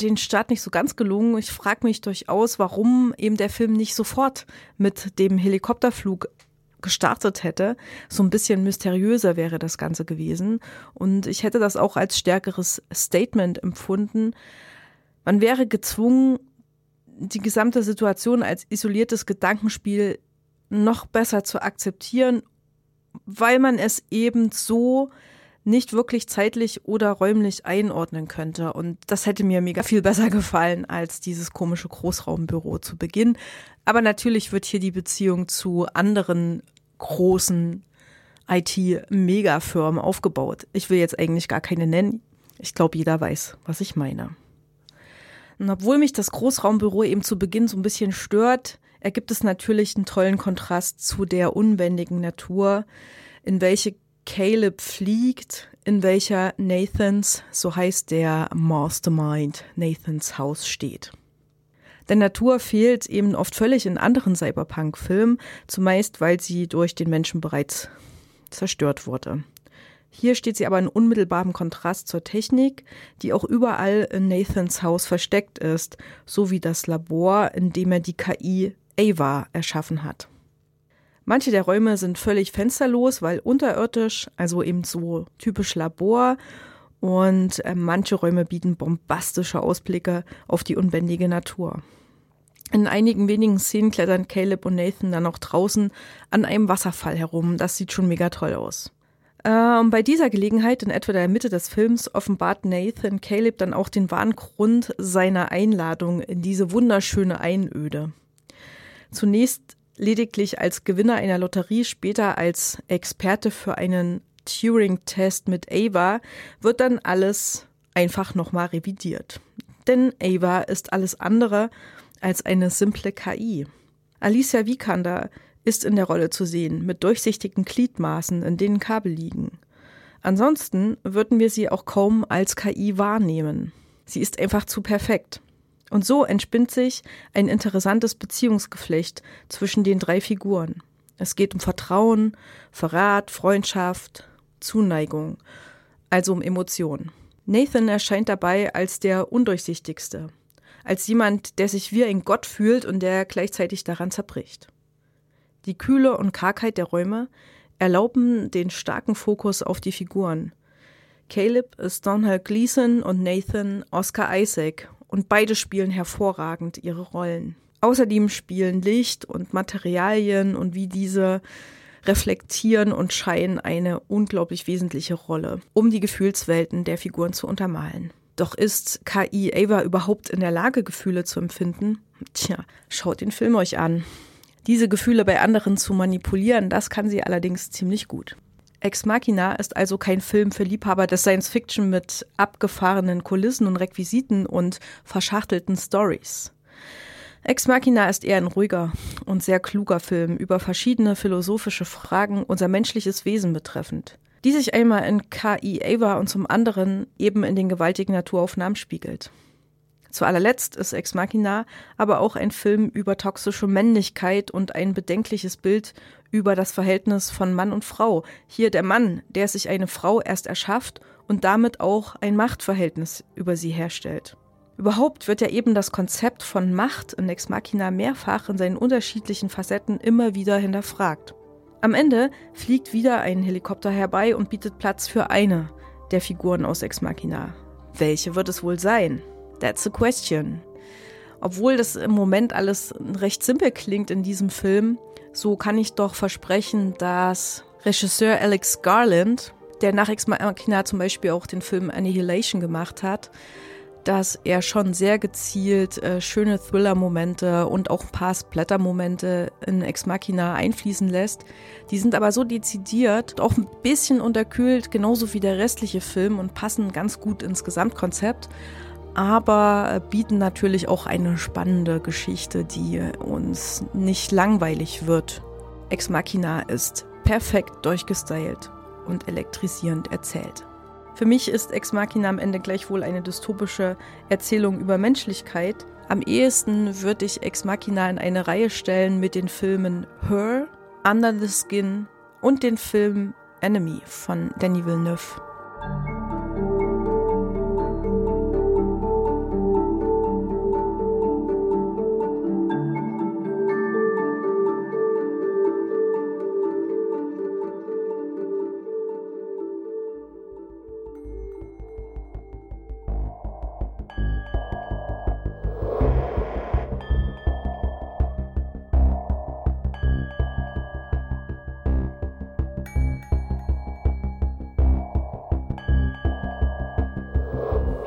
den Start nicht so ganz gelungen. Ich frage mich durchaus, warum eben der Film nicht sofort mit dem Helikopterflug gestartet hätte. So ein bisschen mysteriöser wäre das Ganze gewesen. Und ich hätte das auch als stärkeres Statement empfunden. Man wäre gezwungen, die gesamte Situation als isoliertes Gedankenspiel noch besser zu akzeptieren, weil man es eben so nicht wirklich zeitlich oder räumlich einordnen könnte. Und das hätte mir mega viel besser gefallen als dieses komische Großraumbüro zu Beginn. Aber natürlich wird hier die Beziehung zu anderen großen IT-Megafirmen aufgebaut. Ich will jetzt eigentlich gar keine nennen. Ich glaube, jeder weiß, was ich meine. Und obwohl mich das Großraumbüro eben zu Beginn so ein bisschen stört, ergibt es natürlich einen tollen Kontrast zu der unbändigen Natur, in welche Caleb fliegt, in welcher Nathans, so heißt der Mastermind, Nathans Haus steht. Denn Natur fehlt eben oft völlig in anderen Cyberpunk-Filmen, zumeist weil sie durch den Menschen bereits zerstört wurde. Hier steht sie aber in unmittelbarem Kontrast zur Technik, die auch überall in Nathans Haus versteckt ist, sowie das Labor, in dem er die KI Ava erschaffen hat. Manche der Räume sind völlig fensterlos, weil unterirdisch, also eben so typisch Labor. Und äh, manche Räume bieten bombastische Ausblicke auf die unbändige Natur. In einigen wenigen Szenen klettern Caleb und Nathan dann auch draußen an einem Wasserfall herum. Das sieht schon mega toll aus. Äh, und bei dieser Gelegenheit, in etwa der Mitte des Films, offenbart Nathan Caleb dann auch den wahren Grund seiner Einladung in diese wunderschöne Einöde. Zunächst lediglich als Gewinner einer Lotterie, später als Experte für einen Turing-Test mit Ava, wird dann alles einfach nochmal revidiert. Denn Ava ist alles andere als eine simple KI. Alicia Vikander ist in der Rolle zu sehen, mit durchsichtigen Gliedmaßen, in denen Kabel liegen. Ansonsten würden wir sie auch kaum als KI wahrnehmen. Sie ist einfach zu perfekt. Und so entspinnt sich ein interessantes Beziehungsgeflecht zwischen den drei Figuren. Es geht um Vertrauen, Verrat, Freundschaft, Zuneigung, also um Emotionen. Nathan erscheint dabei als der undurchsichtigste, als jemand, der sich wie ein Gott fühlt und der gleichzeitig daran zerbricht. Die Kühle und Kargheit der Räume erlauben den starken Fokus auf die Figuren. Caleb ist Donald Gleason und Nathan Oscar Isaac und beide spielen hervorragend ihre Rollen. Außerdem spielen Licht und Materialien und wie diese reflektieren und scheinen eine unglaublich wesentliche Rolle, um die Gefühlswelten der Figuren zu untermalen. Doch ist KI Ava überhaupt in der Lage, Gefühle zu empfinden? Tja, schaut den Film euch an. Diese Gefühle bei anderen zu manipulieren, das kann sie allerdings ziemlich gut. Ex Machina ist also kein Film für Liebhaber des Science Fiction mit abgefahrenen Kulissen und Requisiten und verschachtelten Stories. Ex Machina ist eher ein ruhiger und sehr kluger Film über verschiedene philosophische Fragen unser menschliches Wesen betreffend, die sich einmal in KI Ava und zum anderen eben in den gewaltigen Naturaufnahmen spiegelt. Zu allerletzt ist Ex Machina aber auch ein Film über toxische Männlichkeit und ein bedenkliches Bild über das Verhältnis von Mann und Frau. Hier der Mann, der sich eine Frau erst erschafft und damit auch ein Machtverhältnis über sie herstellt. Überhaupt wird ja eben das Konzept von Macht in Ex Machina mehrfach in seinen unterschiedlichen Facetten immer wieder hinterfragt. Am Ende fliegt wieder ein Helikopter herbei und bietet Platz für eine der Figuren aus Ex Machina. Welche wird es wohl sein? That's the question. Obwohl das im Moment alles recht simpel klingt in diesem Film, so kann ich doch versprechen, dass Regisseur Alex Garland, der nach Ex Machina zum Beispiel auch den Film Annihilation gemacht hat, dass er schon sehr gezielt äh, schöne Thriller-Momente und auch ein paar Splatter-Momente in Ex Machina einfließen lässt. Die sind aber so dezidiert, auch ein bisschen unterkühlt, genauso wie der restliche Film und passen ganz gut ins Gesamtkonzept. Aber bieten natürlich auch eine spannende Geschichte, die uns nicht langweilig wird. Ex Machina ist perfekt durchgestylt und elektrisierend erzählt. Für mich ist Ex Machina am Ende gleichwohl eine dystopische Erzählung über Menschlichkeit. Am ehesten würde ich Ex Machina in eine Reihe stellen mit den Filmen Her, Under the Skin und den Film Enemy von Danny Villeneuve.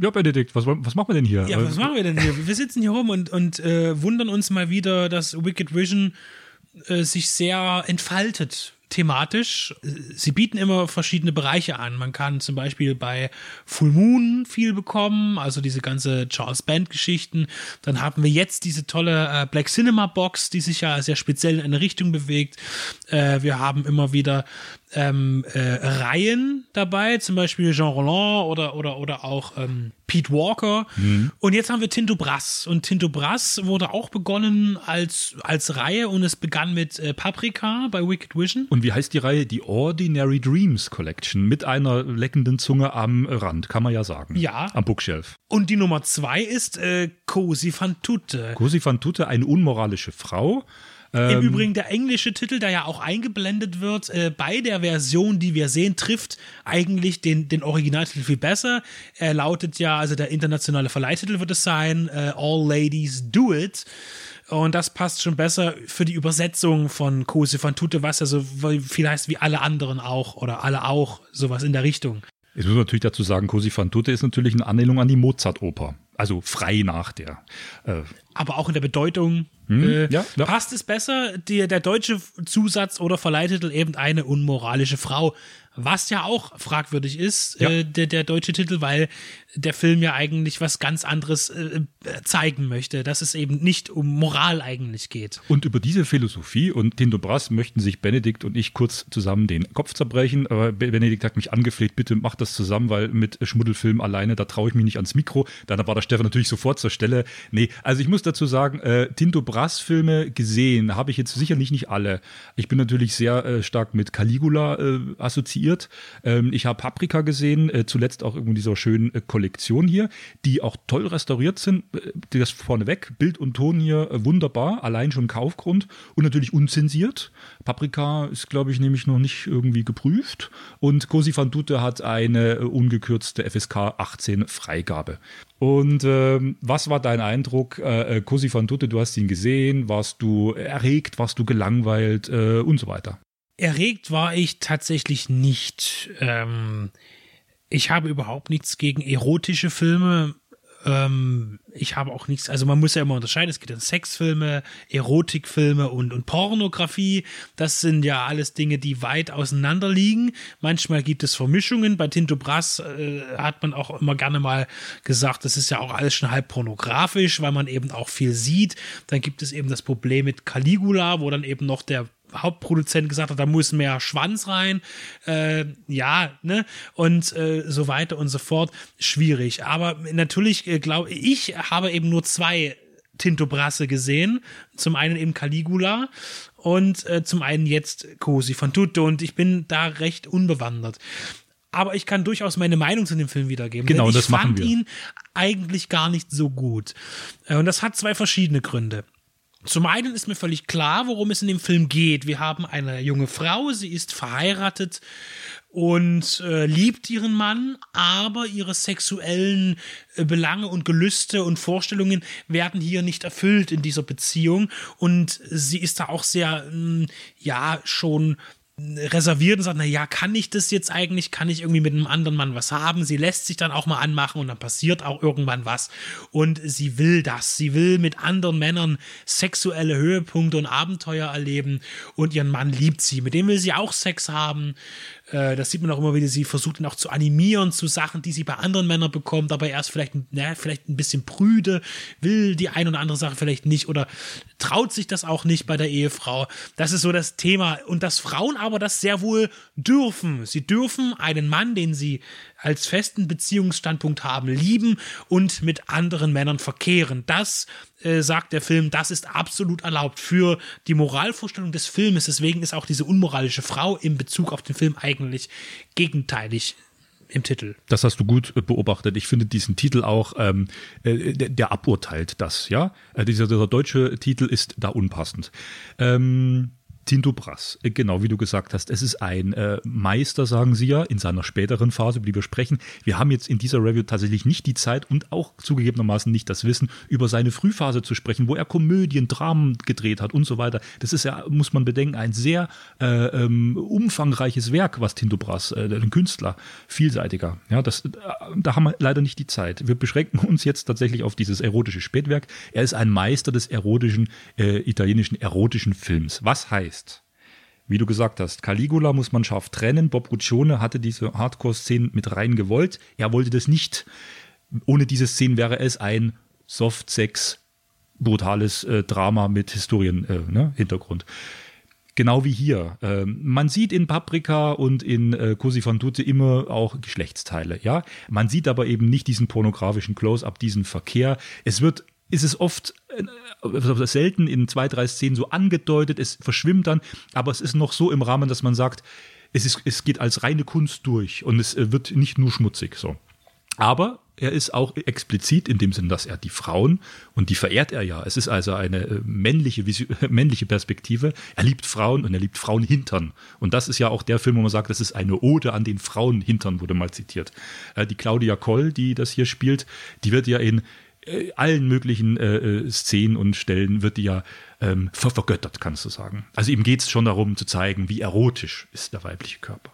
Ja, Benedikt, was, was machen wir denn hier? Ja, was machen wir denn hier? Wir sitzen hier rum und, und äh, wundern uns mal wieder, dass Wicked Vision äh, sich sehr entfaltet thematisch. Sie bieten immer verschiedene Bereiche an. Man kann zum Beispiel bei Full Moon viel bekommen, also diese ganze Charles Band Geschichten. Dann haben wir jetzt diese tolle äh, Black Cinema Box, die sich ja sehr speziell in eine Richtung bewegt. Äh, wir haben immer wieder ähm, äh, Reihen dabei, zum Beispiel Jean Roland oder, oder, oder auch ähm, Pete Walker. Mhm. Und jetzt haben wir Tinto Brass. Und Tinto Brass wurde auch begonnen als, als Reihe und es begann mit äh, Paprika bei Wicked Vision. Und wie heißt die Reihe? Die Ordinary Dreams Collection mit einer leckenden Zunge am Rand, kann man ja sagen. Ja. Am Bookshelf. Und die Nummer zwei ist äh, Cosi tutte. Cosi tutte, eine unmoralische Frau. Im Ähm, Übrigen der englische Titel, der ja auch eingeblendet wird, äh, bei der Version, die wir sehen, trifft eigentlich den, den Originaltitel viel besser. Er lautet ja, also der internationale Verleihtitel wird es sein, äh, All Ladies Do It. Und das passt schon besser für die Übersetzung von Cosi van Tutte, was ja so viel heißt wie alle anderen auch oder alle auch, sowas in der Richtung. Ich muss natürlich dazu sagen, Cosi fan tutte ist natürlich eine Anlehnung an die Mozart-Oper. Also frei nach der. Äh, aber auch in der Bedeutung Hm, äh, ja, ja. passt es besser, die, der deutsche Zusatz oder Verleihtitel eben eine unmoralische Frau, was ja auch fragwürdig ist, Ja. äh, der, der deutsche Titel, weil der Film ja eigentlich was ganz anderes äh, zeigen möchte, dass es eben nicht um Moral eigentlich geht. Und über diese Philosophie und Tinto Brass möchten sich Benedikt und ich kurz zusammen den Kopf zerbrechen. Aber Be- Benedikt hat mich angefleht, bitte mach das zusammen, weil mit Schmuddelfilm alleine, da traue ich mich nicht ans Mikro. Dann war der Stefan natürlich sofort zur Stelle. Nee, also ich muss dazu sagen, äh, Tinto Brass Filme gesehen habe ich jetzt sicherlich nicht alle. Ich bin natürlich sehr äh, stark mit Caligula äh, assoziiert. Ähm, ich habe Paprika gesehen, äh, zuletzt auch in dieser schönen äh, Kollektion hier, die auch toll restauriert sind. Äh, Das vorneweg, Bild und Ton hier äh, wunderbar, allein schon Kaufgrund und natürlich unzensiert. Paprika ist, glaube ich, nämlich noch nicht irgendwie geprüft. Und Cosi van Dute hat eine äh, ungekürzte FSK 18 Freigabe. Und ähm, was war dein Eindruck, äh, äh, Cosi van Dute, du hast ihn gesehen, warst du erregt, warst du gelangweilt äh, und so weiter? Erregt war ich tatsächlich nicht. Ähm, ich habe überhaupt nichts gegen erotische Filme. Ähm, ich habe auch nichts, also man muss ja immer unterscheiden, es gibt ja Sexfilme, Erotikfilme und, und Pornografie. Das sind ja alles Dinge, die weit auseinander liegen. Manchmal gibt es Vermischungen. Bei Tinto Brass äh, hat man auch immer gerne mal gesagt, das ist ja auch alles schon halb pornografisch, weil man eben auch viel sieht. Dann gibt es eben das Problem mit Caligula, wo dann eben noch der Hauptproduzent gesagt hat, da muss mehr Schwanz rein, äh, ja, ne, und äh, so weiter und so fort. Schwierig. Aber natürlich äh, glaube ich, habe eben nur zwei Tinto Brasse gesehen. Zum einen eben Caligula und äh, zum einen jetzt Cosi von Tutto und ich bin da recht unbewandert. Aber ich kann durchaus meine Meinung zu dem Film wiedergeben. Genau, ich das machen fand wir. ihn eigentlich gar nicht so gut. Äh, Und das hat zwei verschiedene Gründe. Zum einen ist mir völlig klar, worum es in dem Film geht. Wir haben eine junge Frau, sie ist verheiratet und äh, liebt ihren Mann, aber ihre sexuellen äh, Belange und Gelüste und Vorstellungen werden hier nicht erfüllt in dieser Beziehung und sie ist da auch sehr, mh, hm, ja, schon reserviert und sagt, na ja, kann ich das jetzt eigentlich? Kann ich irgendwie mit einem anderen Mann was haben? Sie lässt sich dann auch mal anmachen und dann passiert auch irgendwann was. Und sie will das. Sie will mit anderen Männern sexuelle Höhepunkte und Abenteuer erleben und ihren Mann liebt sie. Mit dem will sie auch Sex haben. Äh, das sieht man auch immer wieder. Sie versucht ihn auch zu animieren zu Sachen, die sie bei anderen Männern bekommt, aber er ist vielleicht, na, vielleicht ein bisschen prüde, will die eine oder andere Sache vielleicht nicht oder traut sich das auch nicht bei der Ehefrau. Das ist so das Thema. Und dass Frauen aber das sehr wohl dürfen. Sie dürfen einen Mann, den sie als festen Beziehungsstandpunkt haben, lieben und mit anderen Männern verkehren. Das äh, sagt der Film, das ist absolut erlaubt für die Moralvorstellung des Filmes. Deswegen ist auch diese unmoralische Frau im Bezug auf den Film eigentlich gegenteilig im Titel. Das hast du gut äh, beobachtet. Ich finde diesen Titel auch, ähm, äh, der, der, aburteilt das, ja. Äh, dieser, dieser, deutsche Titel ist da unpassend. Ähm, Tinto Brass, äh, genau wie du gesagt hast, es ist ein äh, Meister, sagen sie ja, in seiner späteren Phase, über die wir sprechen. Wir haben jetzt in dieser Review tatsächlich nicht die Zeit und auch zugegebenermaßen nicht das Wissen, über seine Frühphase zu sprechen, wo er Komödien, Dramen gedreht hat und so weiter. Das ist ja, muss man bedenken, ein sehr äh, ähm, umfangreiches Werk, was Tinto Brass, äh, ein Künstler, vielseitiger. Ja, das, äh, da haben wir leider nicht die Zeit. Wir beschränken uns jetzt tatsächlich auf dieses erotische Spätwerk. Er ist ein Meister des erotischen, äh, italienischen erotischen Films. Was heißt, heißt, wie du gesagt hast, Caligula muss man scharf trennen. Bob Guccione hatte diese Hardcore-Szenen mit rein gewollt. Er wollte das nicht. Ohne diese Szenen wäre es ein Soft-Sex, brutales äh, Drama mit Historien-Hintergrund. Äh, ne, genau wie hier. Ähm, man sieht in Paprika und in äh, Cosi fan tutte immer auch Geschlechtsteile, ja. Man sieht aber eben nicht diesen pornografischen Close-up, diesen Verkehr. Es wird ist es oft äh, selten in zwei, drei Szenen so angedeutet, es verschwimmt dann, aber es ist noch so im Rahmen, dass man sagt, es, ist, es geht als reine Kunst durch und es äh, wird nicht nur schmutzig so. Aber er ist auch explizit in dem Sinn, dass er die Frauen, und die verehrt er ja, es ist also eine äh, männliche, [laughs] männliche Perspektive, er liebt Frauen und er liebt Frauenhintern. Und das ist ja auch der Film, wo man sagt, das ist eine Ode an den Frauenhintern, wurde mal zitiert. Die Claudia Koll, die das hier spielt, die wird ja in äh, allen möglichen äh, äh, Szenen und Stellen wird die ja ähm, ver vergöttert, kannst du sagen. Also ihm geht es schon darum zu zeigen, wie erotisch ist der weibliche Körper.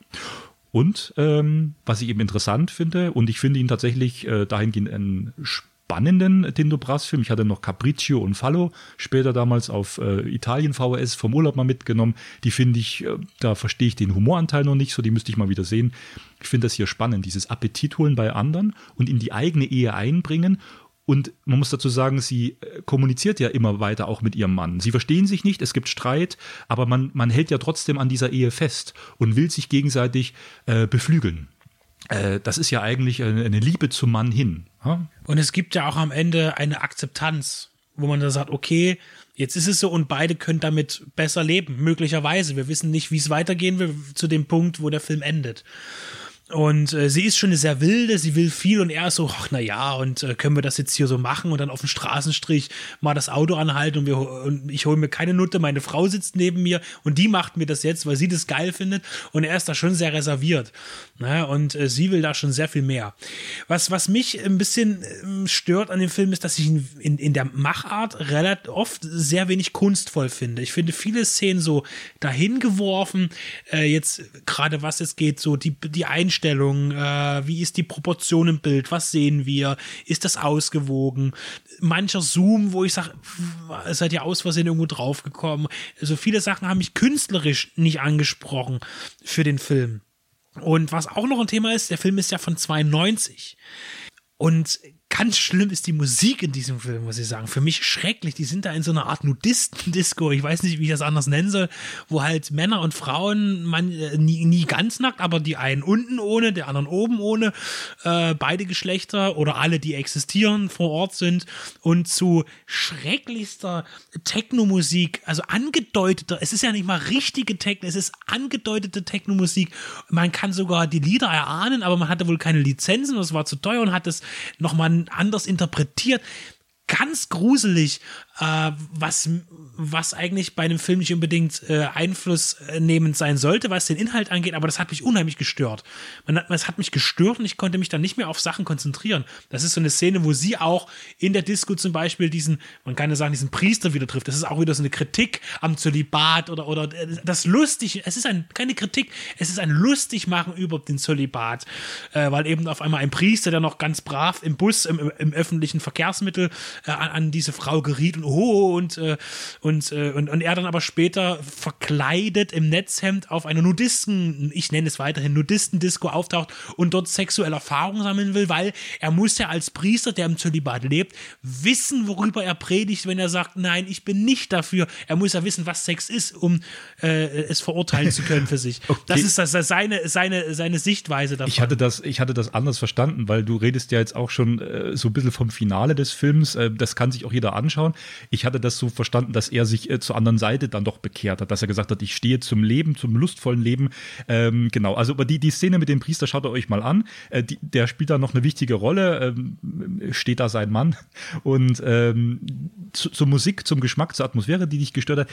Und ähm, was ich eben interessant finde, und ich finde ihn tatsächlich äh, dahingehend einen spannenden Tinto Brass-Film. Ich hatte noch Capriccio und Fallo später damals auf äh, Italien VHS vom Urlaub mal mitgenommen. Die finde ich, äh, da verstehe ich den Humoranteil noch nicht so, die müsste ich mal wieder sehen. Ich finde das hier spannend, dieses Appetit holen bei anderen und in die eigene Ehe einbringen und man muss dazu sagen, sie äh, kommuniziert ja immer weiter auch mit ihrem Mann. Sie verstehen sich nicht, es gibt Streit, aber man, man hält ja trotzdem an dieser Ehe fest und will sich gegenseitig äh, beflügeln. Äh, das ist ja eigentlich eine, Liebe zum Mann hin. Ja? Und es gibt ja auch am Ende eine Akzeptanz, wo man da sagt, okay, jetzt ist es so und beide können damit besser leben, möglicherweise. Wir wissen nicht, wie es weitergehen will zu dem Punkt, wo der Film endet. Und äh, sie ist schon eine sehr wilde, sie will viel und er ist so, ach na ja, und äh, können wir das jetzt hier so machen und dann auf dem Straßenstrich mal das Auto anhalten und, wir, und ich hole mir keine Nutte, meine Frau sitzt neben mir und die macht mir das jetzt, weil sie das geil findet und er ist da schon sehr reserviert. Ne? Und äh, sie will da schon sehr viel mehr. Was, was mich ein bisschen äh, stört an dem Film ist, dass ich ihn in, in der Machart relativ oft sehr wenig kunstvoll finde. Ich finde viele Szenen so dahin geworfen, äh, jetzt gerade was es geht, so die, die Einstellung Einstellung, äh, wie ist die Proportion im Bild, was sehen wir, ist das ausgewogen, mancher Zoom, wo ich sage, seid ihr aus Versehen irgendwo draufgekommen. Also viele Sachen haben mich künstlerisch nicht angesprochen für den Film. Und was auch noch ein Thema ist, der Film ist ja von 92. Und ganz schlimm ist die Musik in diesem Film, muss ich sagen. Für mich schrecklich. Die sind da in so einer Art Nudisten-Disco. Ich weiß nicht, wie ich das anders nennen soll, wo halt Männer und Frauen, man äh, nie, nie ganz nackt, aber die einen unten ohne, der anderen oben ohne, äh, beide Geschlechter oder alle, die existieren, vor Ort sind und zu schrecklichster Techno-Musik, also angedeuteter, es ist ja nicht mal richtige Techno, es ist angedeutete Techno-Musik. Man kann sogar die Lieder erahnen, aber man hatte wohl keine Lizenzen, das war zu teuer und hat es nochmal anders interpretiert. ganz gruselig, äh, was, was eigentlich bei einem Film nicht unbedingt äh, einflussnehmend sein sollte, was den Inhalt angeht, aber das hat mich unheimlich gestört. Man hat, es hat mich gestört und ich konnte mich dann nicht mehr auf Sachen konzentrieren. Das ist so eine Szene, wo sie auch in der Disco zum Beispiel diesen, man kann ja sagen, diesen Priester wieder trifft. Das ist auch wieder so eine Kritik am Zölibat oder, oder äh, das lustig, es ist ein, keine Kritik, es ist ein Lustigmachen über den Zölibat, äh, weil eben auf einmal ein Priester, der noch ganz brav im Bus, im, im öffentlichen Verkehrsmittel äh, an, an, diese Frau geriet und oh und, äh, und, äh, und, und er dann aber später verkleidet im Netzhemd auf einer Nudisten, ich nenne es weiterhin Nudistendisco auftaucht und dort sexuelle Erfahrungen sammeln will, weil er muss ja als Priester, der im Zölibat lebt, wissen, worüber er predigt, wenn er sagt, nein, ich bin nicht dafür. Er muss ja wissen, was Sex ist, um äh, es verurteilen zu können für sich. [laughs] okay. Das ist das, das seine, seine, seine Sichtweise davon. Ich hatte, das, ich hatte das anders verstanden, weil du redest ja jetzt auch schon äh, so ein bisschen vom Finale des Films. Äh, das kann sich auch jeder anschauen. Ich hatte das so verstanden, dass er sich äh, zur anderen Seite dann doch bekehrt hat, dass er gesagt hat, ich stehe zum Leben, zum lustvollen Leben. Ähm, genau, also aber die, die Szene mit dem Priester schaut ihr euch mal an. Äh, die, der spielt da noch eine wichtige Rolle, ähm, steht da sein Mann. Und ähm, zu, zur Musik, zum Geschmack, zur Atmosphäre, die dich gestört hat.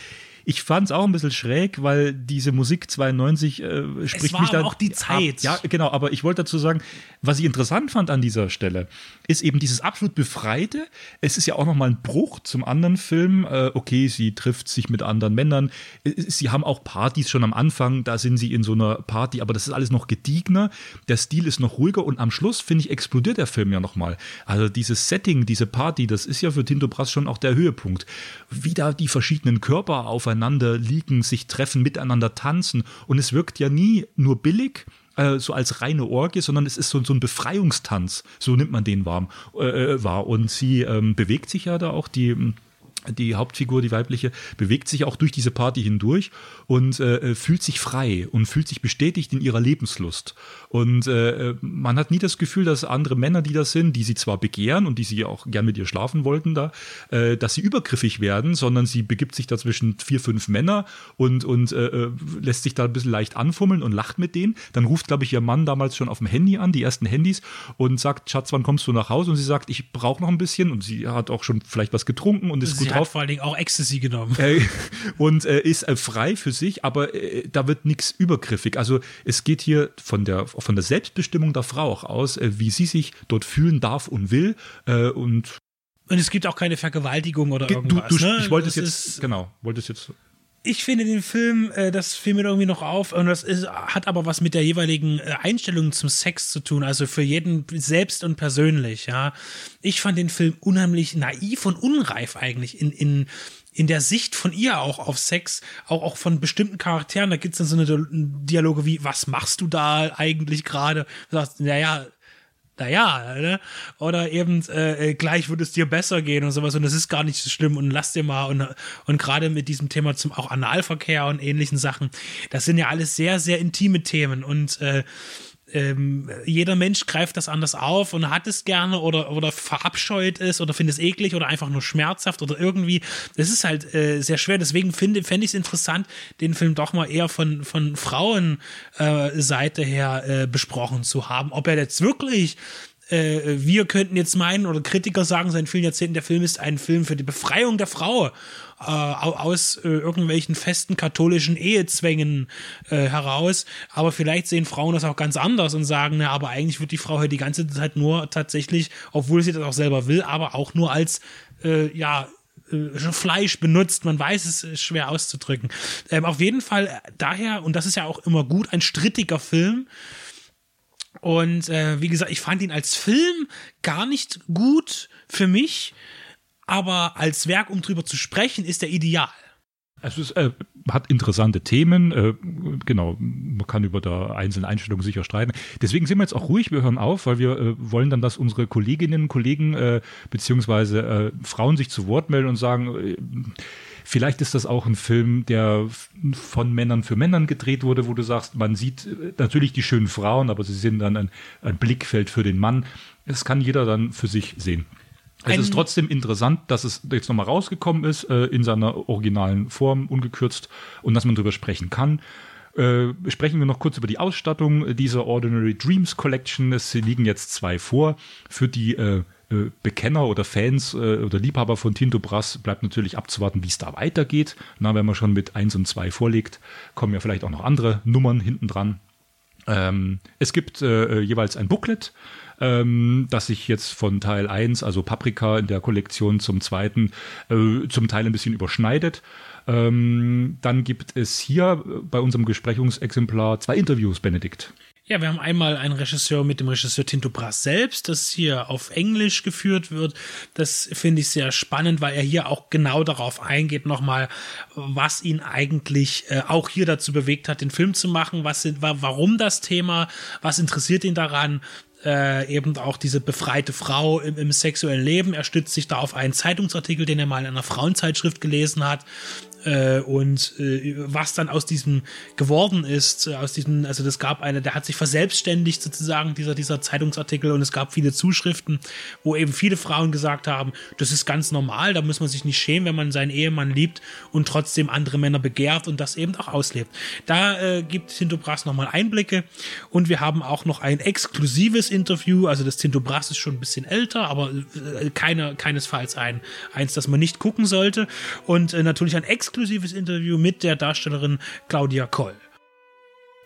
Ich fand es auch ein bisschen schräg, weil diese Musik 92 äh, spricht es war mich dann auch die Zeit. Ab. Ja, genau, aber ich wollte dazu sagen, was ich interessant fand an dieser Stelle, ist eben dieses absolut befreite. Es ist ja auch nochmal ein Bruch zum anderen Film. Äh, okay, sie trifft sich mit anderen Männern. Sie haben auch Partys schon am Anfang, da sind sie in so einer Party, aber das ist alles noch gediegener. Der Stil ist noch ruhiger und am Schluss, finde ich, explodiert der Film ja nochmal. Also dieses Setting, diese Party, das ist ja für Tinto Brass schon auch der Höhepunkt. Wie da die verschiedenen Körper aufeinander liegen, sich treffen, miteinander tanzen. Und es wirkt ja nie nur billig, äh, so als reine Orgie, sondern es ist so, so ein Befreiungstanz, so nimmt man den warm, äh, wahr. Und sie ähm, bewegt sich ja da auch, die die Hauptfigur, die weibliche, bewegt sich auch durch diese Party hindurch und äh, fühlt sich frei und fühlt sich bestätigt in ihrer Lebenslust. Und äh, man hat nie das Gefühl, dass andere Männer, die das sind, die sie zwar begehren und die sie auch gern mit ihr schlafen wollten, da, äh, dass sie übergriffig werden, sondern sie begibt sich da zwischen vier, fünf Männer und, und äh, äh lässt sich da ein bisschen leicht anfummeln und lacht mit denen. Dann ruft, glaube ich, ihr Mann damals schon auf dem Handy an, die ersten Handys, und sagt, Schatz, wann kommst du nach Hause? Und sie sagt, ich brauche noch ein bisschen. Und sie hat auch schon vielleicht was getrunken und ist sie gut hat vor allen Dingen auch Ecstasy genommen. Äh, und äh, ist äh, frei für sich, aber äh, da wird nichts übergriffig. Also es geht hier von der, von der Selbstbestimmung der Frau auch aus, äh, wie sie sich dort fühlen darf und will. Äh, und und es gibt auch keine Vergewaltigung oder irgendwas. Du, du, ne? Ich wollte es jetzt, genau, wollte es jetzt ich finde den Film, äh, das fiel mir irgendwie noch auf, und das ist, hat aber was mit der jeweiligen äh, Einstellung zum Sex zu tun, also für jeden selbst und persönlich, ja. Ich fand den Film unheimlich naiv und unreif eigentlich in, in, in der Sicht von ihr auch auf Sex, auch, auch von bestimmten Charakteren. Da gibt es dann so eine Dialoge wie, was machst du da eigentlich gerade? Du sagst, naja, naja, ne? Oder eben äh, äh, gleich wird es dir besser gehen und sowas und das ist gar nicht so schlimm und lass dir mal und, und gerade mit diesem Thema zum auch Analverkehr und ähnlichen Sachen, das sind ja alles sehr, sehr intime Themen und äh, ähm, jeder Mensch greift das anders auf und hat es gerne oder, oder verabscheut es oder findet es eklig oder einfach nur schmerzhaft oder irgendwie. Das ist halt äh, sehr schwer. Deswegen finde fände ich es interessant, den Film doch mal eher von, von Frauenseite äh, her äh, besprochen zu haben. Ob er jetzt wirklich äh, wir könnten jetzt meinen oder Kritiker sagen seit vielen Jahrzehnten, der Film ist ein Film für die Befreiung der Frau äh, aus äh, irgendwelchen festen katholischen Ehezwängen äh, heraus. Aber vielleicht sehen Frauen das auch ganz anders und sagen, na, aber eigentlich wird die Frau hier die ganze Zeit nur tatsächlich, obwohl sie das auch selber will, aber auch nur als, äh, ja, äh, Fleisch benutzt. Man weiß es ist schwer auszudrücken. Ähm, auf jeden Fall daher, und das ist ja auch immer gut, ein strittiger Film. Und äh, wie gesagt, ich fand ihn als Film gar nicht gut für mich aber als Werk, um drüber zu sprechen, ist er ideal. Es ist, äh, hat interessante Themen, äh, genau, man kann über der einzelnen Einstellung sicher streiten. Deswegen sind wir jetzt auch ruhig, wir hören auf, weil wir äh, wollen dann, dass unsere Kolleginnen und Kollegen äh, beziehungsweise äh, Frauen sich zu Wort melden und sagen, äh, vielleicht ist das auch ein Film, der von Männern für Männern gedreht wurde, wo du sagst, man sieht äh, natürlich die schönen Frauen, aber sie sind dann ein, ein Blickfeld für den Mann. Das kann jeder dann für sich sehen. Es ist trotzdem interessant, dass es jetzt nochmal rausgekommen ist, äh, in seiner originalen Form, ungekürzt, und dass man darüber sprechen kann. Äh, sprechen wir noch kurz über die Ausstattung dieser Ordinary Dreams Collection. Es liegen jetzt zwei vor für die äh, äh, Bekenner oder Fans äh, oder Liebhaber von Tinto Brass bleibt natürlich abzuwarten, wie es da weitergeht. Na, wenn man schon mit 1 und 2 vorlegt, kommen ja vielleicht auch noch andere Nummern hinten dran. Ähm, es gibt äh, jeweils ein Booklet, ähm, das sich jetzt von Teil 1, also Paprika in der Kollektion zum zweiten, äh, zum Teil ein bisschen überschneidet. Ähm, dann gibt es hier bei unserem Besprechungsexemplar zwei Interviews, Benedikt. Ja, wir haben einmal einen Regisseur mit dem Regisseur Tinto Brass selbst, das hier auf Englisch geführt wird. Das finde ich sehr spannend, weil er hier auch genau darauf eingeht, nochmal, was ihn eigentlich äh, auch hier dazu bewegt hat, den Film zu machen, was sind, warum das Thema, was interessiert ihn daran, äh, eben auch diese befreite Frau im, im, sexuellen Leben. Er stützt sich da auf einen Zeitungsartikel, den er mal in einer Frauenzeitschrift gelesen hat, äh, und äh, was dann aus diesem geworden ist, äh, aus diesem, also das gab eine, der hat sich verselbstständigt sozusagen, dieser, dieser Zeitungsartikel. Und es gab viele Zuschriften, wo eben viele Frauen gesagt haben, das ist ganz normal, da muss man sich nicht schämen, wenn man seinen Ehemann liebt und trotzdem andere Männer begehrt und das eben auch auslebt. Da äh, gibt Tinto Brass nochmal Einblicke. Und wir haben auch noch ein exklusives Interview, also das Tinto Brass ist schon ein bisschen älter, aber äh, keine, keinesfalls ein, eins, das man nicht gucken sollte. Und äh, natürlich ein exklusives exklusives Interview mit der Darstellerin Claudia Koll.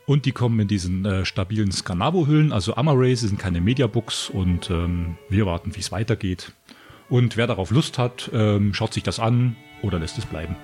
Und die kommen in diesen äh, stabilen Scanavo-Hüllen, also Amarays sind keine Mediabooks und ähm, wir warten, wie es weitergeht. Und wer darauf Lust hat, ähm, schaut sich das an oder lässt es bleiben.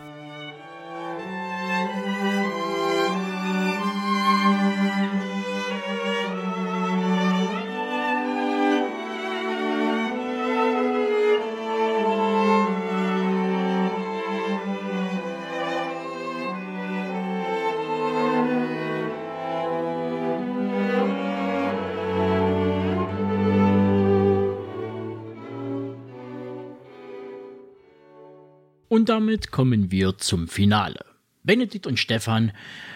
Damit kommen wir zum Finale. Benedikt und Stefan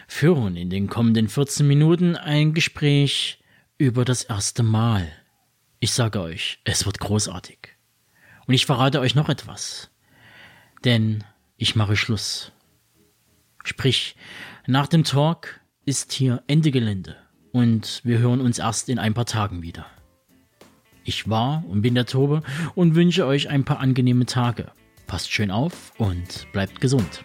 führen in den kommenden 14 Minuten ein Gespräch über das erste Mal. Ich sage euch, es wird großartig. Und ich verrate euch noch etwas. Denn ich mache Schluss. Sprich, nach dem Talk ist hier Ende Gelände und wir hören uns erst in ein paar Tagen wieder. Ich war und bin der Tobe und wünsche euch ein paar angenehme Tage. Passt schön auf und bleibt gesund.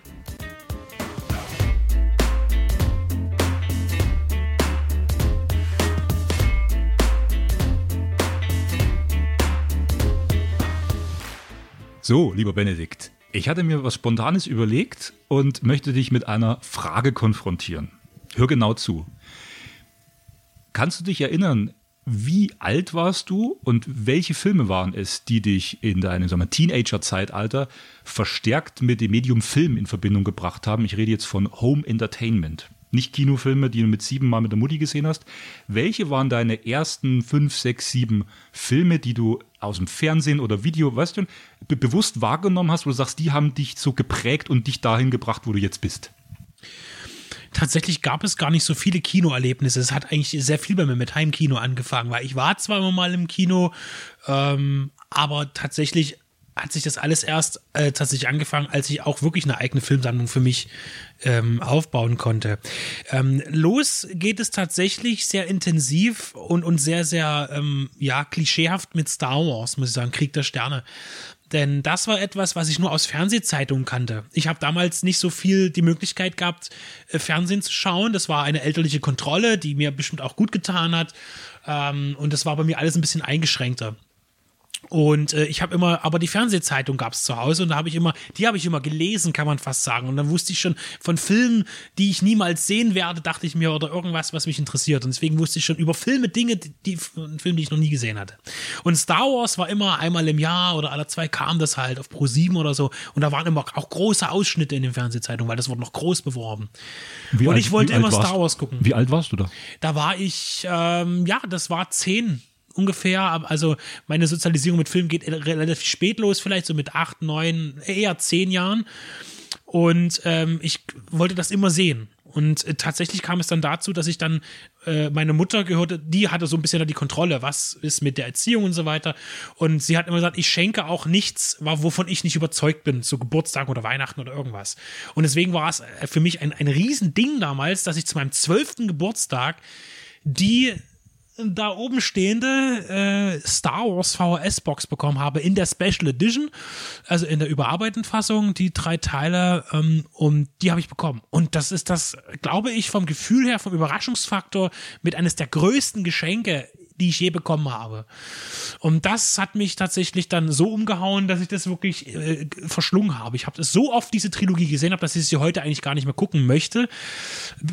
So, lieber Benedikt, ich hatte mir was Spontanes überlegt und möchte dich mit einer Frage konfrontieren. Hör genau zu. Kannst du dich erinnern, wie alt warst du und welche Filme waren es, die dich in deinem Teenager-Zeitalter verstärkt mit dem Medium Film in Verbindung gebracht haben? Ich rede jetzt von Home Entertainment. Nicht Kinofilme, die du mit sieben Mal mit der Mutti gesehen hast. Welche waren deine ersten fünf, sechs, sieben Filme, die du aus dem Fernsehen oder Video, weißt du, be bewusst wahrgenommen hast, wo du sagst, die haben dich so geprägt und dich dahin gebracht, wo du jetzt bist? Tatsächlich gab es gar nicht so viele Kinoerlebnisse. Es hat eigentlich sehr viel bei mir mit Heimkino angefangen, weil ich war zwar immer mal im Kino, ähm, aber tatsächlich hat sich das alles erst äh, tatsächlich angefangen, als ich auch wirklich eine eigene Filmsammlung für mich ähm, aufbauen konnte. Ähm, los geht es tatsächlich sehr intensiv und, und sehr, sehr, ähm, ja, klischeehaft mit Star Wars, muss ich sagen, Krieg der Sterne. Denn das war etwas, was ich nur aus Fernsehzeitungen kannte. Ich habe damals nicht so viel die Möglichkeit gehabt, äh, Fernsehen zu schauen. Das war eine elterliche Kontrolle, die mir bestimmt auch gut getan hat. Ähm, und das war bei mir alles ein bisschen eingeschränkter. Und äh, ich habe immer, aber die Fernsehzeitung gab es zu Hause und da habe ich immer, die habe ich immer gelesen, kann man fast sagen. Und dann wusste ich schon von Filmen, die ich niemals sehen werde, dachte ich mir, oder irgendwas, was mich interessiert. Und deswegen wusste ich schon über Filme Dinge, die, die Filme, die ich noch nie gesehen hatte. Und Star Wars war immer einmal im Jahr oder alle zwei kam das halt auf Pro 7 oder so. Und da waren immer auch große Ausschnitte in den Fernsehzeitungen, weil das wurde noch groß beworben. Wie und alt, ich wollte immer Star Wars gucken. Wie alt warst du da? Da war ich, ähm, ja, das war zehn ungefähr. Also meine Sozialisierung mit Film geht relativ spät los, vielleicht so mit acht, neun, eher zehn Jahren. Und ähm, ich wollte das immer sehen. Und äh, tatsächlich kam es dann dazu, dass ich dann äh, meine Mutter gehörte, die hatte so ein bisschen die Kontrolle, was ist mit der Erziehung und so weiter. Und sie hat immer gesagt, ich schenke auch nichts, wovon ich nicht überzeugt bin, zu Geburtstag oder Weihnachten oder irgendwas. Und deswegen war es äh, für mich ein, ein Riesending damals, dass ich zu meinem zwölften Geburtstag die da oben stehende äh, Star Wars VHS-Box bekommen habe in der Special Edition, also in der überarbeiteten Fassung, die drei Teile, ähm, und die habe ich bekommen. Und das ist das, glaube ich, vom Gefühl her, vom Überraschungsfaktor mit eines der größten Geschenke die ich je bekommen habe. Und das hat mich tatsächlich dann so umgehauen, dass ich das wirklich äh, verschlungen habe. Ich habe es so oft diese Trilogie gesehen, habe, dass ich sie heute eigentlich gar nicht mehr gucken möchte.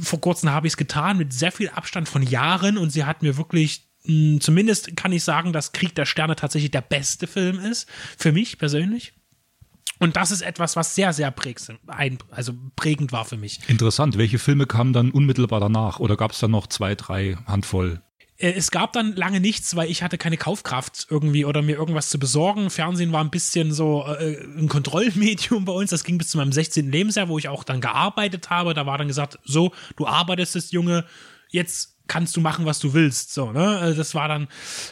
Vor kurzem habe ich es getan mit sehr viel Abstand von Jahren und sie hat mir wirklich mh, zumindest kann ich sagen, dass Krieg der Sterne tatsächlich der beste Film ist für mich persönlich. Und das ist etwas, was sehr, sehr prägend, also prägend war für mich. Interessant. Welche Filme kamen dann unmittelbar danach? Oder gab es dann noch zwei, drei Handvoll es gab dann lange nichts, weil ich hatte keine Kaufkraft irgendwie oder mir irgendwas zu besorgen. Fernsehen war ein bisschen so äh, ein Kontrollmedium [laughs] bei uns. Das ging bis zu meinem 16. Lebensjahr, wo ich auch dann gearbeitet habe. Da war dann gesagt, so, du arbeitest das Junge, jetzt kannst du machen, was du willst. So, ne? Also das war dann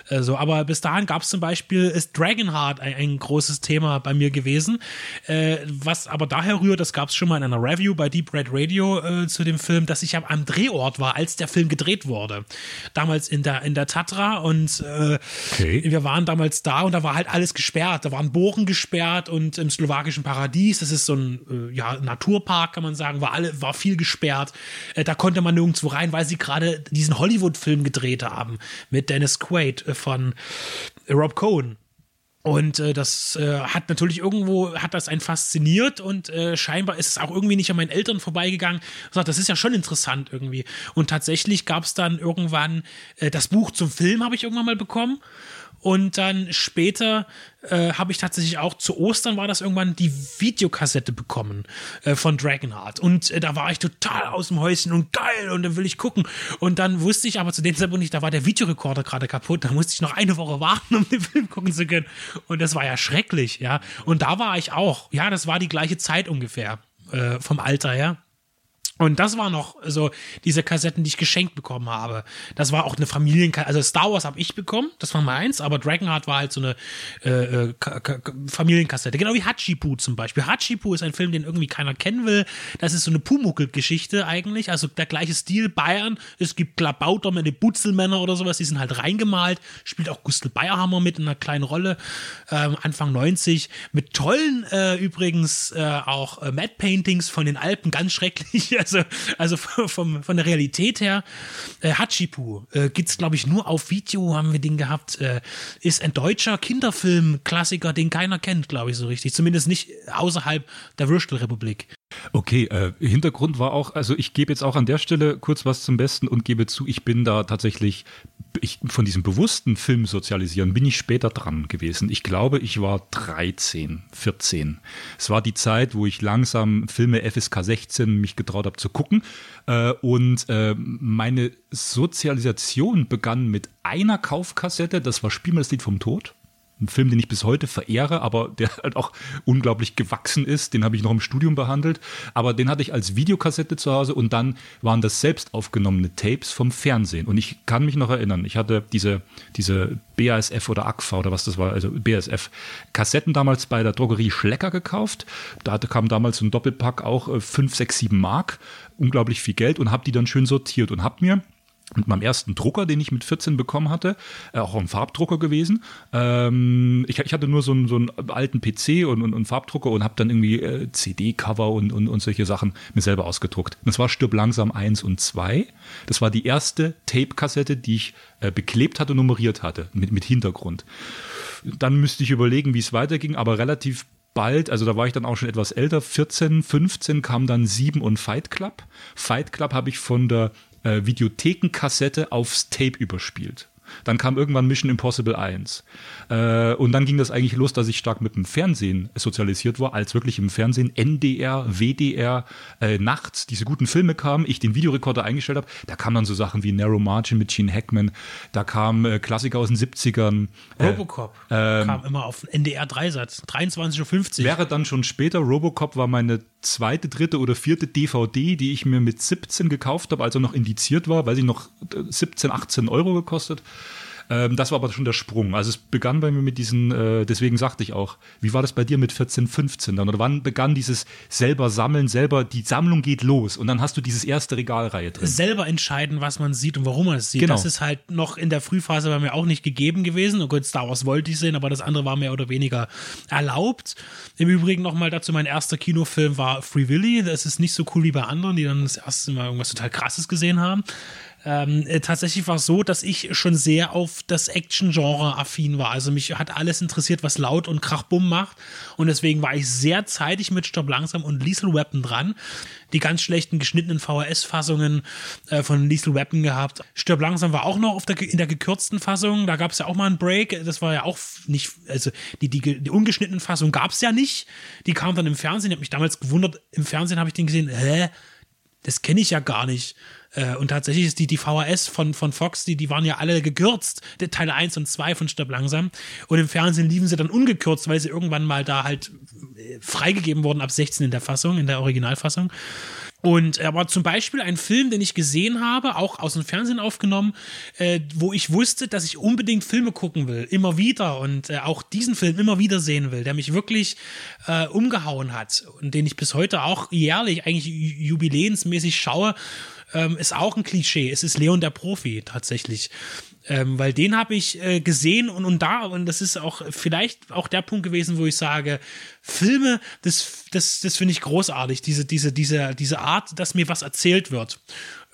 äh, so. Aber bis dahin gab es zum Beispiel, ist Dragonheart ein, ein, großes Thema bei mir gewesen. Äh, was aber daher rührt, das gab es schon mal in einer Review bei Deep Red Radio äh, zu dem Film, dass ich am Drehort war, als der Film gedreht wurde. Damals in der, in der Tatra und äh, okay. wir waren damals da und da war halt alles gesperrt. Da waren Bohren gesperrt und im slowakischen Paradies, das ist so ein äh, ja, Naturpark, kann man sagen, war, alle, war viel gesperrt. Äh, da konnte man nirgendwo rein, weil sie gerade diese diesen Hollywood-Film gedreht haben mit Dennis Quaid äh, von Rob Cohen. Und äh, das äh, hat natürlich irgendwo, hat das einen fasziniert und äh, scheinbar ist es auch irgendwie nicht an meinen Eltern vorbeigegangen. Ich sag, das ist ja schon interessant irgendwie. Und tatsächlich gab es dann irgendwann äh, das Buch zum Film, habe ich irgendwann mal bekommen. Und dann später äh, habe ich tatsächlich auch zu Ostern war das irgendwann die Videokassette bekommen äh, von Dragonheart. Und äh, da war ich total aus dem Häuschen und geil und dann will ich gucken. Und dann wusste ich aber zu dem Zeitpunkt nicht, da war der Videorekorder gerade kaputt. Da musste ich noch eine Woche warten, um den Film gucken zu können. Und das war ja schrecklich, ja. Und da war ich auch. Ja, das war die gleiche Zeit ungefähr äh, vom Alter her. Und das war noch so diese Kassetten, die ich geschenkt bekommen habe. Das war auch eine Familienkassette. Also Star Wars habe ich bekommen, das war meins, aber Dragonheart war halt so eine äh, äh Familienkassette. Genau wie Hachipu zum Beispiel. Hachipu ist ein Film, den irgendwie keiner kennen will. Das ist so eine Pumuckel-Geschichte eigentlich. Also der gleiche Stil Bayern. Es gibt Klabauter mit den Butzelmänner oder sowas, die sind halt reingemalt. Spielt auch Gustl Bayerhammer mit in einer kleinen Rolle. Ähm, Anfang 90. Mit tollen äh, übrigens äh, auch äh, Mad Paintings von den Alpen, ganz schrecklich. [laughs] Also, also [laughs] vom, von der Realität her, äh, Hachipu äh, gibt es, glaube ich, nur auf Video, haben wir den gehabt. Äh, ist ein deutscher Kinderfilm-Klassiker, den keiner kennt, glaube ich, so richtig. Zumindest nicht außerhalb der Würstelrepublik. Okay, äh, Hintergrund war auch, also ich gebe jetzt auch an der Stelle kurz was zum Besten und gebe zu, ich bin da tatsächlich, ich, von diesem bewussten Film sozialisieren bin ich später dran gewesen. Ich glaube, ich war 13, 14. Es war die Zeit, wo ich langsam Filme FSK 16 mich getraut habe zu gucken äh, und äh, meine Sozialisation begann mit einer Kaufkassette, das war Spiel mal das Lied vom Tod ein Film, den ich bis heute verehre, aber der [laughs] halt auch unglaublich gewachsen ist. Den habe ich noch im Studium behandelt. Aber den hatte ich als Videokassette zu Hause und dann waren das selbst aufgenommene Tapes vom Fernsehen. Und ich kann mich noch erinnern, ich hatte diese, diese BASF oder AGFA oder was das war, also BASF Kassetten damals bei der Drogerie Schlecker gekauft. Da kam damals ein Doppelpack auch 5, 6, 7 Mark. Unglaublich viel Geld und habe die dann schön sortiert und habe mir mit meinem ersten Drucker, den ich mit 14 bekommen hatte, äh, auch ein Farbdrucker gewesen. Ähm, ich, ich, hatte nur so einen, so einen alten PC und, und, und Farbdrucker und habe dann irgendwie äh, CD-Cover und, und, und solche Sachen mir selber ausgedruckt. das war Stirb langsam 1 und 2. Das war die erste Tape-Kassette, die ich äh, beklebt hatte und nummeriert hatte, mit, mit Hintergrund. Dann müsste ich überlegen, wie es weiterging, aber relativ bald, also da war ich dann auch schon etwas älter, 14, 15 kam dann 7 und Fight Club. Fight Club habe ich von der äh, Videothekenkassette aufs Tape überspielt. Dann kam irgendwann Mission Impossible 1. Äh, und dann ging das eigentlich los, dass ich stark mit dem Fernsehen sozialisiert war, als wirklich im Fernsehen NDR, WDR, äh, nachts diese guten Filme kamen, ich den Videorekorder eingestellt habe. Da kamen dann so Sachen wie Narrow Margin mit Gene Hackman, da kamen äh, Klassiker aus den 70ern. Äh, Robocop ähm, kam immer auf NDR 3-Satz, 23.50 Uhr. Wäre dann schon später, Robocop war meine zweite, dritte oder vierte DVD, die ich mir mit 17 gekauft habe, also noch indiziert war, weil sie noch 17, äh, 18 Euro gekostet Ähm, das war aber schon der Sprung. Also es begann bei mir mit diesen, äh, deswegen sagte ich auch, wie war das bei dir mit 14, 15 dann? Oder wann begann dieses selber sammeln, selber, die Sammlung geht los und dann hast du dieses erste Regalreihe drin. Selber entscheiden, was man sieht und warum man es sieht. Genau. Das ist halt noch in der Frühphase bei mir auch nicht gegeben gewesen. Und gut, Star Wars wollte ich sehen, aber das andere war mehr oder weniger erlaubt. Im Übrigen nochmal dazu, mein erster Kinofilm war Free Willy. Das ist nicht so cool wie bei anderen, die dann das erste Mal irgendwas total krasses gesehen haben. Ähm, äh, tatsächlich war es so, dass ich schon sehr auf das Action-Genre affin war. Also mich hat alles interessiert, was laut und krachbumm macht. Und deswegen war ich sehr zeitig mit Stopp langsam und Lethal Weapon dran. Die ganz schlechten geschnittenen VHS-Fassungen äh, von Lethal Weapon gehabt. Stirb langsam war auch noch auf der, in der gekürzten Fassung. Da gab es ja auch mal einen Break. Das war ja auch nicht, also die, die, die ungeschnittene Fassung gab es ja nicht. Die kam dann im Fernsehen. Ich habe mich damals gewundert, im Fernsehen habe ich den gesehen, hä? Das kenne ich ja gar nicht. Äh, und tatsächlich ist die, die VHS von, von Fox, die, die waren ja alle gekürzt, die Teile 1 und 2 von Stirb langsam. Und im Fernsehen liefen sie dann ungekürzt, weil sie irgendwann mal da halt äh, freigegeben wurden ab 16 in der Fassung, in der Originalfassung. Und aber zum Beispiel ein Film, den ich gesehen habe, auch aus dem Fernsehen aufgenommen, äh, wo ich wusste, dass ich unbedingt Filme gucken will, immer wieder und äh, auch diesen Film immer wieder sehen will, der mich wirklich äh, umgehauen hat und den ich bis heute auch jährlich eigentlich jubiläensmäßig schaue, ähm, ist auch ein Klischee. Es ist Leon der Profi tatsächlich. Ähm, weil den habe ich äh, gesehen und, und da, und das ist auch vielleicht auch der Punkt gewesen, wo ich sage, Filme, das, das, das finde ich großartig, diese, diese, diese, diese Art, dass mir was erzählt wird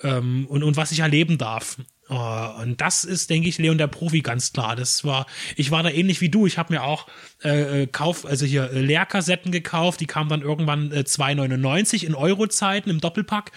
ähm, und, und was ich erleben darf. Oh, und das ist, denke ich, Leon der Profi ganz klar. Das war, ich war da ähnlich wie du. Ich habe mir auch äh, Kauf, also hier äh, Leerkassetten gekauft. Die kamen dann irgendwann äh, 2,99 in Euro-Zeiten im Doppelpack.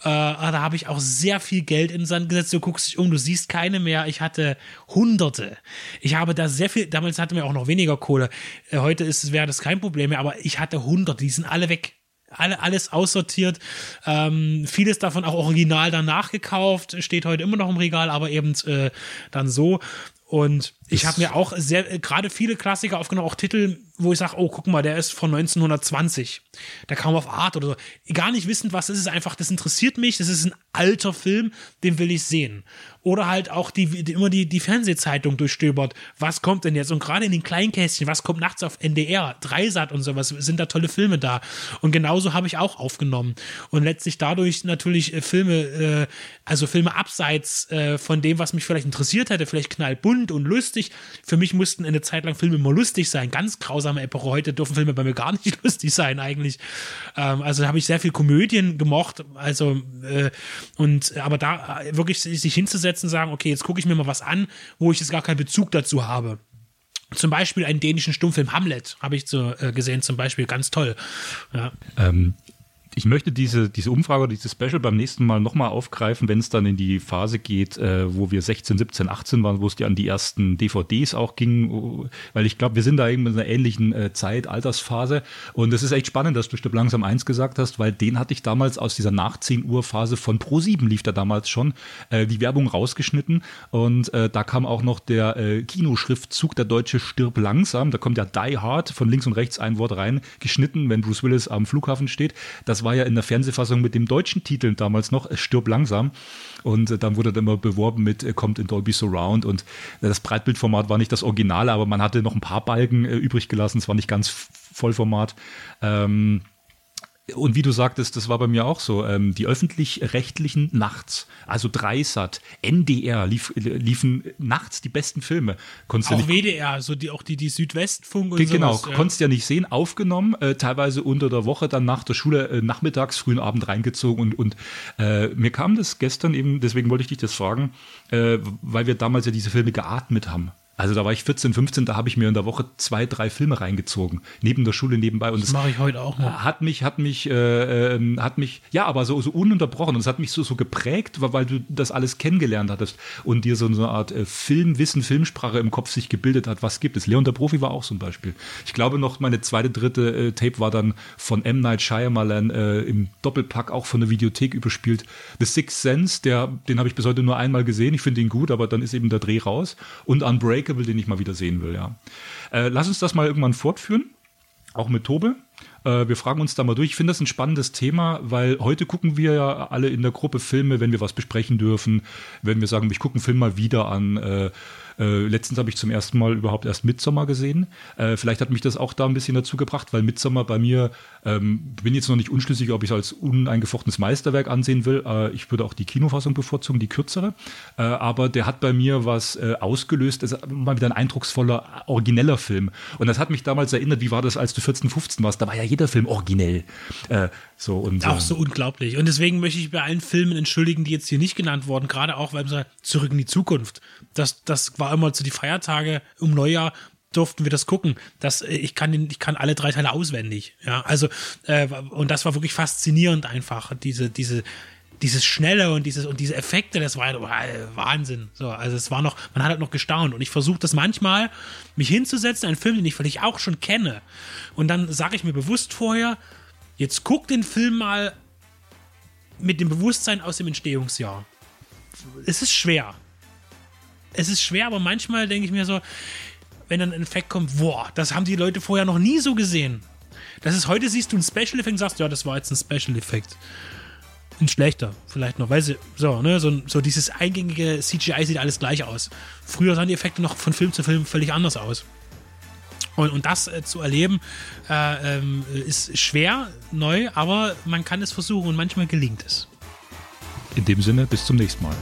Äh, da habe ich auch sehr viel Geld in den Sand gesetzt. Du guckst dich um, du siehst keine mehr. Ich hatte Hunderte. Ich habe da sehr viel. Damals hatten wir auch noch weniger Kohle. Äh, heute ist wäre das kein Problem mehr. Aber ich hatte Hunderte. Die sind alle weg alle, alles aussortiert. Ähm, vieles davon auch original danach gekauft, steht heute immer noch im Regal, aber eben äh, dann so. Und ich habe mir auch sehr, äh, gerade viele Klassiker aufgenommen, auch Titel, wo ich sage, oh, guck mal, der ist von 1920. Der kam auf Art oder so. Gar nicht wissend, was es ist, einfach, das interessiert mich, das ist ein alter Film, den will ich sehen. Oder halt auch die, die immer die, die Fernsehzeitung durchstöbert. Was kommt denn jetzt? Und gerade in den Kleinkästchen, was kommt nachts auf NDR, Dreisat und sowas, sind da tolle Filme da. Und genauso habe ich auch aufgenommen. Und letztlich dadurch natürlich äh, Filme, äh, also Filme abseits äh, von dem, was mich vielleicht interessiert hätte, vielleicht knallbunt und lustig. Für mich mussten eine Zeit lang Filme immer lustig sein, ganz grausame Epoche. Heute dürfen Filme bei mir gar nicht [laughs] lustig sein eigentlich. Ähm, also habe ich sehr viel Komödien gemocht. Also äh, und aber da äh, wirklich sich hinzusetzen, sagen, okay, jetzt gucke ich mir mal was an, wo ich jetzt gar keinen Bezug dazu habe. Zum Beispiel einen dänischen Stummfilm Hamlet habe ich so, äh, gesehen, zum Beispiel ganz toll. Ja. Ähm, ich möchte diese, diese Umfrage dieses Special beim nächsten Mal nochmal aufgreifen, wenn es dann in die Phase geht, äh, wo wir 16, 17, 18 waren, wo es ja an die ersten DVDs auch ging, weil ich glaube, wir sind da eben in einer ähnlichen äh, Zeit, Altersphase. Und es ist echt spannend, dass du Stück langsam eins gesagt hast, weil den hatte ich damals aus dieser nach 10 Uhr Phase von Pro7 lief da damals schon, äh, die Werbung rausgeschnitten. Und äh, da kam auch noch der äh, Kinoschriftzug, der deutsche Stirb langsam. Da kommt ja Die Hard von links und rechts ein Wort rein, geschnitten, wenn Bruce Willis am Flughafen steht. Das war ja in der Fernsehfassung mit dem deutschen Titel damals noch, Es stirbt langsam. Und äh, dann wurde dann immer beworben mit, äh, kommt in Dolby Surround. Und äh, das Breitbildformat war nicht das Originale, aber man hatte noch ein paar Balken übrig gelassen. Es war nicht ganz Vollformat. Ähm, und wie du sagtest, das war bei mir auch so. Ähm, die öffentlich-rechtlichen nachts, also Dreisat, NDR lief, liefen nachts die besten Filme. Konntest auch WDR, so die auch die die Südwestfunk und Genau, sowas, ja. konntest ja nicht sehen, aufgenommen, äh, teilweise unter der Woche, dann nach der Schule äh, nachmittags, frühen Abend reingezogen und und äh, mir kam das gestern eben, deswegen wollte ich dich das fragen, äh, weil wir damals ja diese Filme geatmet haben. Also da war ich 14, 15, da habe ich mir in der Woche zwei, drei Filme reingezogen, neben der Schule nebenbei. Und das, das mache ich heute auch noch. Hat mich, hat mich, äh, äh, hat mich, ja, aber so, so ununterbrochen. Und es hat mich so, so geprägt, weil du das alles kennengelernt hattest und dir so eine Art äh, Filmwissen, Filmsprache im Kopf sich gebildet hat. Was gibt es? Leon der Profi war auch so ein Beispiel. Ich glaube noch, meine zweite, dritte äh, Tape war dann von M. Night Shyamalan äh, im Doppelpack auch von der Videothek überspielt. The Sixth Sense, der, den habe ich bis heute nur einmal gesehen. Ich finde ihn gut, aber dann ist eben der Dreh raus. Und Unbreakable Unbreakable, den ich mal wieder sehen will, ja. Äh, lass uns das mal irgendwann fortführen. Auch mit Tobe. Äh, wir fragen uns da mal durch. Ich finde das ein spannendes Thema, weil heute gucken wir ja alle in der Gruppe Filme, wenn wir was besprechen dürfen, wenn wir sagen, ich gucke einen Film mal wieder an. Äh, äh, letztens habe ich zum ersten Mal überhaupt erst Midsommer gesehen. Äh, vielleicht hat mich das auch da ein bisschen dazu gebracht, weil Midsommer bei mir, ähm, bin jetzt noch nicht unschlüssig, ob ich es als uneingefochtenes Meisterwerk ansehen will. Äh, ich würde auch die Kinofassung bevorzugen, die kürzere. Äh, aber der hat bei mir was äh, ausgelöst. Es ist mal wieder ein eindrucksvoller, origineller Film. Und das hat mich damals erinnert, wie war das, als du 14, 15 warst? Da war ja jeder Film originell. Äh, so und, auch so unglaublich. Und deswegen möchte ich bei allen Filmen entschuldigen, die jetzt hier nicht genannt wurden, gerade auch, weil wir zurück in die Zukunft. Das, das war immer zu die Feiertage um Neujahr durften wir das gucken. Das, äh, ich kann ich kann alle drei Teile auswendig. Ja, also äh, und das war wirklich faszinierend einfach diese diese dieses schnelle und dieses und diese Effekte, das war, war Wahnsinn. So, also es war noch, man hat halt noch gestaunt und ich versuche das manchmal mich hinzusetzen, einen Film, den ich vielleicht auch schon kenne und dann sage ich mir bewusst vorher, jetzt guck den Film mal mit dem Bewusstsein aus dem Entstehungsjahr. Es ist schwer es ist schwer, aber manchmal denke ich mir so, wenn dann ein Effekt kommt, boah, das haben die Leute vorher noch nie so gesehen. Das ist heute siehst du einen Special Effekt und sagst, ja, das war jetzt ein Special Effekt. Ein schlechter, vielleicht noch, weil sie, so, ne, so, so dieses eingängige CGI sieht alles gleich aus. Früher sahen die Effekte noch von Film zu Film völlig anders aus. Und, und das äh, zu erleben, äh, ähm, ist schwer, neu, aber man kann es versuchen und manchmal gelingt es. In dem Sinne, bis zum nächsten Mal.